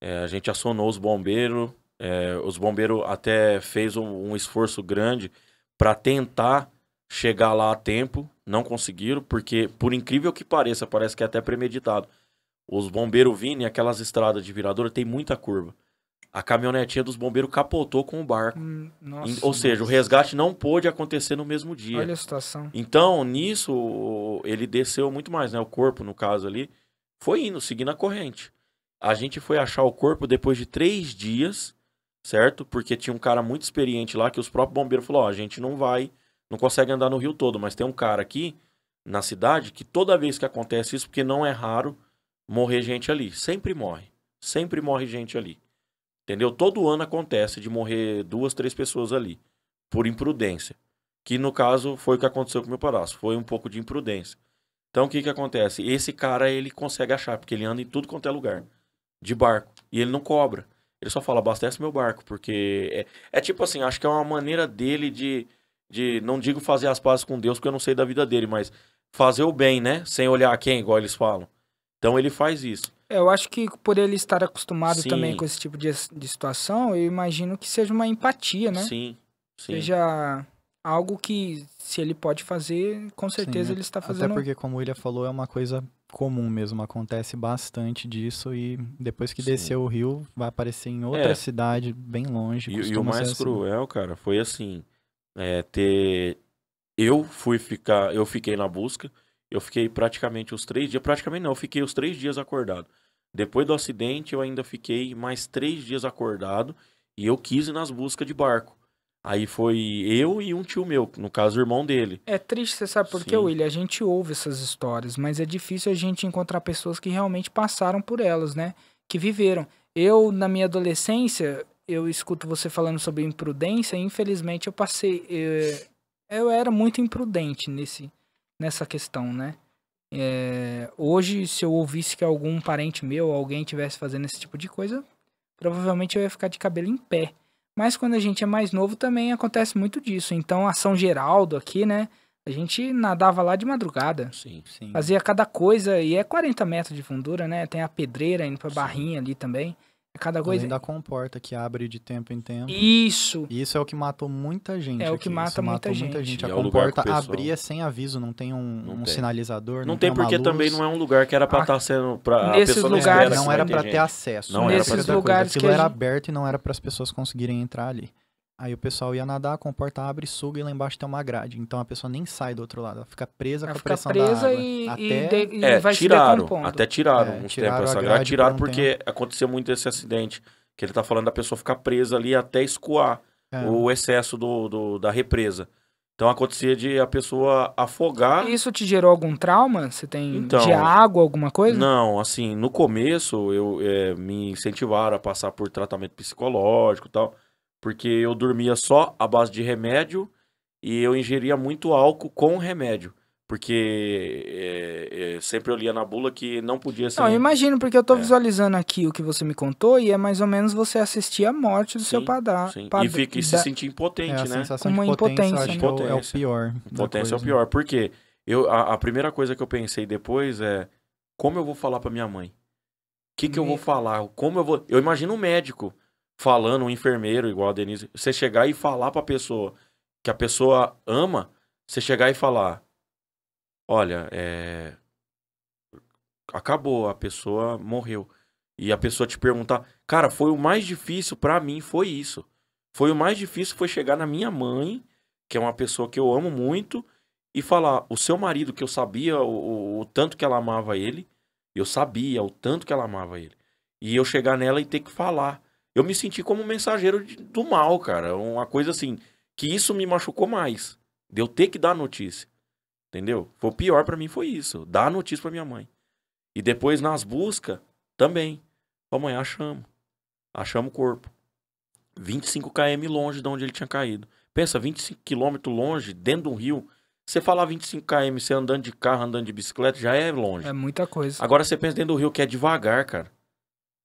É, a gente acionou os bombeiros, É, os bombeiros até fez um, um esforço grande para tentar chegar lá a tempo, não conseguiram, porque por incrível que pareça, parece que é até premeditado. Os bombeiros vindo e aquelas estradas de viradora tem muita curva. A caminhonetinha dos bombeiros capotou com o barco. Hum, Nossa, Ou seja, o resgate não pôde acontecer no mesmo dia. olha a situação. Então, nisso, ele desceu muito mais, né? O corpo, no caso ali, foi indo, seguindo a corrente. A gente foi achar o corpo depois de três dias, certo? Porque tinha um cara muito experiente lá que os próprios bombeiros falaram: ó, a gente não vai, não consegue andar no rio todo, mas tem um cara aqui na cidade que toda vez que acontece isso, porque não é raro morrer gente ali. Sempre morre. Sempre morre gente ali. Entendeu? Todo ano acontece de morrer duas, três pessoas ali. Por imprudência. Que no caso foi o que aconteceu com o meu padrasto. Foi um pouco de imprudência. Então o que que acontece? Esse cara ele consegue achar, porque ele anda em tudo quanto é lugar. De barco. E ele não cobra. Ele só fala, abastece meu barco. Porque é, é tipo assim, acho que é uma maneira dele de, de. Não digo fazer as pazes com Deus, porque eu não sei da vida dele, mas fazer o bem, né? Sem olhar quem, igual eles falam. Então ele faz isso. É, Eu acho que por ele estar acostumado Sim. também com esse tipo de, de situação, eu imagino que seja uma empatia, né? Sim. Sim. Seja algo que, se ele pode fazer, com certeza Sim, ele está Até fazendo. porque, como o William falou, é uma coisa comum mesmo. Acontece bastante disso e depois que Sim. descer o rio, vai aparecer em outra É. cidade, bem longe. E, e o mais assim. cruel, cara, foi assim, é, ter... Eu fui ficar, eu fiquei na busca, eu fiquei praticamente os três dias, praticamente não, eu fiquei os três dias acordado. Depois do acidente, eu ainda fiquei mais três dias acordado e eu quis ir nas buscas de barco. Aí foi eu e um tio meu, no caso, o irmão dele. É triste, você sabe por quê. William? A gente ouve essas histórias, mas é difícil a gente encontrar pessoas que realmente passaram por elas, né? Que viveram. Eu, na minha adolescência, eu escuto você falando sobre imprudência, e infelizmente eu passei. eh, Eu, era muito imprudente nesse, nessa questão, né? É, hoje, se eu ouvisse que algum parente meu, alguém tivesse fazendo esse tipo de coisa, provavelmente eu ia ficar de cabelo em pé. Mas quando a gente é mais novo também acontece muito disso. Então a São Geraldo aqui, né? A gente nadava lá de madrugada. Sim. Sim. Fazia cada coisa e é 40 metros de fundura, né? Tem a pedreira indo pra Sim. barrinha ali também. É cada coisa. Além da comporta que abre de tempo em tempo. Isso. E isso é o que matou muita gente. É o que aqui. mata Isso muita matou muita gente. gente. E A é comporta pessoal- abria sem aviso, não tem um, Não um tem. sinalizador. Não, Não, tem uma porque luz. também não é um lugar que era pra Ah, estar sendo. Pra, a nesses lugares- Não era vai pra ter gente. acesso. Não era é ter outra lugares Aquilo que era gente- aberto e não era para as pessoas conseguirem entrar ali. Aí o pessoal ia nadar, a comporta abre, suga e lá embaixo tem uma grade. Então a pessoa nem sai do outro lado, ela fica presa Ela com a fica pressão presa da água. e, e Até de- e É, vai tiraram. Até tiraram É, uns tiraram tempos essa grade. grade Tiraram por um porque aconteceu muito esse acidente. Que ele tá falando da pessoa ficar presa ali até escoar É. o excesso do, do- da represa. Então acontecia de a pessoa afogar. Isso te gerou algum trauma? Você tem Então, de água, alguma coisa? Não, assim, no começo eu eh, me incentivaram a passar por tratamento psicológico e tal, porque eu dormia só à base de remédio e eu ingeria muito álcool com remédio, porque eh, eh, sempre eu lia na bula que não podia ser. Não, eu imagino, porque eu tô É. visualizando aqui o que você me contou e é mais ou menos você assistir a morte do seu Sim, padrão. Sim, E, fica, e se sentir É, impotente, a né? sensação Uma impotência, acho que é o- é o Impotência. pior. da Potência é o pior. Por quê? Eu, a, a primeira coisa que eu pensei depois é como eu vou falar pra minha mãe? O que, que eu vou falar? Como eu vou. Eu imagino um médico falando, um enfermeiro, igual a Denise. Você chegar e falar pra pessoa que a pessoa ama, você chegar e falar: Olha, é. Acabou, a pessoa morreu. E a pessoa te perguntar, cara, foi o mais difícil pra mim, foi isso. Foi o mais difícil foi chegar na minha mãe, que é uma pessoa que eu amo muito, e falar, o seu marido, que eu sabia o, o- o tanto que ela amava ele, eu sabia o tanto que ela amava ele. E eu chegar nela e ter que falar. Eu me senti como um mensageiro de- do mal, cara. Uma coisa assim, que isso me machucou mais. De eu ter que dar notícia. Entendeu? Foi o pior pra mim foi isso, dar a notícia pra minha mãe. E depois nas buscas também. Ô mãe, achamos. Achamos o corpo. 25 km longe de onde ele tinha caído. Pensa, 25 km longe, dentro de um rio. Você falar 25 km, você andando de carro, andando de bicicleta, já é longe. É muita coisa. Agora você pensa dentro do rio que é devagar, cara.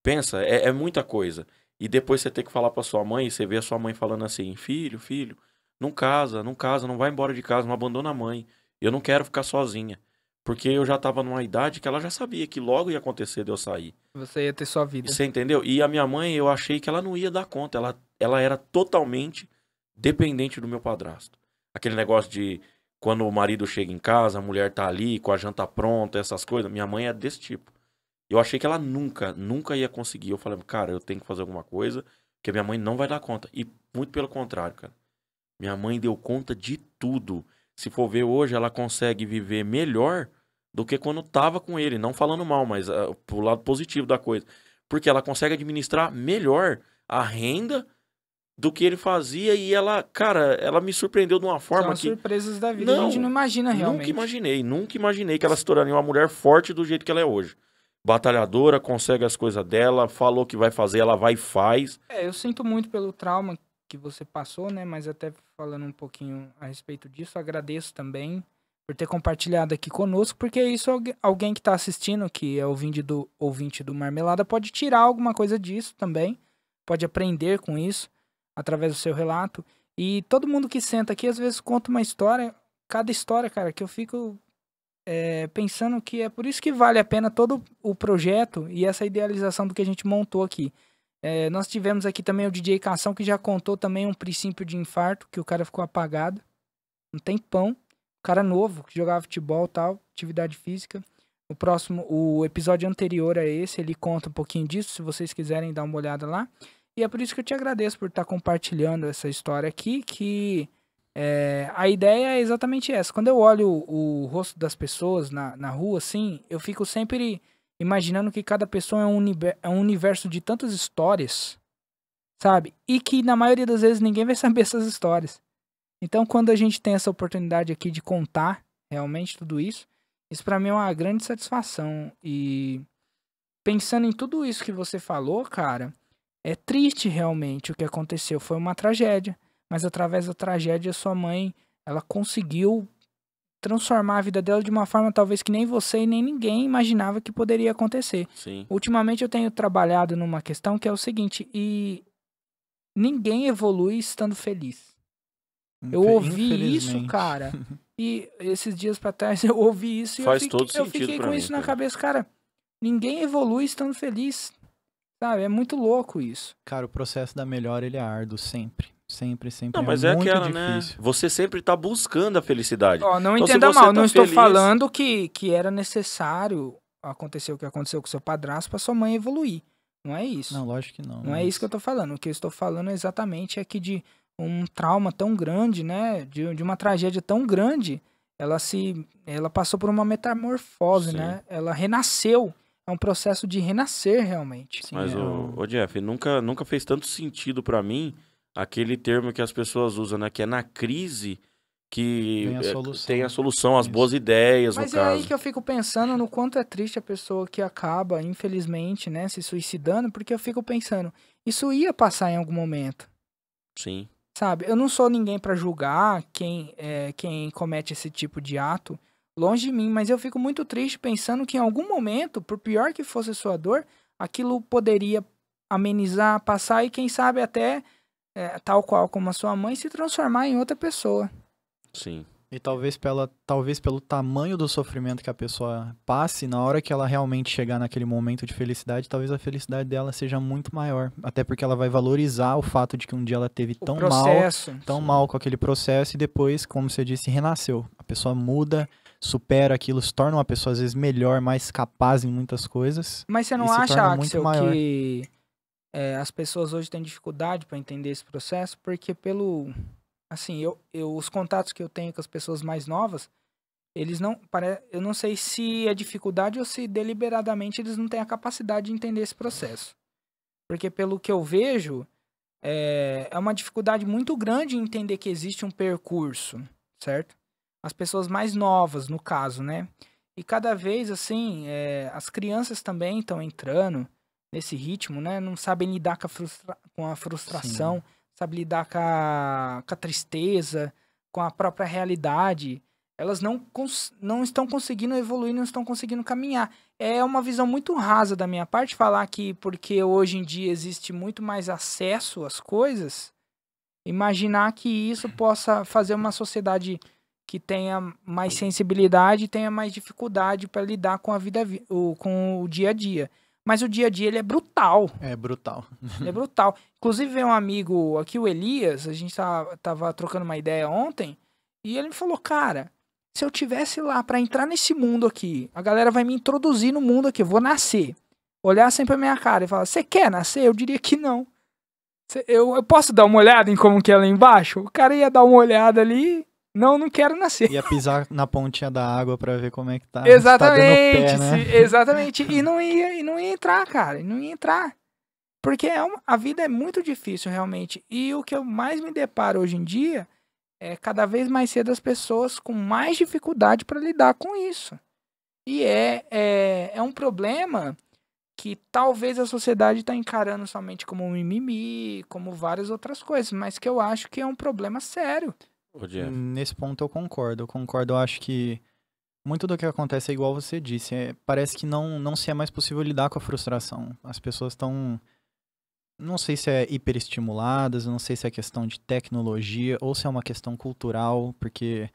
Pensa, é, é muita coisa. E depois você tem que falar pra sua mãe, e você vê a sua mãe falando assim: filho, filho, não casa, não casa, não vai embora de casa, não abandona a mãe. Eu não quero ficar sozinha. Porque eu já tava numa idade que ela já sabia que logo ia acontecer de eu sair. Você ia ter sua vida. Você entendeu? E a minha mãe, eu achei que ela não ia dar conta. Ela, ela era totalmente dependente do meu padrasto. Aquele negócio de quando o marido chega em casa, a mulher tá ali com a janta pronta, essas coisas. Minha mãe é desse tipo. Eu achei que ela nunca, nunca ia conseguir. Eu falei, cara, eu tenho que fazer alguma coisa, que minha mãe não vai dar conta. E muito pelo contrário, cara. Minha mãe deu conta de tudo. Se for ver hoje, ela consegue viver melhor do que quando tava com ele. Não falando mal, mas uh, pro lado positivo da coisa. Porque ela consegue administrar melhor a renda do que ele fazia e ela, cara, ela me surpreendeu de uma forma São que surpresas da vida. a gente não imagina realmente. Nunca imaginei, nunca imaginei que ela se tornaria uma mulher forte do jeito que ela é hoje. Batalhadora, consegue as coisas dela, falou que vai fazer, ela vai e faz. É, eu sinto muito pelo trauma que você passou, né? Mas até falando um pouquinho a respeito disso, agradeço também por ter compartilhado aqui conosco, porque isso alguém que está assistindo, que é ouvinte do, ouvinte do Marmelada, pode tirar alguma coisa disso também, pode aprender com isso através do seu relato. E todo mundo que senta aqui às vezes conta uma história, cada história, cara, que eu fico é, pensando que é por isso que vale a pena todo o projeto e essa idealização do que a gente montou aqui. É, nós tivemos aqui também o DJ Cação, que já contou também um princípio de infarto, que o cara ficou apagado. Um tempão. Cara novo, que jogava futebol tal, atividade física. O próximo, o episódio anterior a esse, ele conta um pouquinho disso, se vocês quiserem dar uma olhada lá. E é por isso que eu te agradeço por estar compartilhando essa história aqui, que é, a ideia é exatamente essa. Quando eu olho o, o rosto das pessoas na, na rua, assim, eu fico sempre imaginando que cada pessoa é um, é um universo de tantas histórias, sabe? E que na maioria das vezes ninguém vai saber essas histórias. Então, quando a gente tem essa oportunidade aqui de contar realmente tudo isso, isso para mim é uma grande satisfação. E pensando em tudo isso que você falou, cara, é triste realmente o que aconteceu. Foi uma tragédia mas através da tragédia sua mãe, ela conseguiu transformar a vida dela de uma forma talvez que nem você e nem ninguém imaginava que poderia acontecer. Sim. Ultimamente eu tenho trabalhado numa questão que é o seguinte, e ninguém evolui estando feliz. Eu ouvi isso, cara, e esses dias para trás eu ouvi isso Faz e eu todo fiquei, eu fiquei pra com mim, isso na cara. cabeça, cara. Ninguém evolui estando feliz. Sabe? É muito louco isso. Cara, o processo da melhora, ele é árduo, sempre. Sempre, sempre. Não, mas é, muito aquela, né? difícil. Você sempre tá buscando a felicidade. Ó, não Então, entenda mal, tá não estou feliz- falando que, que era necessário acontecer o que aconteceu com seu padrasto para sua mãe evoluir. Não é isso. Não, lógico que não. Não é isso que eu tô falando. O que eu estou falando exatamente é que de um trauma tão grande, né? De, de uma tragédia tão grande, ela se. Ela passou por uma metamorfose, Sim. né? Ela renasceu. É um processo de renascer realmente. Sim, Mas, é ô, um- ô, Jeff, nunca, nunca fez tanto sentido pra mim aquele termo que as pessoas usam, né? Que é na crise que Vem a é, solução. tem a solução, as Isso. boas ideias, Mas no é caso. aí que eu fico pensando no quanto é triste a pessoa que acaba, infelizmente, né, se suicidando, porque eu fico pensando, isso ia passar em algum momento. Sim. Sabe, eu não sou ninguém pra julgar quem, é, quem comete esse tipo de ato, longe de mim, mas eu fico muito triste pensando que em algum momento, por pior que fosse a sua dor, aquilo poderia amenizar, passar e quem sabe até, é, tal qual como a sua mãe, se transformar em outra pessoa. Sim. E talvez, pela, talvez pelo tamanho do sofrimento que a pessoa passe, na hora que ela realmente chegar naquele momento de felicidade, talvez a felicidade dela seja muito maior. Até porque ela vai valorizar o fato de que um dia ela teve O tão mal, tão Sim. mal com aquele processo e depois, como você disse, renasceu. A pessoa muda, supera aquilo, se torna uma pessoa às vezes melhor, mais capaz em muitas coisas. Mas você não acha, Axel, maior. que é, as pessoas hoje têm dificuldade para entender esse processo? Porque pelo... Assim, eu, eu, os contatos que eu tenho com as pessoas mais novas, eles não... Pare, eu não sei se é dificuldade ou se deliberadamente eles não têm a capacidade de entender esse processo. Porque pelo que eu vejo, é, é uma dificuldade muito grande entender que existe um percurso, certo? As pessoas mais novas, no caso, né? E cada vez, assim, é, as crianças também estão entrando nesse ritmo, né? Não sabem lidar com a, frustra- com a frustração, sabem lidar com a, com a tristeza, com a própria realidade. Elas não, não estão conseguindo evoluir, não estão conseguindo caminhar. É uma visão muito rasa da minha parte falar que porque hoje em dia existe muito mais acesso às coisas, imaginar que isso possa fazer uma sociedade que tenha mais sensibilidade e tenha mais dificuldade para lidar com a vida, com o dia a dia. Mas o dia a dia ele é brutal. É brutal. É brutal. Inclusive, veio um amigo aqui, o Elias, a gente tava, tava trocando uma ideia ontem, e ele me falou, cara, se eu tivesse lá pra entrar nesse mundo aqui, a galera vai me introduzir no mundo aqui, eu vou nascer. Olhar assim pra minha cara e falar, você quer nascer? Eu diria que não. Eu, eu posso dar uma olhada em como que é lá embaixo? O cara ia dar uma olhada ali, não, não quero nascer. Ia pisar na pontinha da água pra ver como é que tá. Exatamente, tá pé, né? se- exatamente. E não ia, e não ia entrar, cara. e Não ia entrar. Porque é uma- a vida é muito difícil, realmente. E o que eu mais me deparo hoje em dia é cada vez mais cedo as pessoas com mais dificuldade para lidar com isso. E é, é, é um problema que talvez a sociedade está encarando somente como um mimimi, como várias outras coisas, mas que eu acho que é um problema sério. Jeff. Nesse ponto eu concordo. Eu concordo, eu acho que muito do que acontece é igual você disse. é- parece que não, não se é mais possível lidar com a frustração. As pessoas estão. Não sei se é hiperestimuladas, não sei se é questão de tecnologia ou se é uma questão cultural, porque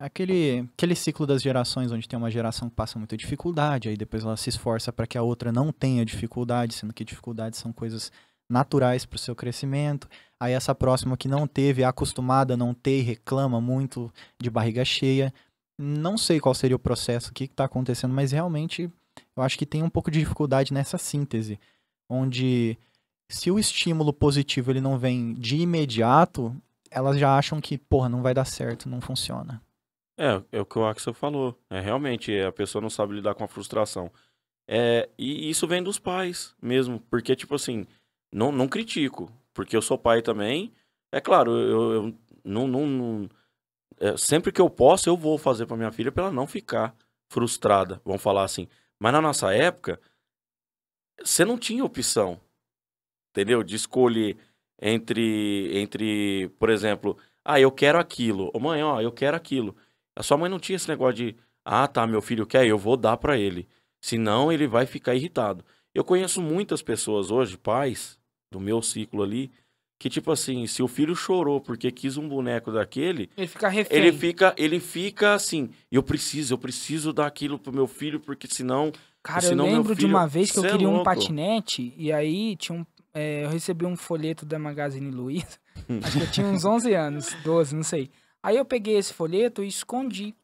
aquele, aquele ciclo das gerações, onde tem uma geração que passa muita dificuldade, aí depois ela se esforça para que a outra não tenha dificuldade, sendo que dificuldades são coisas naturais para o seu crescimento. Aí essa próxima que não teve, é acostumada não ter e reclama muito de barriga cheia. Não sei qual seria o processo, o que está acontecendo, mas realmente eu acho que tem um pouco de dificuldade nessa síntese, onde se o estímulo positivo ele não vem de imediato, elas já acham que, porra, não vai dar certo, não funciona. É, é o que o Axel falou. É, realmente, a pessoa não sabe lidar com a frustração. É, e isso vem dos pais mesmo. Porque, tipo assim, não, não critico. Porque eu sou pai também. É claro, eu, eu não. não, não- é, sempre que eu posso, eu vou fazer pra minha filha pra ela não ficar frustrada. Vamos falar assim. Mas na nossa época, você não tinha opção. Entendeu? De escolher entre, entre, por exemplo, ah, eu quero aquilo. Ô mãe, ó, eu quero aquilo. A sua mãe não tinha esse negócio de, ah, tá, meu filho quer, eu vou dar pra ele. Senão ele vai ficar irritado. Eu conheço muitas pessoas hoje, pais, do meu ciclo ali, que tipo assim, se o filho chorou porque quis um boneco daquele, Ele fica refém. ele fica, ele fica assim, eu preciso, eu preciso dar aquilo pro meu filho, porque senão Cara, eu senão meu lembro de filho- uma vez que eu é queria um louco. patinete e aí tinha um, é, eu recebi um folheto da Magazine Luiza. Acho que eu tinha uns 11 anos, 12, não sei. Aí eu peguei esse folheto e escondi.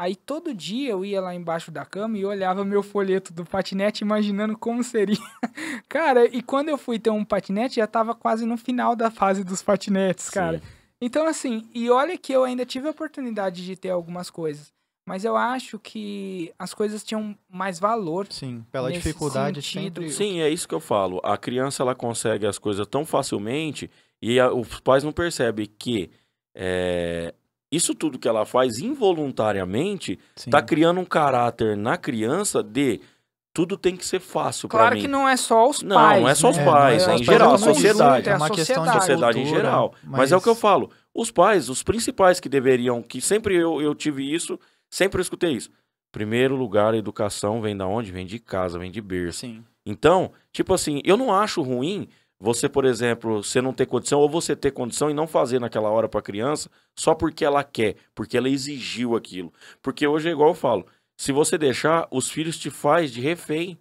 Aí todo dia eu ia lá embaixo da cama e olhava meu folheto do patinete imaginando como seria. cara, e quando eu fui ter um patinete já tava quase no final da fase dos patinetes, cara. Sim. Então, assim, e olha que eu ainda tive a oportunidade de ter algumas coisas. Mas eu acho que as coisas tinham mais valor. Sim, pela Nesse dificuldade sentido. sempre. Sim, é isso que eu falo. A criança ela consegue as coisas tão facilmente e a- os pais não percebem que é, isso tudo que ela faz involuntariamente Sim. tá criando um caráter na criança de tudo tem que ser fácil pra Claro mim. que não é só os Não, pais. não é só os né? pais, é é os em pais geral, a é sociedade. junta, é uma questão de sociedade em cultura, geral. Mas... é o que eu mas- falo. Os pais, os principais que deveriam, que sempre eu, eu tive isso, sempre eu escutei isso. Primeiro lugar, a educação vem da onde? Vem de casa, vem de berço. Sim. Então, tipo assim, eu não acho ruim você, por exemplo, você não ter condição ou você ter condição e não fazer naquela hora pra criança só porque ela quer, porque ela exigiu aquilo. Porque hoje é igual eu falo, se você deixar, os filhos te faz de refém.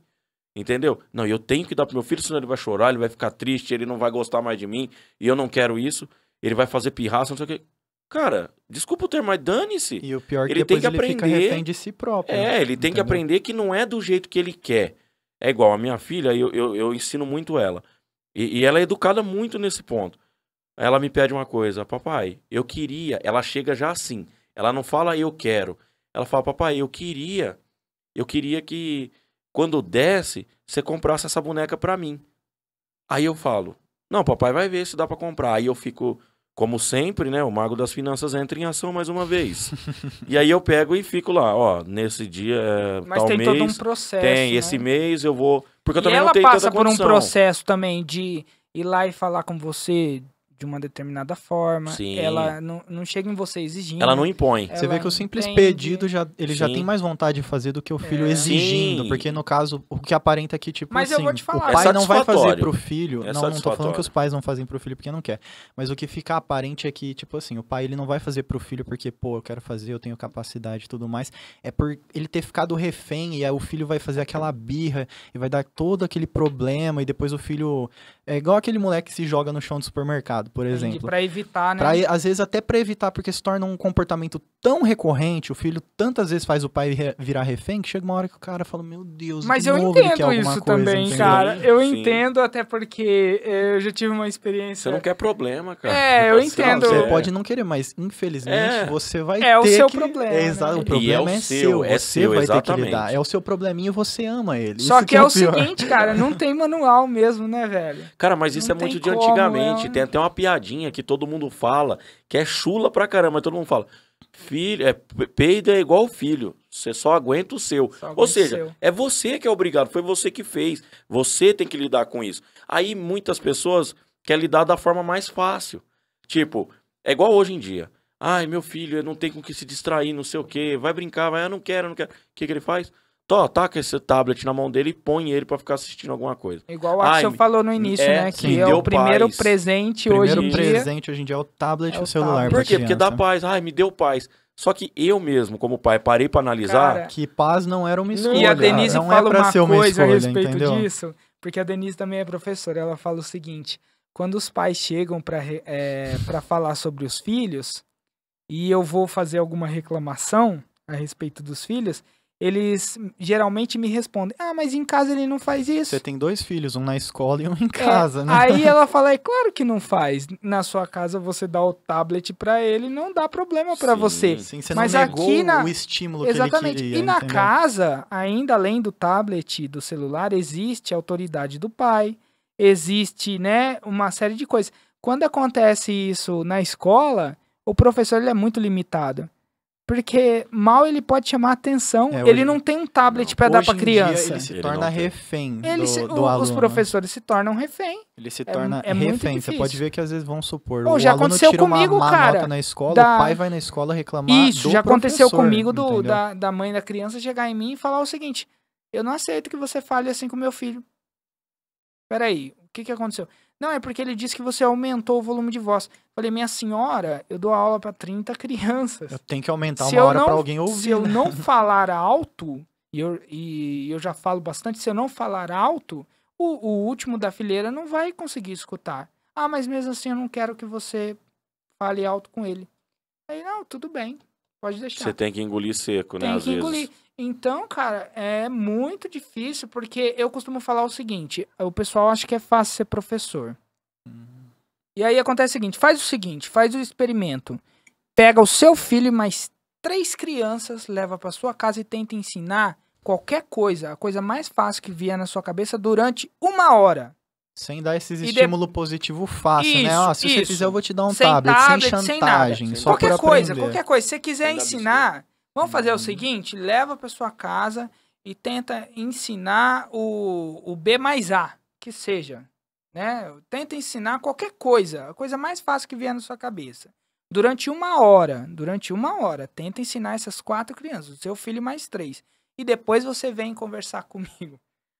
Entendeu? Não, eu tenho que dar pro meu filho, senão ele vai chorar, ele vai ficar triste, ele não vai gostar mais de mim, e eu não quero isso. Ele vai fazer pirraça, não sei o quê. Cara, desculpa o termo, mas dane-se. E o pior é que Ele tem que ele fica aprender- refém de si próprio. É, ele tem que aprender que não é do jeito que ele quer. É igual a minha filha, eu, eu, eu ensino muito ela. E, e ela é educada muito nesse ponto. Ela me pede uma coisa, papai, eu queria. Ela chega já assim. Ela não fala eu quero. Ela fala, papai, eu queria. Eu queria que quando desce, você comprasse essa boneca pra mim. Aí eu falo, não, papai vai ver se dá pra comprar. Aí eu fico, como sempre, né? O mago das finanças entra em ação mais uma vez. e aí eu pego e fico lá, ó, nesse dia, é, Mas tal tem mês, todo um processo. tem, né? esse mês eu vou... Porque eu e também ela não tenho passa por um processo também de ir lá e falar com você de uma determinada forma. Sim. Ela não, não chega em você exigindo. Ela não impõe. Você vê que o simples entende. pedido já ele já Sim. tem mais vontade de fazer do que o filho É. exigindo, Sim. porque no caso o que aparenta é que tipo Mas eu assim, vou te falar. o É pai não vai fazer pro filho, É não, não tô falando que os pais não fazem pro filho porque não quer, mas o que fica aparente é que tipo assim, o pai ele não vai fazer pro filho porque pô, eu quero fazer, eu tenho capacidade e tudo mais, é por ele ter ficado refém e aí o filho vai fazer aquela birra e vai dar todo aquele problema e depois o filho é igual aquele moleque que se joga no chão do supermercado, por Entendi, exemplo. Pra evitar, né? Pra, às vezes até pra evitar, porque se torna um comportamento tão recorrente, o filho tantas vezes faz o pai re- virar refém, que chega uma hora que o cara fala, meu Deus, Mas de eu novo ele quer entendo isso coisa, também, entendeu? cara. Eu Sim. entendo, até porque eh, eu já tive uma experiência. Você não quer problema, cara. É, eu entendo. Você é. pode não querer, mas infelizmente É. você vai É o ter seu que... problema, É, exato, né? o problema E é o é, seu, é você seu, vai ter que exatamente. lidar. É o seu probleminha e você ama ele. Só Isso que é, o pior. seguinte, cara, não tem manual mesmo, né, velho? Cara, mas isso Não é muito de antigamente. é um- Tem até uma piadinha que todo mundo fala, que é chula pra caramba, todo mundo fala. Filho, é, pe- peido é igual filho. Você só aguenta o seu. Ou aguenta o seja, seu. é você que é obrigado, foi você que fez. Você tem que lidar com isso. Aí muitas pessoas querem lidar da forma mais fácil. Tipo, é igual hoje em dia. Ai, meu filho, não tem com que se distrair, não sei o quê. Vai brincar, vai, eu não quero, eu não quero. O que, que ele faz? Tó, taca esse tablet na mão dele e põe ele pra ficar assistindo alguma coisa. Igual o Ai, Axel falou no início, é, né? Que é o primeiro paz. presente Primeiro hoje em dia. presente hoje em dia é o tablet É e o o celular Por quê? Porque dá paz. Ai, me deu paz. Só que eu mesmo, como pai, parei pra analisar. Cara, Que paz não era uma escolha. E a Denise não fala é uma coisa escolha, a respeito entendeu? disso, porque a Denise também é professora. Ela fala o seguinte: quando os pais chegam para é, pra falar sobre os filhos, e eu vou fazer alguma reclamação a respeito dos filhos, eles geralmente me respondem: Ah, mas em casa ele não faz isso. Você tem dois filhos, um na escola e um em É, casa, né? Aí ela fala: É claro que não faz. Na sua casa você dá o tablet para ele, não dá problema para você. Sim, você Mas não negou aqui na- o estímulo Exatamente. que ele queria, e na entendeu? casa, ainda além do tablet e do celular, existe a autoridade do pai, existe, né, uma série de coisas. Quando acontece isso na escola, o professor ele é muito limitado. Porque mal ele pode chamar atenção, É, ele hoje- não tem um tablet para dar para em dia, criança. ele se Ele torna refém Ele do, se- do o- aluno. os professores se tornam refém. Ele se É torna é muito refém. Você difícil. pode ver que às vezes vão supor, Pô, o já aluno aconteceu tira comigo, uma má cara, nota na escola, da- o pai vai na escola reclamar Isso, do já aconteceu comigo do, da, da mãe da criança chegar em mim e falar o seguinte: eu não aceito que você fale assim com meu filho. Peraí, o que, que aconteceu? Não, é porque ele disse que você aumentou o volume de voz. Falei, minha senhora, eu dou aula para 30 crianças. Eu tenho que aumentar Se uma hora pra alguém ouvir. Se eu né? não falar alto, e eu, e eu já falo bastante, se eu não falar alto, o, o último da fileira não vai conseguir escutar. Ah, mas mesmo assim eu não quero que você fale alto com ele. Aí, não, tudo bem, pode deixar. Você tem que engolir seco, né? Tem Às que vezes. engolir. Então, cara, é muito difícil, porque eu costumo falar o seguinte: o pessoal acha que é fácil ser professor. E aí acontece o seguinte: faz o seguinte, faz o experimento. Pega o seu filho e mais três crianças, leva pra sua casa e tenta ensinar qualquer coisa, a coisa mais fácil que vier na sua cabeça durante uma hora. Sem dar esses E de- estímulo positivo fácil, né? Isso, Ó, se você isso. fizer, eu vou te dar um Sem tablet, tablet, sem sem chantagem, nada. só qualquer por coisa, aprender. qualquer coisa. Se você quiser Sem ensinar, vamos fazer o Uhum. seguinte: leva para sua casa e tenta ensinar o, o B mais A, que seja. Né? Tenta ensinar qualquer coisa, a coisa mais fácil que vier na sua cabeça. Durante uma hora, durante uma hora, tenta ensinar essas quatro crianças, o seu filho mais três. E depois você vem conversar comigo.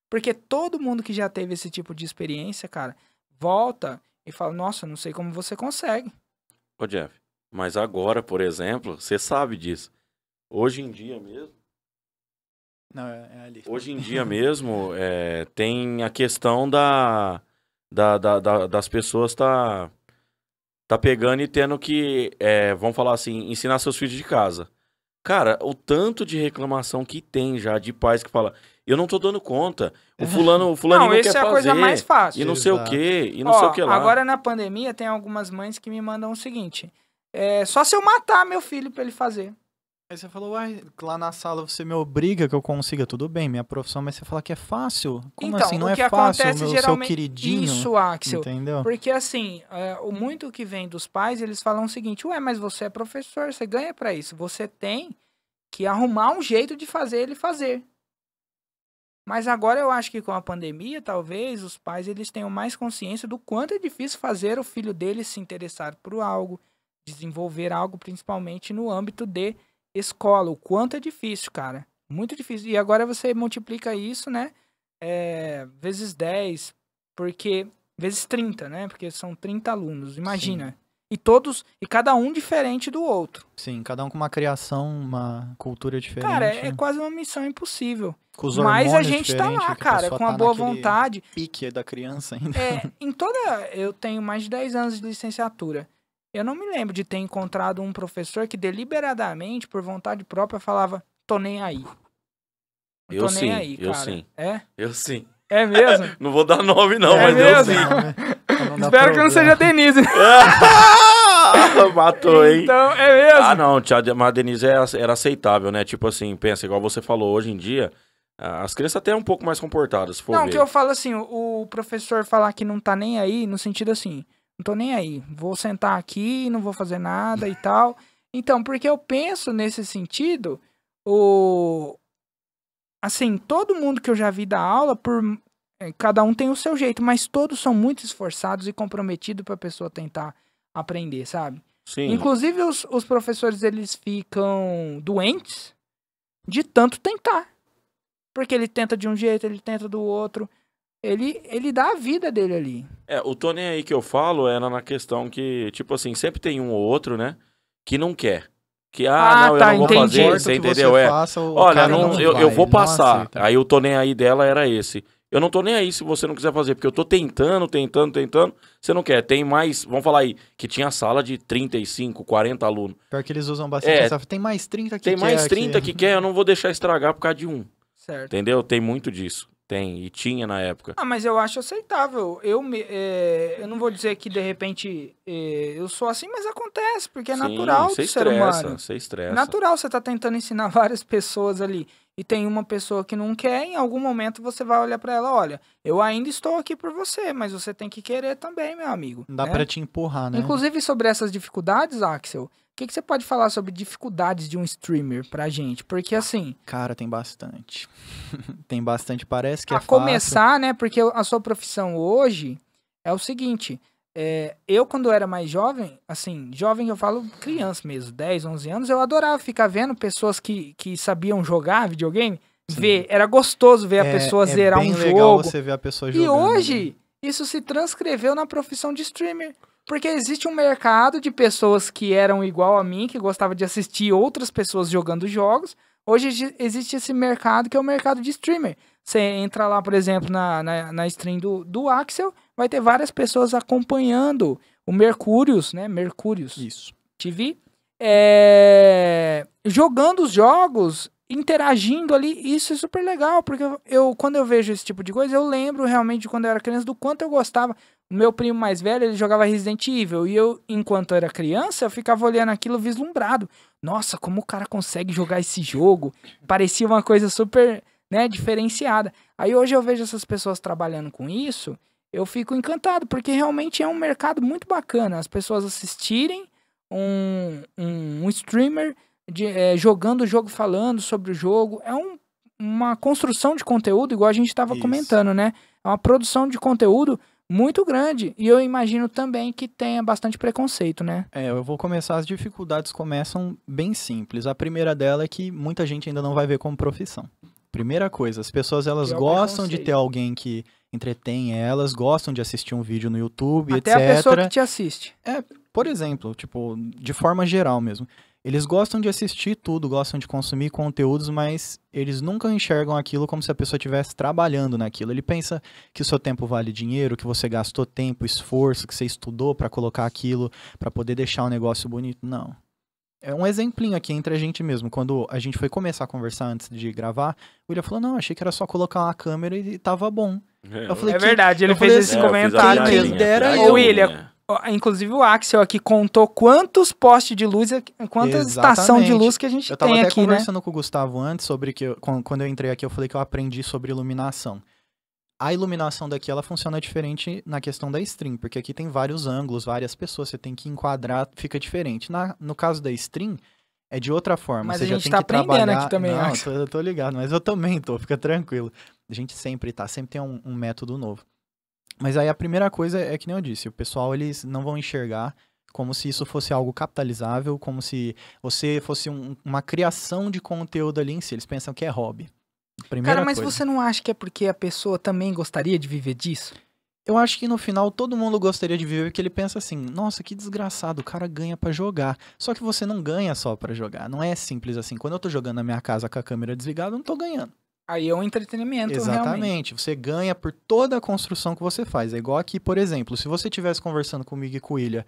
Porque todo mundo que já teve esse tipo de experiência, cara, volta e fala: Nossa, não sei como você consegue. Ô, Jeff, mas agora, por exemplo, você sabe disso. Hoje em dia mesmo, Não, é, é ali. hoje em dia mesmo, é, tem a questão da, da, da- da- das pessoas tá, tá pegando e tendo que, é, vamos falar assim, ensinar seus filhos de casa. Cara, o tanto de reclamação que tem já de pais que falam, eu não tô dando conta, o fulano, o fulaninho não, não, quer é a fazer, coisa mais fácil. e não sei o Exato. que, e não Ó, sei o que lá. Agora na pandemia tem algumas mães que me mandam o seguinte: é só se eu matar meu filho pra ele fazer. Aí você falou, uai, lá na sala você me obriga que eu consiga, tudo bem, minha profissão, mas você fala que é fácil? Como então, assim? Não o é que fácil, acontece meu, seu queridinho, isso, Axel. entendeu? Porque assim, é, o muito que vem dos pais, eles falam o seguinte: "Ué, mas você é professor, você ganha pra isso. Você tem que arrumar um jeito de fazer ele fazer". Mas agora eu acho que com a pandemia, talvez os pais eles tenham mais consciência do quanto é difícil fazer o filho deles se interessar por algo, desenvolver algo, principalmente no âmbito de escola. O quanto é difícil, cara. Muito difícil. E agora você multiplica isso, né? É, vezes 10, porque. Vezes 30, né? Porque são 30 alunos. Imagina. E todos. E cada um diferente do outro. Sim, cada um com uma criação, uma cultura diferente. Cara, é, é quase uma missão impossível. com os Mas a gente tá lá, cara, com a tá boa vontade. pique da criança ainda. É, em toda. Eu tenho mais de 10 anos de licenciatura. Eu não me lembro de ter encontrado um professor que deliberadamente, por vontade própria, falava: tô nem aí. Não Eu tô sim, nem aí, eu cara. sim. É? Eu sim. É mesmo? Não vou dar nome, não, É mas mesmo? eu sim. Espero que não seja Denise. Matou, hein? Então, é mesmo. Ah, não, tia, mas a Denise era, era aceitável, né? Tipo assim, pensa, igual você falou, hoje em dia, as crianças até um pouco mais comportadas, se for Não, ver. que eu falo assim, o o professor falar que não tá nem aí, no sentido assim, não tô nem aí, vou sentar aqui, não vou fazer nada e tal. Então, porque eu penso nesse sentido, o assim, todo mundo que eu já vi da aula, por cada um tem o seu jeito, mas todos são muito esforçados e comprometidos pra pessoa tentar aprender, sabe? Sim. Inclusive os, os professores eles ficam doentes de tanto tentar. Porque ele tenta de um jeito, ele tenta do outro. Ele, ele dá a vida dele ali. É, o Tony aí que eu falo era na questão que, tipo assim, sempre tem um ou outro, né? Que não quer. Que, ah, Ah, não, tá, eu não vou entendi. fazer, você entendeu? você é. faça, o Olha, cara não, não eu, vai, eu vou passar. aceita. Aí o tô nem aí dela era esse. Eu não tô nem aí se você não quiser fazer, porque eu tô tentando, tentando, tentando. Você não quer. Tem mais, vamos falar aí, que tinha sala de 35, 40 alunos. Pior que eles usam bastante É. essa. Tem mais 30 que Tem mais quer 30 aqui. que quer, eu não vou deixar estragar por causa de um. Certo. Entendeu? Tem muito disso. Tem. E tinha na época. Ah, mas eu acho aceitável. Eu, me, é, eu não vou dizer que de repente é, eu sou assim, mas acontece, porque é Sim, natural Você do ser estressa, humano. você estressa. Natural, você tá tentando ensinar várias pessoas ali. E tem uma pessoa que não quer, em algum momento você vai olhar pra ela, olha, eu ainda estou aqui por você, mas você tem que querer também, meu amigo. Não dá né? pra te empurrar, né? Inclusive, sobre essas dificuldades, Axel, o que, que você pode falar sobre dificuldades de um streamer pra gente? Porque, assim, Cara, tem bastante. tem bastante. Parece que a é fácil. começar, né? Porque a sua profissão hoje é o seguinte. É, eu, quando era mais jovem, assim, jovem eu falo criança mesmo, 10, 11 anos, eu adorava ficar vendo pessoas que, que sabiam jogar videogame, Sim. ver. Era gostoso ver a É- pessoa é zerar bem um legal jogo. você ver a pessoa E jogando, né? hoje, isso se transcreveu na profissão de streamer. Porque existe um mercado de pessoas que eram igual a mim, que gostavam de assistir outras pessoas jogando jogos. Hoje exi- existe esse mercado que é o mercado de streamer. Você entra lá, por exemplo, na, na, na stream do, do Axel, vai ter várias pessoas acompanhando o Mercúrios, né? Mercúrios. Isso. TV, é, jogando os jogos, interagindo ali, isso é super legal, porque eu, quando eu vejo esse tipo de coisa, eu lembro realmente de quando eu era criança do quanto eu gostava. O meu primo mais velho, ele jogava Resident Evil, e eu, enquanto eu era criança, eu ficava olhando aquilo vislumbrado. Nossa, como o cara consegue jogar esse jogo? Parecia uma coisa super, né, diferenciada. Aí hoje eu vejo essas pessoas trabalhando com isso, eu fico encantado, porque realmente é um mercado muito bacana. As pessoas assistirem um, um, um streamer de, é, jogando o jogo, falando sobre o jogo. É um- uma construção de conteúdo, igual a gente estava comentando, né? É uma produção de conteúdo muito grande. E eu imagino também que tenha bastante preconceito, né? É, eu vou começar. As dificuldades começam bem simples. A primeira dela é que muita gente ainda não vai ver como profissão. Primeira coisa, as pessoas elas Que é gostam de ter alguém que entretém elas, gostam de assistir um vídeo no YouTube, Até a pessoa etc. que te assiste. Por exemplo, tipo, de forma geral mesmo. Eles gostam de assistir tudo, gostam de consumir conteúdos, mas eles nunca enxergam aquilo como se a pessoa estivesse trabalhando naquilo. Ele pensa que o seu tempo vale dinheiro, que você gastou tempo, esforço, que você estudou pra colocar aquilo, pra poder deixar o negócio bonito. Não. É um exemplinho aqui entre a gente mesmo. Quando a gente foi começar a conversar antes de gravar, o William falou: Não, achei que era só colocar uma câmera e tava bom. Eu falei, É que- verdade, ele eu fez falei esse assim, É, comentário quem mesmo. dera eu. William, Inclusive o Axel aqui contou quantos postes de luz, aqui- quantas estação de Exatamente. luz que a gente Eu tava tem até aqui, né? conversando com o Gustavo antes sobre que eu- quan- quando eu entrei aqui eu falei que eu aprendi sobre iluminação. A iluminação daqui ela funciona diferente na questão da stream, porque aqui tem vários ângulos, várias pessoas, você tem que enquadrar, fica diferente. Na, no caso da stream, É de outra forma. Mas você a já gente tem tá que aprendendo trabalhar... aqui também, Não, acho. Tô, eu tô ligado, mas eu também tô, fica tranquilo. A gente sempre tá, sempre tem um, um método novo. Mas aí a primeira coisa é que nem eu disse, o pessoal eles não vão enxergar como se isso fosse algo capitalizável, como se você fosse um- uma criação de conteúdo ali em si. Eles pensam que é hobby. Primeira Cara, mas coisa. você não acha que é porque a pessoa também gostaria de viver disso? Eu acho que no final todo mundo gostaria de viver porque ele pensa assim: nossa, que desgraçado, o cara ganha pra jogar. Só que você não ganha só pra jogar. Não é simples assim. Quando eu tô jogando na minha casa com a câmera desligada, eu não tô ganhando. Aí é um entretenimento, realmente. Exatamente. Você ganha por toda a construção que você faz. É igual aqui, por exemplo, se você estivesse conversando comigo e com o Ilha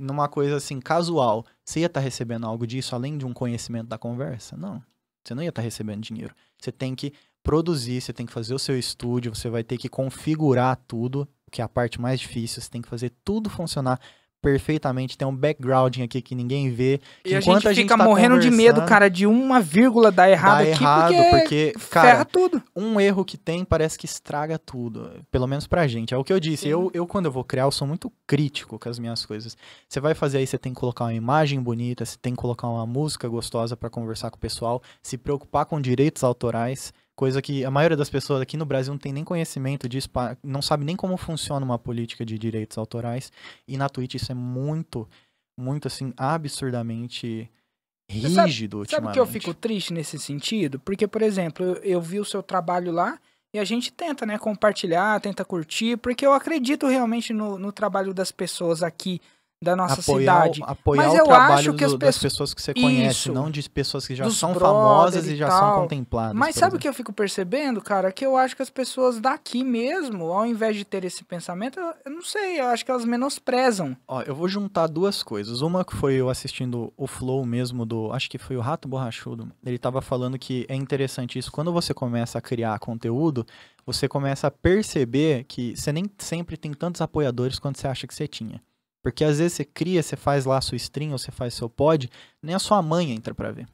numa coisa assim casual, você ia estar recebendo algo disso além de um conhecimento da conversa? Não. Você não ia estar recebendo dinheiro. Você tem que produzir, você tem que fazer o seu estúdio, você vai ter que configurar tudo, que é a parte mais difícil, você tem que fazer tudo funcionar perfeitamente, tem um backgrounding aqui que ninguém vê. E a Enquanto gente a gente fica tá morrendo de medo, cara, de uma vírgula dar errado Dá aqui, errado, porque, porque, ferra cara, tudo. um erro que tem parece que estraga tudo. Pelo menos pra gente. É o que eu disse. Sim. Eu, eu, quando eu vou criar, eu sou muito crítico com as minhas coisas. Você vai fazer aí, você tem que colocar uma imagem bonita, você tem que colocar uma música gostosa pra conversar com o pessoal, se preocupar com direitos autorais. Coisa que a maioria das pessoas aqui no Brasil não tem nem conhecimento disso, não sabe nem como funciona uma política de direitos autorais. E na Twitch isso é muito, muito assim, absurdamente Você sabe- rígido Sabe que eu fico triste nesse sentido? Porque, por exemplo, eu, eu vi o seu trabalho lá e a gente tenta, né, compartilhar, tenta curtir, porque eu acredito realmente no, no trabalho das pessoas aqui da nossa apoiar, cidade. o- apoiar Mas o eu trabalho acho que as do- das pessoas- que você conhece, Isso. não de pessoas que já são famosas e e já tal. são contempladas. Mas sabe o que eu fico percebendo, cara? Que eu acho que as pessoas daqui mesmo, ao invés de ter esse pensamento, eu, eu não sei, eu acho que elas menosprezam. Ó, eu vou juntar duas coisas. Uma que foi eu assistindo o Flow mesmo do. Acho que foi o Rato Borrachudo. Ele tava falando que é interessante isso. Quando você começa a criar conteúdo, você começa a perceber que você nem sempre tem tantos apoiadores quanto você acha que você tinha. Porque às vezes você cria, você faz lá a sua stream ou você faz seu pod, nem a sua mãe entra pra ver.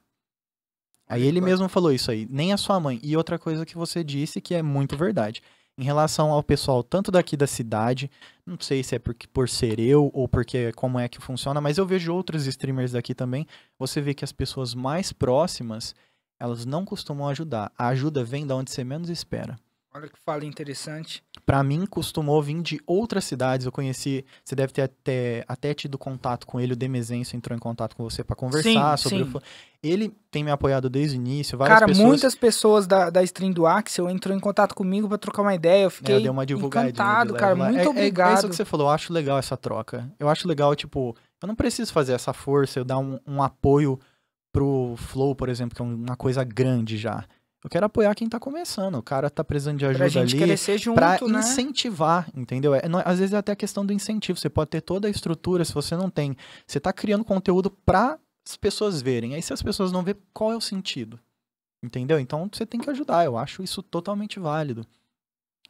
Aí ele mesmo falou isso aí, nem a sua mãe. E outra coisa que você disse que é muito verdade. Em relação ao pessoal, tanto daqui da cidade, não sei se é porque, por ser eu ou porque como é que funciona, mas eu vejo outros streamers daqui também. Você vê que as pessoas mais próximas, elas não costumam ajudar. A ajuda vem da onde você menos espera. Olha que fala interessante. Pra mim, costumou vir de outras cidades. Eu conheci, você deve ter até, até tido contato com ele. O Demezencio entrou em contato com você pra conversar Sim, sobre sim. o. Ele tem me apoiado desde o início. Várias Cara, pessoas. muitas pessoas da, da stream do Axel entrou em contato comigo pra trocar uma ideia. Eu É, eu fiquei dei uma divulgadinha encantado, cara. lá. Muito É- é- obrigado. É, isso que você falou, eu acho legal essa troca. Eu acho legal, tipo, eu não preciso fazer essa força, eu dar um, um apoio pro Flow, por exemplo, que é uma coisa grande já. Eu quero apoiar quem tá começando. O cara tá precisando de pra ajuda gente ali. crescer junto, Pra né? incentivar, entendeu? É, não- às vezes é até a questão do incentivo. Você pode ter toda a estrutura, se você não tem. Você tá criando conteúdo para as pessoas verem. Aí se as pessoas não vê, qual é o sentido? Entendeu? Então você tem que ajudar. Eu acho isso totalmente válido.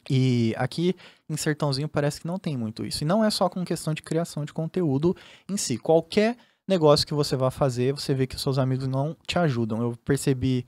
E aqui em Sertãozinho parece que não tem muito isso. E não é só com questão de criação de conteúdo em si. Qualquer negócio que você vá fazer, você vê que seus amigos não te ajudam. Eu percebi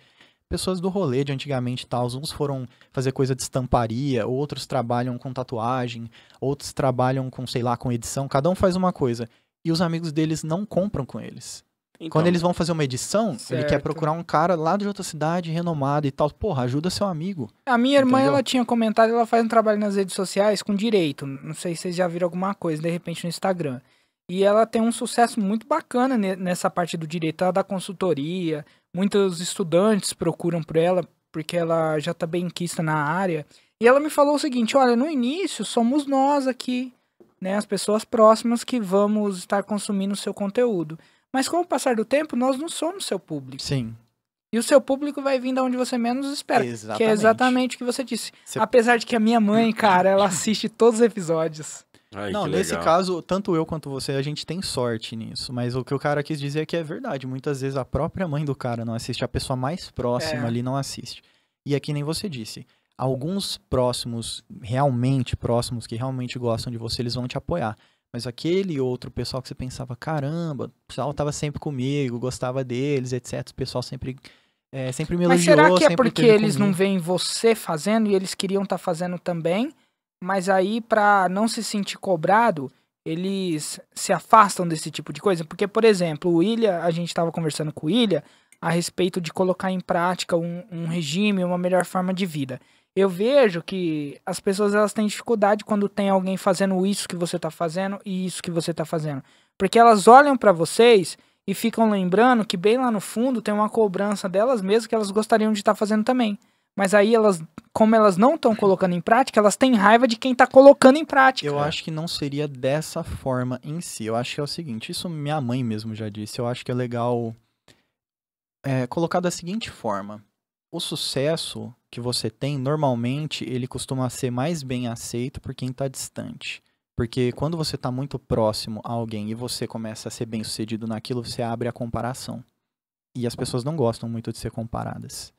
pessoas do rolê de antigamente e tal, uns foram fazer coisa de estamparia, outros trabalham com tatuagem, outros trabalham com, sei lá, com edição, cada um faz uma coisa. E os amigos deles não compram com eles. Então, Quando eles vão fazer uma edição, ele quer Certo. procurar um cara lá de outra cidade, renomado e tal. Porra, ajuda seu amigo. A minha irmã, Entendeu? ela tinha comentado, ela faz um trabalho nas redes sociais com direito. Não sei se vocês já viram alguma coisa, de repente, no Instagram. E ela tem um sucesso muito bacana ne- nessa parte do direito. Ela dá consultoria, muitos estudantes procuram por ela, porque ela já tá bem quista na área. E ela me falou o seguinte, olha, no início somos nós aqui, né, as pessoas próximas que vamos estar consumindo o seu conteúdo. Mas com o passar do tempo, nós não somos seu público. Sim. E o seu público vai vir da onde você menos espera. Que é Exatamente. exatamente o que você disse. Você- Apesar de que a minha mãe, cara, ela assiste todos os episódios. Ai, não, nesse legal. caso, tanto eu quanto você, a gente tem sorte nisso. Mas o que o cara quis dizer é que é verdade. Muitas vezes a própria mãe do cara não assiste, a pessoa mais próxima É. ali não assiste. E é que nem você disse. Alguns próximos, realmente próximos, que realmente gostam de você, eles vão te apoiar. Mas aquele outro pessoal que você pensava, caramba, o pessoal tava sempre comigo, gostava deles, etc. O pessoal sempre, é, sempre me Mas elogiou, será que é porque eles não comigo. veem você fazendo e eles queriam estar fazendo também? Mas aí, pra não se sentir cobrado, eles se afastam desse tipo de coisa. Porque, por exemplo, o Ilha, a gente estava conversando com o Ilha a respeito de colocar em prática um, um regime, uma melhor forma de vida. Eu vejo que as pessoas elas têm dificuldade quando tem alguém fazendo isso que você está fazendo e isso que você está fazendo. Porque elas olham para vocês e ficam lembrando que bem lá no fundo tem uma cobrança delas mesmas que elas gostariam de estar tá fazendo também. Mas aí elas, como elas não estão colocando em prática, elas têm raiva de quem está colocando em prática. Eu acho que não seria dessa forma em si. Eu acho que é o seguinte, isso minha mãe mesmo já disse. Eu acho que é legal é, colocar da seguinte forma: o sucesso que você tem, normalmente, ele costuma ser mais bem aceito por quem está distante. Porque quando você está muito próximo a alguém e você começa a ser bem sucedido naquilo, você abre a comparação. E as pessoas não gostam muito de ser comparadas.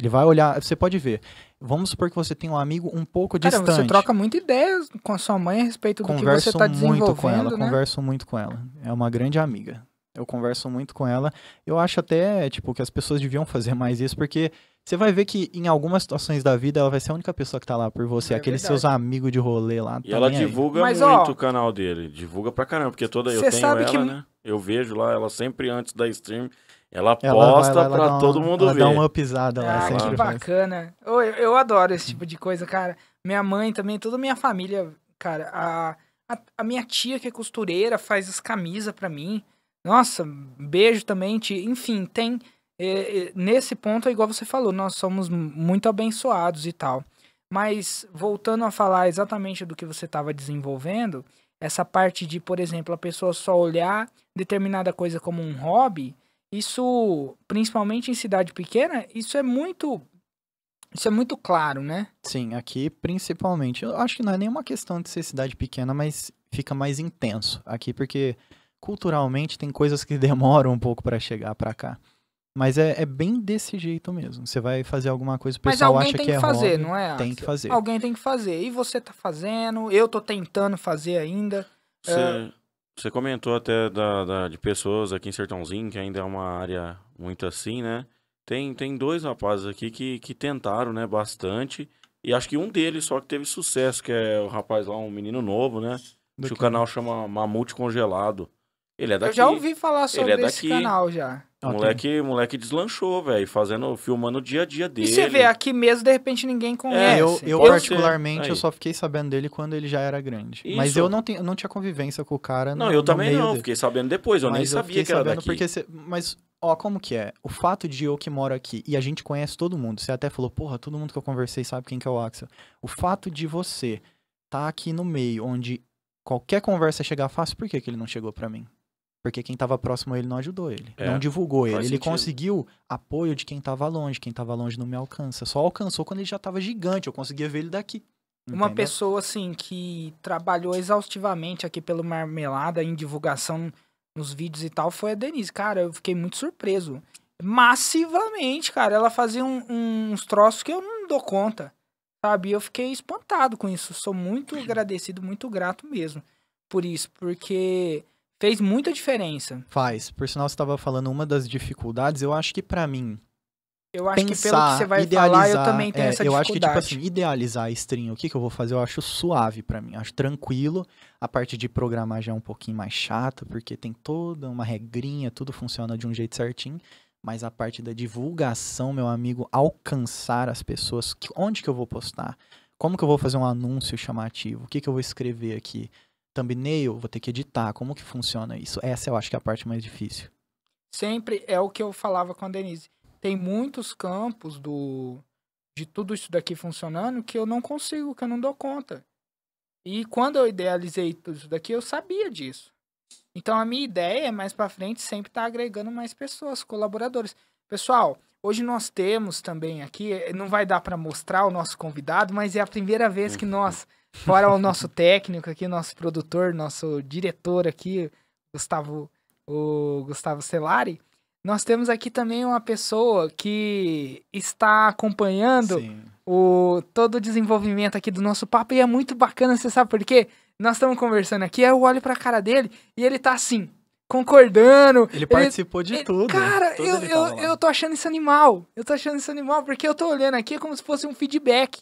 Ele vai olhar, você pode ver. Vamos supor que você tem um amigo um pouco Cara, distante. Você troca muita ideias com a sua mãe a respeito do converso que você está desenvolvendo, muito com ela, né? Converso muito com ela. É uma grande amiga. Eu converso muito com ela. Eu acho até, tipo, que as pessoas deviam fazer mais isso, porque você vai ver que em algumas situações da vida ela vai ser a única pessoa que tá lá por você. É Aqueles verdade. seus amigos de rolê lá. E tá ela divulga Mas, muito ó, o canal dele. Divulga pra caramba, porque toda eu tenho sabe ela, que- né? Eu vejo lá, ela sempre antes da stream, ela, posta uma- todo mundo ela ver. dá uma pisada lá, Ah, que faz. bacana. Eu, eu adoro esse tipo de coisa, cara. Minha mãe também, toda a minha família, cara. A, a, a minha tia, que é costureira, faz as camisas pra mim. Nossa, beijo também. Tia. Enfim, tem. é, é, nesse ponto, é igual você falou, nós somos muito abençoados e tal. Mas, voltando a falar exatamente do que você estava desenvolvendo, essa parte de, por exemplo, a pessoa só olhar determinada coisa como um hobby, isso, principalmente em cidade pequena, isso é muito. Isso é muito claro, né? Sim, aqui principalmente. Eu acho que não é nenhuma questão de ser cidade pequena, mas fica mais intenso aqui, porque culturalmente tem coisas que demoram um pouco pra chegar pra cá. Mas é, é bem desse jeito mesmo. Você vai fazer alguma coisa, o pessoal alguém acha tem que que, é fazer, hobby, não é? Tem que fazer. Alguém tem que fazer. E você tá fazendo, eu tô tentando fazer ainda. Você, É. você comentou até da, da- de pessoas aqui em Sertãozinho, que ainda é uma área muito assim, né? Tem, tem dois rapazes aqui que, que tentaram, né, bastante. E acho que um deles só que teve sucesso, que é o rapaz lá, um menino novo, né? Que o canal chama Mamute Congelado. Ele é daqui. Eu já ouvi falar sobre é esse canal já. Ó, tem- Moleque, moleque deslanchou, velho, fazendo, filmando o dia a dia dele. E você vê, aqui mesmo, de repente, ninguém conhece. É, eu, eu particularmente, eu só fiquei sabendo dele quando ele já era grande. Mas Isso. eu não, tenho, não tinha convivência com o cara Não, no- eu no também meio não, dele. fiquei sabendo depois, eu nem Mas sabia fiquei que era daqui. porque cê- mas ó, como que é? O fato de eu que moro aqui e a gente conhece todo mundo. Você até falou, porra, todo mundo que eu conversei sabe quem que é o Axel. O fato de você tá aqui no meio onde qualquer conversa chegar fácil, por que, que ele não chegou pra mim? Porque quem tava próximo a ele não ajudou ele, É, não divulgou ele. faz Ele sentido. conseguiu apoio de quem tava longe, quem tava longe não me alcança. Só alcançou quando ele já tava gigante, eu conseguia ver ele daqui. Uma entendeu? pessoa, assim, que trabalhou exaustivamente aqui pelo Marmelada em divulgação nos vídeos e tal, foi a Denise. Cara, eu fiquei muito surpreso. Massivamente, cara. Ela fazia um- uns troços que eu não dou conta. Sabe? Eu fiquei espantado com isso. Sou muito agradecido, muito grato mesmo por isso. Porque fez muita diferença. Faz. Por sinal, você tava falando uma das dificuldades, eu acho que pra mim, Eu acho que pelo que pensar, você vai idealizar, falar, eu também tenho é, essa eu acho que tipo dificuldade. assim, idealizar a stream, o que que eu vou fazer, eu acho suave pra mim, acho tranquilo. A parte de programar já é um pouquinho mais chata, porque tem toda uma regrinha, tudo funciona de um jeito certinho. Mas a parte da divulgação, meu amigo, alcançar as pessoas, que- onde que eu vou postar? Como que eu vou fazer um anúncio chamativo? O que que eu vou escrever aqui? Thumbnail, vou ter que editar. Como que funciona isso? Essa eu acho que é a parte mais difícil. Sempre é o que eu falava com a Denise. Tem muitos campos do de tudo isso daqui funcionando que eu não consigo, que eu não dou conta. E quando eu idealizei tudo isso daqui, eu sabia disso. Então a minha ideia é mais para frente sempre estar agregando mais pessoas, colaboradores. Pessoal, hoje nós temos também aqui, não vai dar para mostrar o nosso convidado, mas é a primeira vez que nós, fora o nosso técnico aqui, nosso produtor, nosso diretor aqui, Gustavo, o Gustavo Celari, nós temos aqui também uma pessoa que está acompanhando Sim. o todo o desenvolvimento aqui do nosso papo e é muito bacana, você sabe por quê? Nós estamos conversando aqui, eu olho pra cara dele e ele tá assim, concordando. Ele participou de ele- tudo. Cara, tudo eu, ele eu, eu tô achando isso animal. Eu tô achando isso animal porque eu tô olhando aqui como se fosse um feedback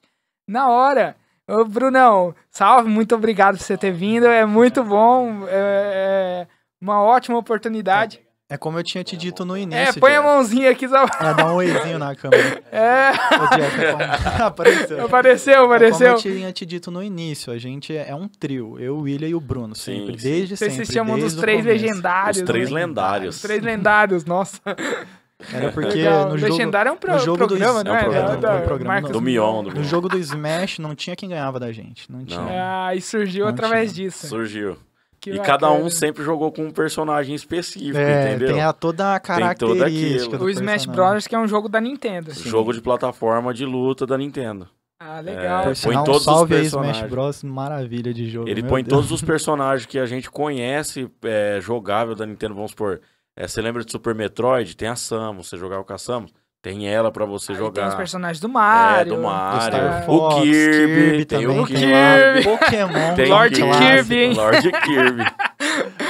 na hora. Ô, Brunão, salve, muito obrigado por você ter vindo. É muito bom. É, é uma ótima oportunidade. É como eu tinha te dito no É, início. põe a mãozinha aqui. Só... É, dá um oizinho na câmera. É, Jeff, é como- apareceu. apareceu, É Como apareceu. eu tinha te dito no início, a gente é um trio. Eu, o William e o Bruno, Sim, sempre. sim. Desde Vocês sempre. se chamam dos três legendários. Os três né? lendários. Os três lendários, nossa. Era porque Legal. no jogo, Legendário é um, pro- no jogo do programa, Is- né? é um programa, Da- é um programa Marcos Do Mion, do no Mion. jogo do Smash não tinha quem ganhava da gente. Não tinha. Não. Ah, e surgiu Não através tinha. disso. Surgiu. Que e bacana. cada um sempre jogou com um personagem específico, É, entendeu? tem a, toda a característica do O Smash personagem. Bros. que é um jogo da Nintendo. Jogo de plataforma de luta da Nintendo. Ah, legal. É, põe um todos os salve aí, personagens. Smash Bros. Maravilha de jogo. Ele meu põe Deus. todos os personagens que a gente conhece é, jogável da Nintendo, vamos supor. É, você lembra de Super Metroid? Tem a Samus, você jogava com a Samus? Tem ela pra você Aí tem jogar. os personagens do Mario. É, do Mario. Star o Fox, Kirby, tem também, o tem Kirby. Pokémon, Tem Lord o Kirby, hein? Lord Kirby.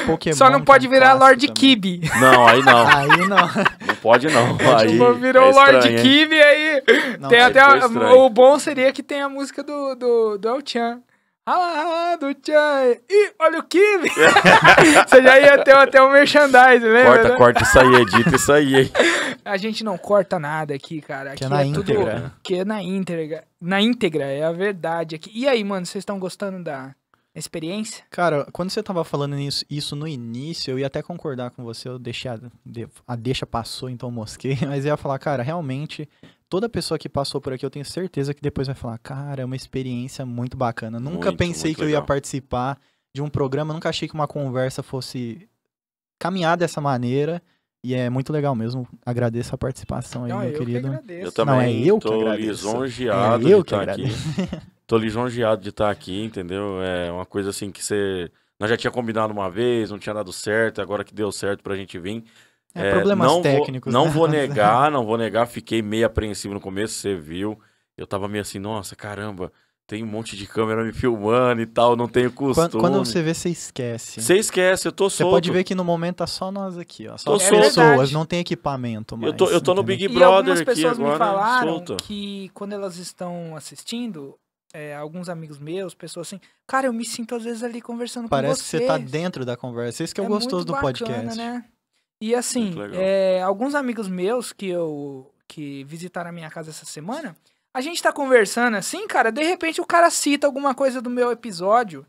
Pokémon, Só não pode é um virar Lord também. Kibi. Não, aí não. Aí não. Não pode não. Aí Tipo, virou é o Lord? Kibi aí. Não, tem aí até a- o bom seria que tem a música do do, do El Chan. Ah, do Chan. Ih, olha o Kibi. Você já ia ter até o merchandise, lembra? Corta, né? corta isso aí, edita isso aí, hein? A gente não corta nada aqui, cara. Aqui Que é na tudo íntegra. que é na íntegra. Na íntegra, é a verdade aqui. E aí, mano, vocês estão gostando da experiência? Cara, quando você tava falando nisso, isso no início, eu ia até concordar com você, eu deixei a, a deixa passou, então mosquei, mas eu ia falar, cara, realmente, toda pessoa que passou por aqui, eu tenho certeza que depois vai falar, cara, é uma experiência muito bacana. Nunca Muito, pensei muito que eu ia legal. participar de um programa, nunca achei que uma conversa fosse caminhar dessa maneira, e é muito legal mesmo. Agradeço a participação aí, Não, meu eu querido. que agradeço. Eu também Não, é eu que tô agradeço. lisonjeado É eu de que estar aqui. Tô lisonjeado de estar aqui, entendeu? É uma coisa assim que você... Nós já tinha combinado uma vez, não tinha dado certo, agora que deu certo pra gente vir. É, É, problemas não técnicos. Vou, não né? vou negar, não vou negar. Fiquei meio apreensivo no começo, você viu. Eu tava meio assim, nossa, caramba, tem um monte de câmera me filmando e tal, não tenho costume. Quando, quando você vê, você esquece. Você esquece, eu tô Você solto. pode ver que no momento tá só nós aqui, ó. Só Tô pessoas, verdade. não tem equipamento mais. Eu tô, eu tô no? Big E Brother algumas aqui pessoas agora, me falaram solto. que quando elas estão assistindo, é, alguns amigos meus, pessoas assim, cara, eu me sinto às vezes ali conversando Parece com que você. você tá dentro da conversa. Isso que é, o gostoso muito do bacana, podcast. né? E assim, é, alguns amigos meus que eu que visitaram a minha casa essa semana, a gente tá conversando assim, cara, de repente o cara cita alguma coisa do meu episódio.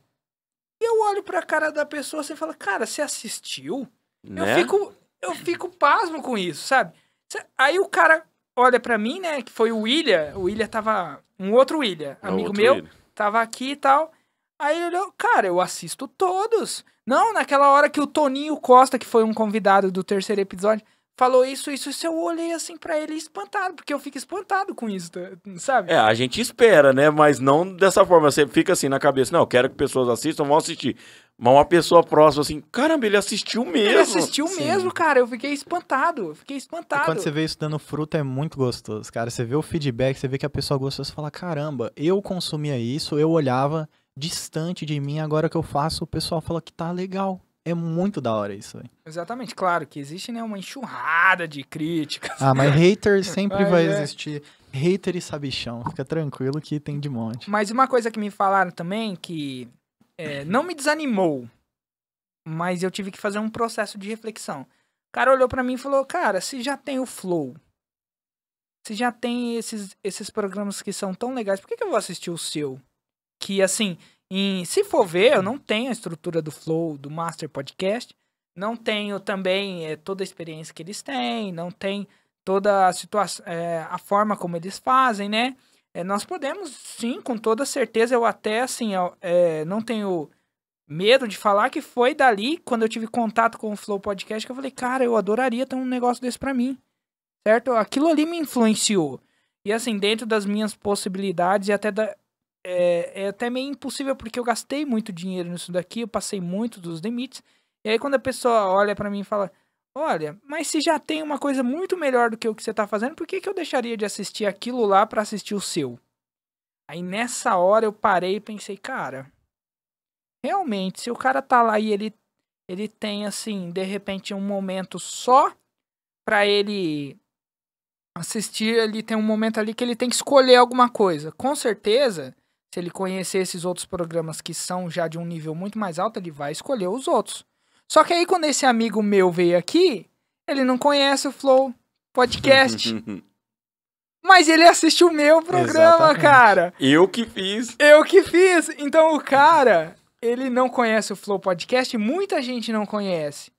E eu olho pra cara da pessoa assim e falo, cara, você assistiu? Né? Eu fico, eu fico pasmo com isso, sabe? Aí o cara olha pra mim, né, que foi o William, o William tava, um outro William, É amigo outro meu, ele. tava aqui e tal. Aí ele olhou, cara, eu assisto todos. Não, naquela hora que o Toninho Costa, que foi um convidado do terceiro episódio, falou isso, isso, isso, eu olhei assim pra ele espantado, porque eu fico espantado com isso, tá- sabe? É, a gente espera, né? Mas não dessa forma. Você fica assim na cabeça, não, eu quero que pessoas assistam, vão assistir. Mas uma pessoa próxima, assim, caramba, ele assistiu mesmo. Ele assistiu Sim. mesmo, cara, eu fiquei espantado, eu fiquei E espantado. quando você vê isso dando fruto, é muito gostoso, cara. Você vê o feedback, você vê que a pessoa gostou, você fala, caramba, eu consumia isso, eu olhava distante de mim, agora que eu faço, o pessoal fala que tá legal. É muito da hora isso, velho. Exatamente, claro que existe, né, uma enxurrada de críticas. Ah, mas hater sempre vai é. existir. Hater e sabichão. Fica tranquilo que tem de monte. Mas uma coisa que me falaram também que é, não me desanimou, mas eu tive que fazer um processo de reflexão. O cara olhou pra mim e falou: Cara, se já tem o Flow, se já tem esses, esses programas que são tão legais, por que, que eu vou assistir o seu? Que assim, em- se for ver, eu não tenho a estrutura do Flow, do Master Podcast, não tenho também é, toda a experiência que eles têm, não tem toda a situação, é, a forma como eles fazem, né? É, nós podemos, sim, com toda certeza, eu até, assim, eu, não tenho medo de falar que foi dali, quando eu tive contato com o Flow Podcast, que eu falei, cara, eu adoraria ter um negócio desse pra mim, certo? Aquilo ali me influenciou. E, assim, dentro das minhas possibilidades e até da... É, é até meio impossível, porque eu gastei muito dinheiro nisso daqui, eu passei muito dos limites. E aí, quando a pessoa olha pra mim e fala, olha, mas se já tem uma coisa muito melhor do que o que você tá fazendo, por que, que eu deixaria de assistir aquilo lá pra assistir o seu? Aí nessa hora eu parei e pensei, cara, realmente, se o cara tá lá e ele, ele tem, assim, de repente um momento só pra ele assistir, ele tem um momento ali que ele tem que escolher alguma coisa. Com certeza, Se ele conhecer esses outros programas que são já de um nível muito mais alto, ele vai escolher os outros. Só que aí, quando esse amigo meu veio aqui, ele não conhece o Flow Podcast. mas ele assiste o meu programa, Exatamente. cara. Eu que fiz. Eu que fiz. Então o cara, ele não conhece o Flow Podcast, muita gente não conhece,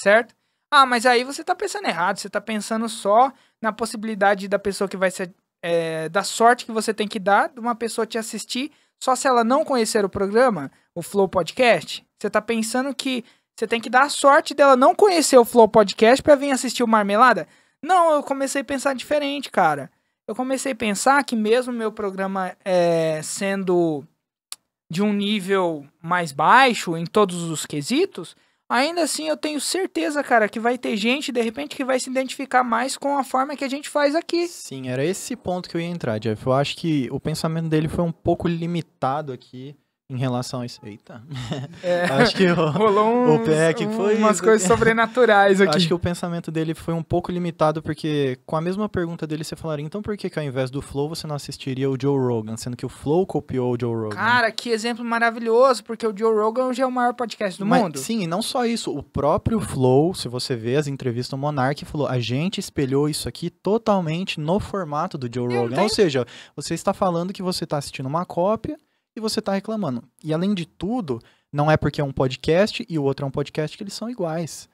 certo? Ah, mas aí você tá pensando errado, você tá pensando só na possibilidade da pessoa que vai ser. É, da sorte que você tem que dar de uma pessoa te assistir só se ela não conhecer o programa, o Flow Podcast. Você tá pensando que você tem que dar a sorte dela não conhecer o Flow Podcast pra vir assistir o Marmelada? Não, eu comecei a pensar diferente, cara eu comecei a pensar que mesmo meu programa é, sendo de um nível mais baixo em todos os quesitos, ainda assim eu tenho certeza, cara, que vai ter gente, de repente, que vai se identificar mais com a forma que a gente faz aqui. Sim, era esse ponto que eu ia entrar, Jeff. Eu acho que o pensamento dele foi um pouco limitado aqui em relação a isso. Eita. É, acho que o, rolou o uns, pé que foi umas coisas sobrenaturais aqui. acho que o pensamento dele foi um pouco limitado, porque com a mesma pergunta dele você falaria, então por que, que ao invés do Flow você não assistiria o Joe Rogan, sendo que o Flow copiou o Joe Rogan? Cara, que exemplo maravilhoso, porque o Joe Rogan hoje é o maior podcast do Mas, mundo. Sim, e não só isso. O próprio Flow, se você vê as entrevistas do Monark, falou: a gente espelhou isso aqui totalmente no formato do Joe Rogan. Ou seja, você está falando que você está assistindo uma cópia e você está reclamando. E além de tudo, não é porque é um podcast e o outro é um podcast que eles são iguais.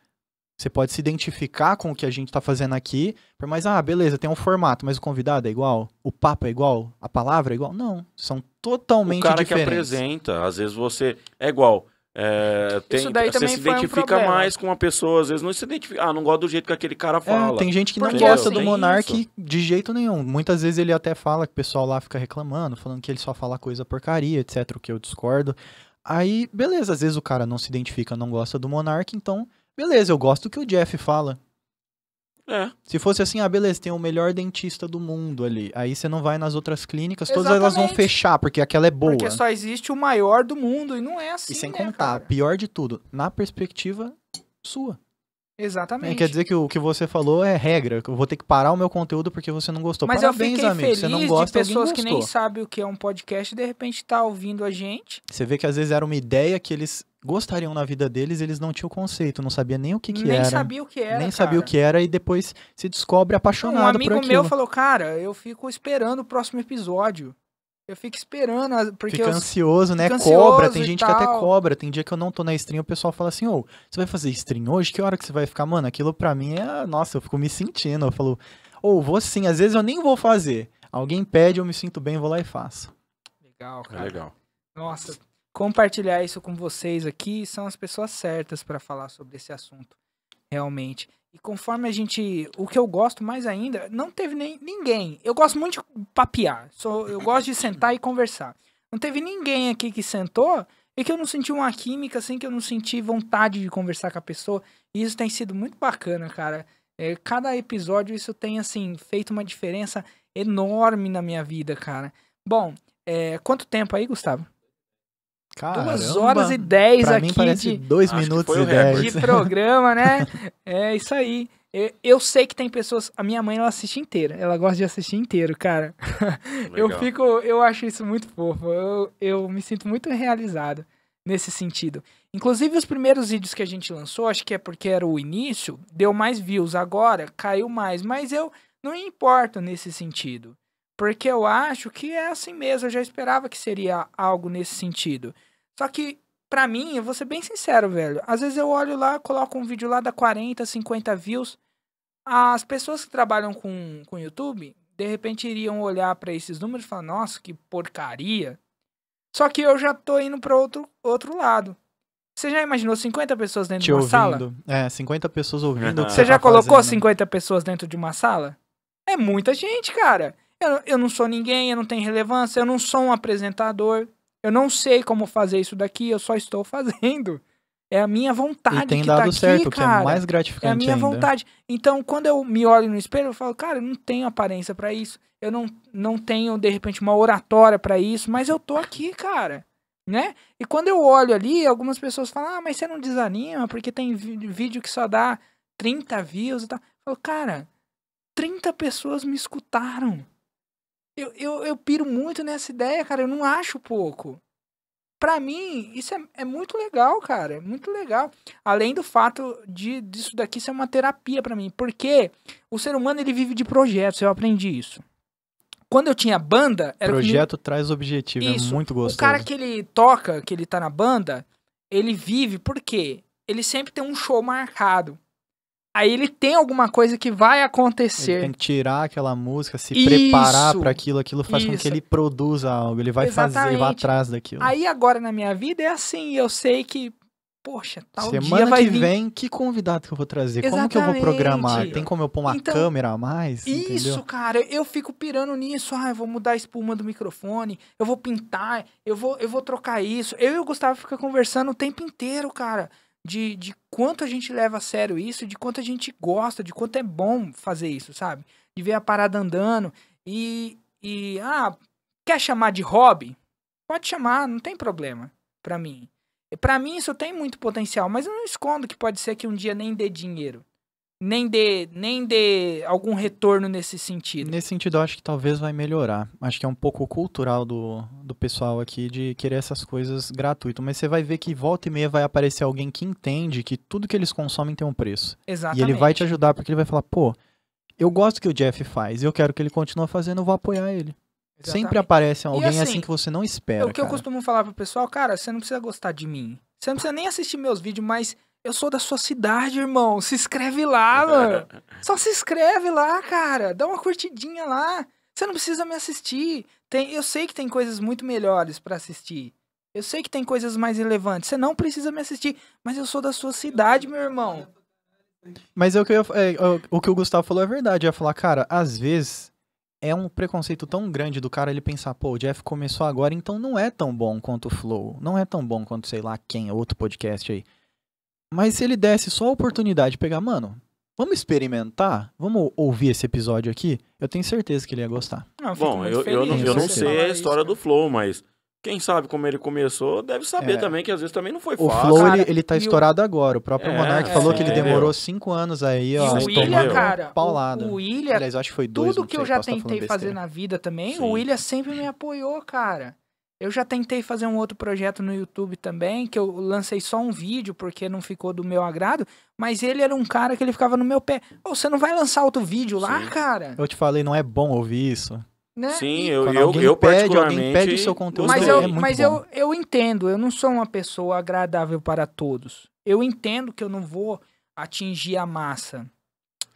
Você pode se identificar com o que a gente está fazendo aqui, por mais, ah, beleza, tem um formato, mas o convidado é igual? O papo é igual? A palavra é igual? Não, são totalmente O cara que diferentes. apresenta, às vezes você. É igual. É, tem, Isso daí você também se foi um identifica problema. mais com uma pessoa, às vezes não se identifica. Ah, não gosto do jeito que aquele cara É, fala. tem gente que não Porque gosta assim- do Monark isso. de jeito nenhum. Muitas vezes ele até fala que o pessoal lá fica reclamando, falando que ele só fala coisa porcaria, etc, o que eu discordo. Aí, beleza, às vezes o cara não se identifica, não gosta do Monark, então, beleza, eu gosto do que o Jeff fala. É. Se fosse assim, ah, beleza, tem o melhor dentista do mundo ali. Aí você não vai nas outras clínicas, todas elas vão Exatamente. fechar, porque aquela é boa. Porque só existe o maior do mundo e não é assim, E sem né, contar, cara? pior de tudo, na perspectiva sua. Exatamente. É, quer dizer que o que você falou é regra, que eu vou ter que parar o meu conteúdo porque você não gostou. Mas eu Parabéns, fiquei amigo. feliz Você não de gosta, alguém pessoas que nem sabem o que é um podcast e de repente tá ouvindo a gente. Você vê que às vezes era uma ideia que eles gostariam na vida deles, eles não tinham conceito, não sabia nem o que, que nem era. sabia o que era. nem sabia o cara. que era e depois se descobre apaixonado Um por amigo aquilo. meu falou, cara, eu fico esperando o próximo episódio. Eu fico esperando, porque Fica eu... ansioso, né? fica cobra, ansioso tem gente que até tal. cobra. Tem dia que eu não tô na stream, o pessoal fala assim, ô, você vai fazer stream hoje? Que hora que você vai ficar? Mano, aquilo pra mim é. Nossa, eu fico me sentindo. Eu falo, ô, vou sim, às vezes eu nem vou fazer. Alguém pede, eu me sinto bem, vou lá e faço. Legal, É cara. legal. Nossa, compartilhar isso com vocês aqui são as pessoas certas pra falar sobre esse assunto, realmente. E conforme a gente, o que eu gosto mais ainda, não teve nem ninguém. Eu gosto muito de papear. Sou, eu gosto de sentar e conversar. Não teve ninguém aqui que sentou e que eu não senti uma química assim, que eu não senti vontade de conversar com a pessoa. E isso tem sido muito bacana, cara. É, cada episódio isso tem assim feito uma diferença enorme na minha vida, cara. Bom, é, quanto tempo aí, Gustavo? Duas Caramba, horas e dez Pra aqui de, dois minutos e dez. de programa, né? É isso aí. Eu, eu sei que tem pessoas. A minha mãe ela assiste inteira. Ela gosta de assistir inteiro, cara. Eu fico. Eu acho isso muito fofo. Eu, eu me sinto muito realizado nesse sentido. Inclusive, os primeiros vídeos que a gente lançou, acho que é porque era o início, deu mais views. Agora caiu mais. Mas eu não importo nesse sentido. Porque eu acho que é assim mesmo. Eu já esperava que seria algo nesse sentido. Só que, pra mim, eu vou ser bem sincero, velho. Às vezes eu olho lá, coloco um vídeo lá, dá 40, 50 views. As pessoas que trabalham com, com YouTube, de repente iriam olhar pra esses números e falar, nossa, que porcaria. Só que eu já tô indo pra outro, outro lado. Você já imaginou 50 pessoas dentro Te de uma sala? ouvindo. É, 50 pessoas ouvindo. que Você já tá colocou fazendo. 50 pessoas dentro de uma sala? É muita gente, cara. Eu, eu não sou ninguém, eu não tenho relevância, eu não sou um apresentador. Eu não sei como fazer isso daqui, eu só estou fazendo. É a minha vontade E tem que dado tá aqui, certo, o que cara. é mais É a gratificante minha ainda. vontade. Então, quando eu me olho no espelho, eu falo, cara, eu não tenho aparência pra isso. Eu não, não tenho, de repente, uma oratória pra isso, mas eu tô aqui, cara. Né? E quando eu olho ali, algumas pessoas falam, ah, mas você não desanima, porque tem vídeo que só dá 30 views e tal. Eu falo, cara, 30 pessoas me escutaram. Eu, eu, eu piro muito nessa ideia, cara. Eu não acho pouco. Pra mim, isso é, é muito legal, cara. É muito legal. Além do fato de disso daqui ser uma terapia pra mim. Porque o ser humano, ele vive de projetos. Eu aprendi isso. Quando eu tinha banda, era Projeto traz objetivo, Isso. é muito gostoso. o cara que ele toca, que ele tá na banda, ele vive por quê? Ele sempre tem um show marcado. Aí ele tem alguma coisa que vai Ele acontecer. tem que tirar aquela música, se Isso. preparar pra aquilo, aquilo faz com Isso. que ele produza algo, ele vai fazer, vai Exatamente. atrás daquilo. Aí agora na minha vida é assim, eu sei que, poxa, tal Semana dia vai que vir. vem, que convidado que eu vou trazer? Como que eu vou Exatamente. programar? Tem como eu pôr uma Então, câmera a mais? Isso, entendeu? cara, eu fico pirando nisso. Ah, eu vou mudar a espuma do microfone, eu vou pintar, eu vou, eu vou trocar isso. Eu e o Gustavo fica conversando o tempo inteiro, cara, de, de quanto a gente leva a sério isso, de quanto a gente gosta, de quanto é bom fazer isso, sabe? De ver a parada andando e, e ah, quer chamar de hobby? Pode chamar, não tem problema pra mim. Pra mim isso tem muito potencial, mas eu não escondo que pode ser que um dia nem dê dinheiro. Nem dê, nem dê algum retorno nesse sentido. Nesse sentido, eu acho que talvez vai melhorar. Acho que é um pouco cultural do, do pessoal aqui de querer essas coisas gratuito. Mas você vai ver que volta e meia vai aparecer alguém que entende que tudo que eles consomem tem um preço. Exatamente. E ele vai te ajudar, porque ele vai falar, pô, eu gosto que o Jeff faz, eu quero que ele continue fazendo, eu vou apoiar ele. Sempre Exatamente. aparece alguém assim, assim, que você não É espera. o que eu cara. costumo falar pro pessoal, cara, você não precisa gostar de mim. Você não precisa nem assistir meus vídeos, mas eu sou da sua cidade, irmão. Se inscreve lá, mano. Só se inscreve lá, cara. Dá uma curtidinha lá. Você não precisa me assistir. Tem, eu sei que tem coisas muito melhores pra assistir. Eu sei que tem coisas mais relevantes. Você não precisa me assistir. Mas eu sou da sua cidade, meu irmão. Mas é o que, eu, é, o- o que o Gustavo falou é verdade. Eu ia falar, cara, às vezes é um preconceito tão grande do cara ele pensar, pô, o Jeff começou agora, então não é tão bom quanto o Flow. Não é tão bom quanto, sei lá, quem, outro podcast aí. Mas se ele desse só a oportunidade de pegar, mano, vamos experimentar? Vamos ouvir esse episódio aqui? Eu tenho certeza que ele ia gostar. Bom, eu, eu não, eu não sei a isso, história cara. do Flow, mas quem sabe como ele começou deve saber É. também que às vezes também não foi O fácil. Flow, cara, ele, ele tá e o- estourado agora. O próprio É, Monark é, falou que ele entendeu? demorou cinco anos aí, E ó, o Sim, William, cara, paulada. o, o William, Aliás, eu acho que foi dois, tudo que eu sei, já posso tá tentei fazer na vida também, Sim. o William sempre me apoiou, cara. Eu já tentei fazer um outro projeto no YouTube também, que eu lancei só um vídeo porque não ficou do meu agrado, mas ele era um cara que ele ficava no meu pé. Ô, você não vai lançar outro vídeo lá, Sim. cara? Eu te falei, não é bom ouvir isso. Né? Sim, E- eu, eu, alguém eu pede, alguém particularmente... pede o seu conteúdo, Mas, Gostei, eu, é muito mas bom. eu, eu entendo, eu não sou uma pessoa agradável para todos. Eu entendo que eu não vou atingir a massa.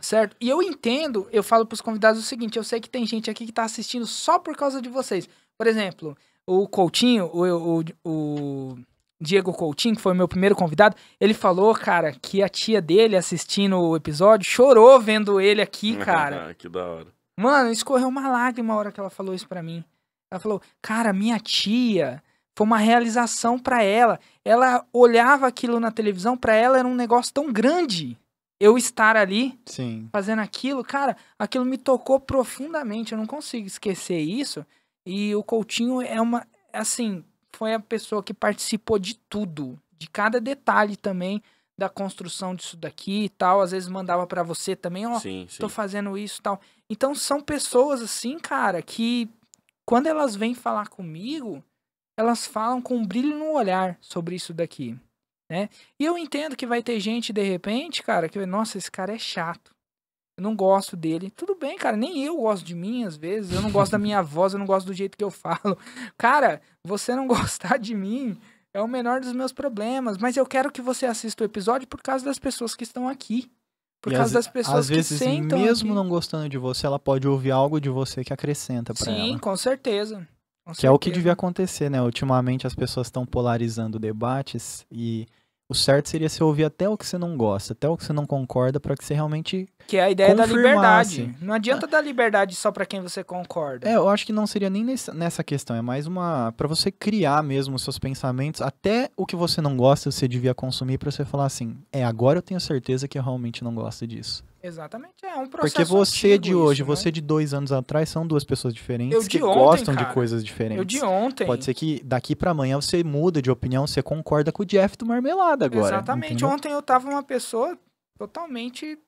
Certo? E eu entendo, eu falo pros convidados o seguinte: eu sei que tem gente aqui que tá assistindo só por causa de vocês. Por exemplo, o Coutinho, o, o, o Diego Coutinho, que foi o meu primeiro convidado, ele falou, cara, que a tia dele assistindo o episódio chorou vendo ele aqui, cara. que da hora. Mano, escorreu uma lágrima a hora que ela falou isso pra mim. Ela falou, cara, minha tia foi uma realização pra ela. Ela olhava aquilo na televisão, pra ela era um negócio tão grande. Eu estar ali Sim. fazendo aquilo, cara, aquilo me tocou profundamente. Eu não consigo esquecer isso. E o Coutinho é uma, assim, foi a pessoa que participou de tudo, de cada detalhe também da construção disso daqui e tal. Às vezes mandava pra você também, ó, Sim, sim. tô fazendo isso e tal. Então são pessoas assim, cara, que quando elas vêm falar comigo, elas falam com um brilho no olhar sobre isso daqui, né? E eu entendo que vai ter gente de repente, cara, que nossa, esse cara é chato. Eu não gosto dele. Tudo bem, cara, nem eu gosto de mim às vezes. Eu não gosto da minha voz, eu não gosto do jeito que eu falo. Cara, você não gostar de mim é o menor dos meus problemas, mas eu quero que você assista o episódio por causa das pessoas que estão aqui. Por E causa às- das pessoas Às vezes, que sentam mesmo aqui. não gostando de você, ela pode ouvir algo de você que acrescenta pra Sim, ela. com certeza. Com Que é o que certeza. devia acontecer, né? Ultimamente as pessoas estão polarizando debates e o certo seria você ouvir até o que você não gosta, até o que você não concorda, pra que você realmente. Que é a ideia da liberdade. Não adianta dar liberdade só pra quem você concorda. É, eu acho que não seria nem nessa, nessa questão, é mais uma. Pra você criar mesmo os seus pensamentos, até o que você não gosta, você devia consumir pra você falar assim: é, agora eu tenho certeza que eu realmente não gosto disso. Exatamente. É um processo Porque você antigo de hoje, isso, né? você de dois anos atrás são duas pessoas diferentes Eu que ontem, gostam cara. de coisas diferentes. Eu de ontem. Pode ser que daqui pra amanhã você muda de opinião, você concorda com o Jeff do Marmelada agora. Exatamente. entendeu? Ontem eu tava uma pessoa totalmente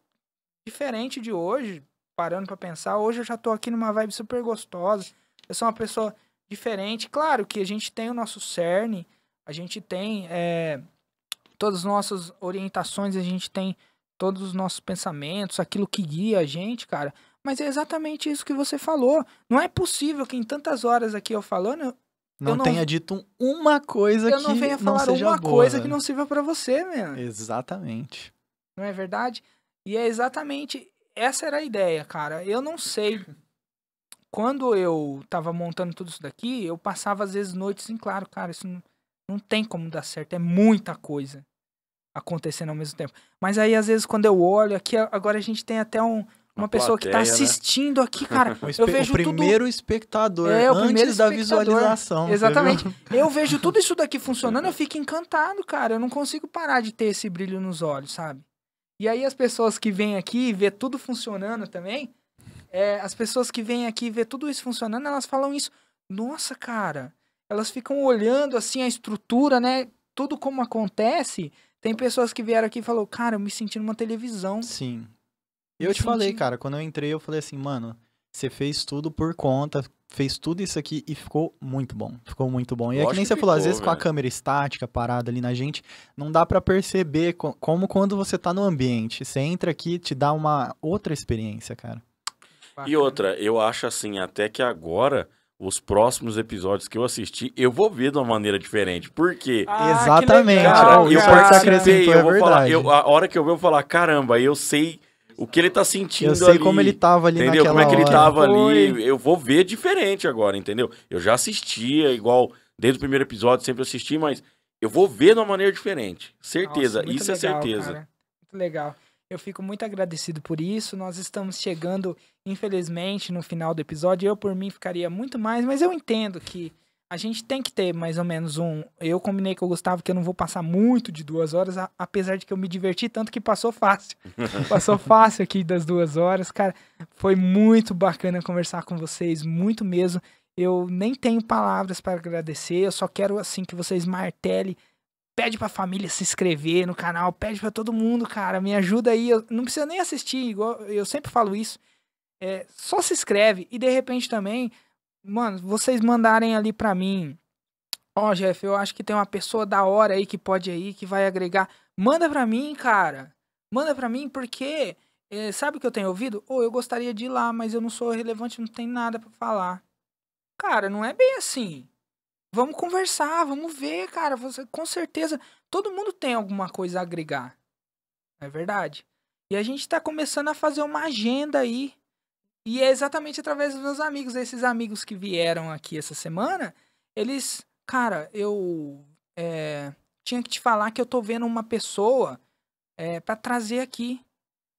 diferente de hoje, parando pra pensar. Hoje eu já tô aqui numa vibe super gostosa. Eu sou uma pessoa diferente. Claro que a gente tem o nosso cerne, a gente tem é, todas as nossas orientações, a gente tem todos os nossos pensamentos, aquilo que guia a gente, cara. Mas é exatamente isso que você falou. Não é possível que em tantas horas aqui eu falando, Não, não- tenha dito uma coisa eu que não venha não falar seja uma boa, coisa que não sirva pra você, meu. Exatamente. Não é verdade? E é exatamente essa era a ideia, cara. Eu não sei. Quando eu tava montando tudo isso daqui, eu passava às vezes noites em claro, cara, isso não, não tem como dar certo, é muita coisa acontecendo ao mesmo tempo. Mas aí às vezes quando eu olho aqui, agora a gente tem até um- uma, Uma pessoa que tá plateia, né? assistindo aqui, cara. O, eu espe- o vejo tudo primeiro espectador É, o antes primeiro da espectador. visualização. Exatamente. Eu vejo tudo isso daqui funcionando, eu fico encantado, cara. Eu não consigo parar de ter esse brilho nos olhos, sabe? E aí as pessoas que vêm aqui e vê tudo funcionando também, é, as pessoas que vêm aqui e vê tudo isso funcionando, elas falam isso. Nossa, cara. Elas ficam olhando assim a estrutura, né? Tudo como acontece. Tem pessoas que vieram aqui e falaram, cara, eu me senti numa televisão. Sim. Me Eu te falei, senti- cara, quando eu entrei, eu falei assim, mano, você fez tudo por conta, fez tudo isso aqui e ficou muito bom. Ficou muito bom. E é que Lógico nem que você falou, às ficou, vezes com a câmera estática parada ali na gente, não dá pra perceber co- como quando você tá no ambiente. Você entra aqui, te dá uma outra experiência, cara. E outra, eu acho assim, até que agora, os próximos episódios que eu assisti, eu vou ver de uma maneira diferente. Por quê? Ah, Exatamente. Cara, eu participei, eu é vou falar, eu, a hora que eu ver, eu vou falar, caramba, eu sei o que ele tá sentindo Eu sei ali, como ele tava ali Entendeu? naquela Como é que ele hora. tava ali? Eu vou ver diferente agora, entendeu? Eu já assistia, igual, desde o primeiro episódio, sempre assisti, mas eu vou ver de uma maneira diferente. Certeza, Nossa, isso é legal, certeza. cara. Muito legal. Eu fico muito agradecido por isso. Nós estamos chegando, infelizmente, no final do episódio. Eu, por mim, ficaria muito mais, mas eu entendo que a gente tem que ter mais ou menos um. Eu combinei com o Gustavo que eu não vou passar muito de duas horas, a- apesar de que eu me diverti tanto que passou fácil. passou fácil aqui das duas horas. Cara, foi muito bacana conversar com vocês, muito mesmo. Eu nem tenho palavras para agradecer, eu só quero assim que vocês martelem pede pra família se inscrever no canal, pede pra todo mundo, cara, me ajuda aí. Eu não precisa nem assistir, igual eu sempre falo isso. É, só se inscreve e de repente também, mano, vocês mandarem ali pra mim. Ó, Jeff, eu acho que tem uma pessoa da hora aí que pode aí, que vai agregar. Manda pra mim, cara. Manda pra mim, porque é, sabe o que eu tenho ouvido? Ou eu gostaria de ir lá, mas eu não sou relevante, não tem nada pra falar. Cara, não é bem assim. Vamos conversar, vamos ver, cara. Você, com certeza, todo mundo tem alguma coisa a agregar. É verdade? E a gente tá começando a fazer uma agenda aí. E é exatamente através dos meus amigos. Esses amigos que vieram aqui essa semana, eles. Cara, eu. é, tinha que te falar que eu tô vendo uma pessoa é, para trazer aqui.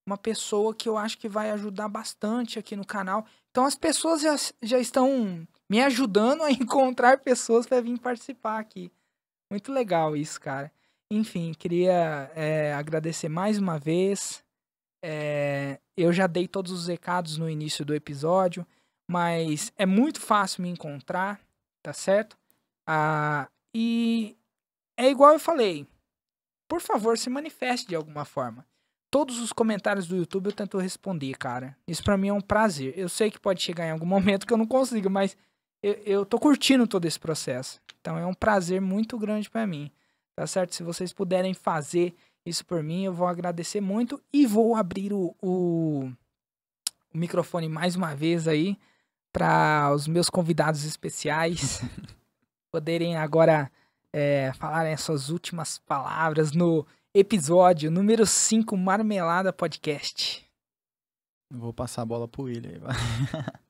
Uma pessoa que eu acho que vai ajudar bastante aqui no canal. Então as pessoas já, já estão me ajudando a encontrar pessoas para vir participar aqui. Muito legal isso, cara. Enfim, queria é, agradecer mais uma vez. É, eu já dei todos os recados no início do episódio, mas é muito fácil me encontrar, tá certo? Ah, e é igual eu falei. Por favor, se manifeste de alguma forma. Todos os comentários do YouTube eu tento responder, cara. Isso pra mim é um prazer. Eu sei que pode chegar em algum momento que eu não consigo, mas eu, eu tô curtindo todo esse processo. Então é um prazer muito grande pra mim. Tá certo? Se vocês puderem fazer isso por mim, eu vou agradecer muito e vou abrir o, o, o microfone mais uma vez aí para os meus convidados especiais poderem agora é, falarem as suas últimas palavras no episódio número 5 Marmelada Podcast. Vou passar a bola pro William.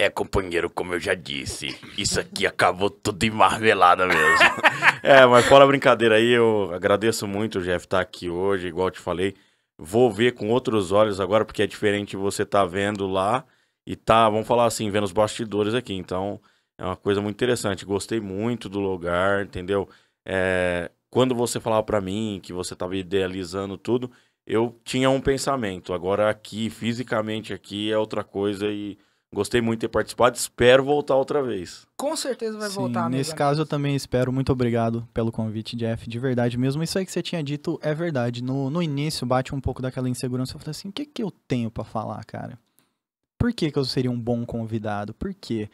É, companheiro, como eu já disse, isso aqui acabou tudo em marmelada mesmo. É, mas fora a brincadeira aí, eu agradeço muito Jeff estar aqui hoje, igual eu te falei. Vou ver com outros olhos agora, porque é diferente você tá vendo lá e tá, vamos falar assim, vendo os bastidores aqui. Então, é uma coisa muito interessante. Gostei muito do lugar, entendeu? É, quando você falava pra mim que você tava idealizando tudo, eu tinha um pensamento. Agora aqui, fisicamente aqui, é outra coisa e gostei muito de ter participado. Espero voltar outra vez. Com certeza vai Sim, voltar, Nesse caso, eu também espero. Muito obrigado pelo convite, Jeff. De verdade mesmo. Isso aí que você tinha dito é verdade. No, no início, bate um pouco daquela insegurança. Eu falei assim: o que, que eu tenho pra falar, cara? Por que, que eu seria um bom convidado? Por quê?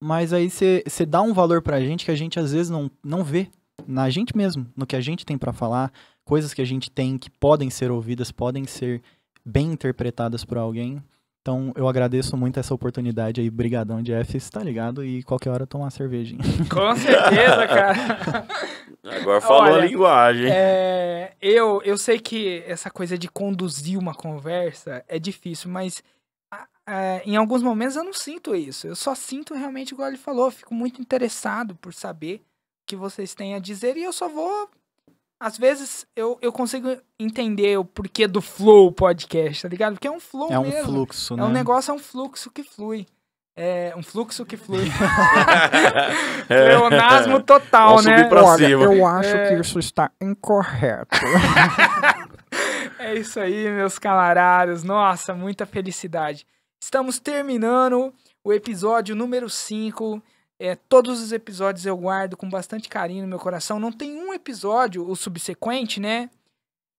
Mas aí você dá um valor pra gente que a gente às vezes não, não vê na gente mesmo, no que a gente tem pra falar, coisas que a gente tem que podem ser ouvidas, podem ser bem interpretadas por alguém. Então eu agradeço muito essa oportunidade aí, brigadão Jeff, você tá ligado? E qualquer hora tomar uma cervejinha. Com certeza, cara. Agora falou Olha, a linguagem. É, eu, eu sei que essa coisa de conduzir uma conversa é difícil, mas a- em alguns momentos eu não sinto isso. Eu só sinto realmente, igual ele falou, eu fico muito interessado por saber o que vocês têm a dizer e eu só vou. Às vezes eu, eu consigo entender o porquê do flow podcast, tá ligado? Porque é um flow É um mesmo. fluxo, É né? um negócio, é um fluxo que flui. É um fluxo que flui. É. Pleonasmo total, Vamos né? subir pra Olha, cima. eu acho É. que isso está incorreto. É isso aí, meus camaradas. Nossa, muita felicidade. Estamos terminando o episódio número 5. É, todos os episódios eu guardo com bastante carinho no meu coração. Não tem um episódio, o subsequente, né?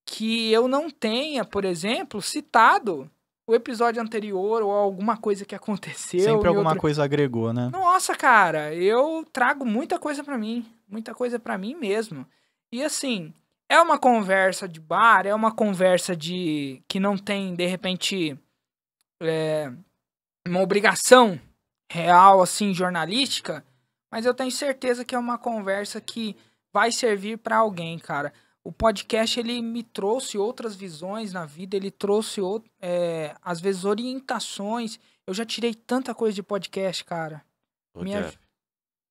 Que eu não tenha, por exemplo, citado o episódio anterior ou alguma coisa que aconteceu. Sempre em alguma outro- coisa agregou, né? Nossa, cara, eu trago muita coisa pra mim, muita coisa pra mim mesmo. E assim, é uma conversa de bar, é uma conversa de que não tem de repente é, uma obrigação real assim jornalística, mas eu tenho certeza que é uma conversa que vai servir pra alguém, cara. O podcast ele me trouxe outras visões na vida, ele trouxe ou- é, às vezes orientações. Eu já tirei tanta coisa de podcast, cara. Ô, Minha- Jeff,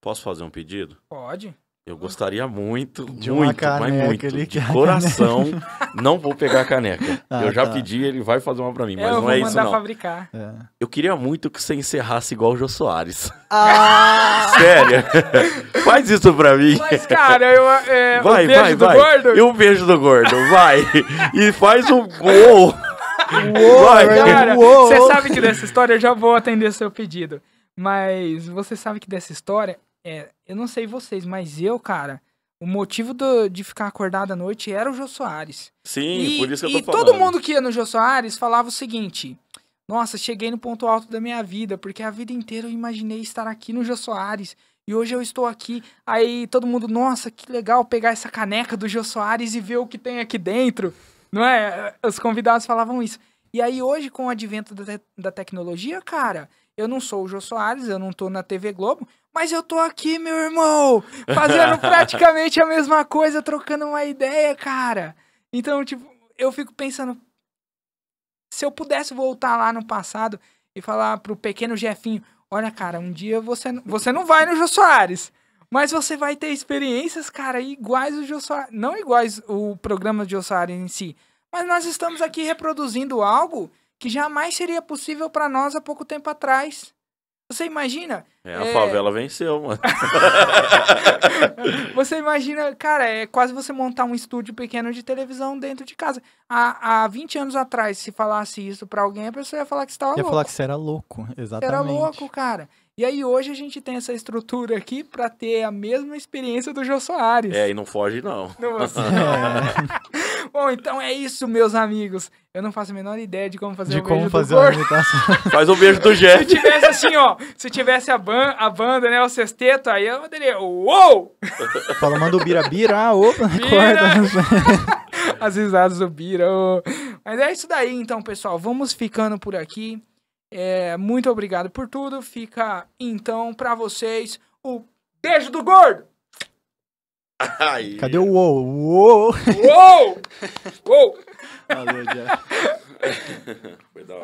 Posso fazer um pedido? Pode. Eu gostaria muito, De uma muito, caneca, mas muito, ele de coração, não vou pegar a caneca. Ah, eu já tá. pedi, ele vai fazer uma pra mim, mas eu não vou é isso mandar não. fabricar. É. Eu queria muito que você encerrasse igual o Jô Soares. Ah! Sério? Faz isso pra mim. Mas, cara, eu. É, Vai, o beijo vai, do vai. gordo. E um beijo do gordo, vai. E faz um gol. Vai. Cara, Uou! você sabe que dessa história eu já vou atender seu pedido. Mas você sabe que dessa história, é, eu não sei vocês, mas eu, cara, o motivo do- de ficar acordado à noite era o Jô Soares. Sim, e por isso que eu e tô falando. todo mundo que ia no Jô Soares falava o seguinte: Nossa, cheguei no ponto alto da minha vida, porque a vida inteira eu imaginei estar aqui no Jô Soares. E hoje eu estou aqui. Aí todo mundo, nossa, que legal pegar essa caneca do Jô Soares e ver o que tem aqui dentro. Não é? Os convidados falavam isso. E aí hoje, com o advento da, te- da tecnologia, cara, eu não sou o Jô Soares, eu não tô na TV Globo, mas eu tô aqui, meu irmão, fazendo praticamente a mesma coisa, trocando uma ideia, cara. Então, tipo, eu fico pensando, se eu pudesse voltar lá no passado e falar pro pequeno Jefinho, olha, cara, um dia você, você não vai no Jô Soares, mas você vai ter experiências, cara, iguais o Jô Soares, não iguais o programa de Jô Soares em si, mas nós estamos aqui reproduzindo algo que jamais seria possível para nós há pouco tempo atrás. Você imagina? É, a É. favela venceu, mano. Você imagina, cara, é quase você montar um estúdio pequeno de televisão dentro de casa. Há, há 20 anos atrás, se falasse isso pra alguém, a pessoa ia falar que você tava Ia louco. falar que você era louco, exatamente. Era louco, cara. E aí hoje a gente tem essa estrutura aqui pra ter a mesma experiência do Jô Soares. É, e não foge, não. Não você- É, Bom, então é isso, meus amigos. Eu não faço a menor ideia de como fazer de o beijo como do fazer uma imitação. Faz um beijo do Se Jeff. tivesse assim, ó, se tivesse a, ban a banda, né, o sexteto, aí eu poderia, uou! Fala, manda o bira-bira, ah, opa, Bira! corta. As risadas do Bira. ô. Mas é isso daí, então, pessoal. Vamos ficando por aqui. É, muito obrigado por tudo. Fica, então, pra vocês o beijo do gordo. Aí. Cadê o uou? Uou! Uou! Uou! Valeu, Jeff. Foi da hora.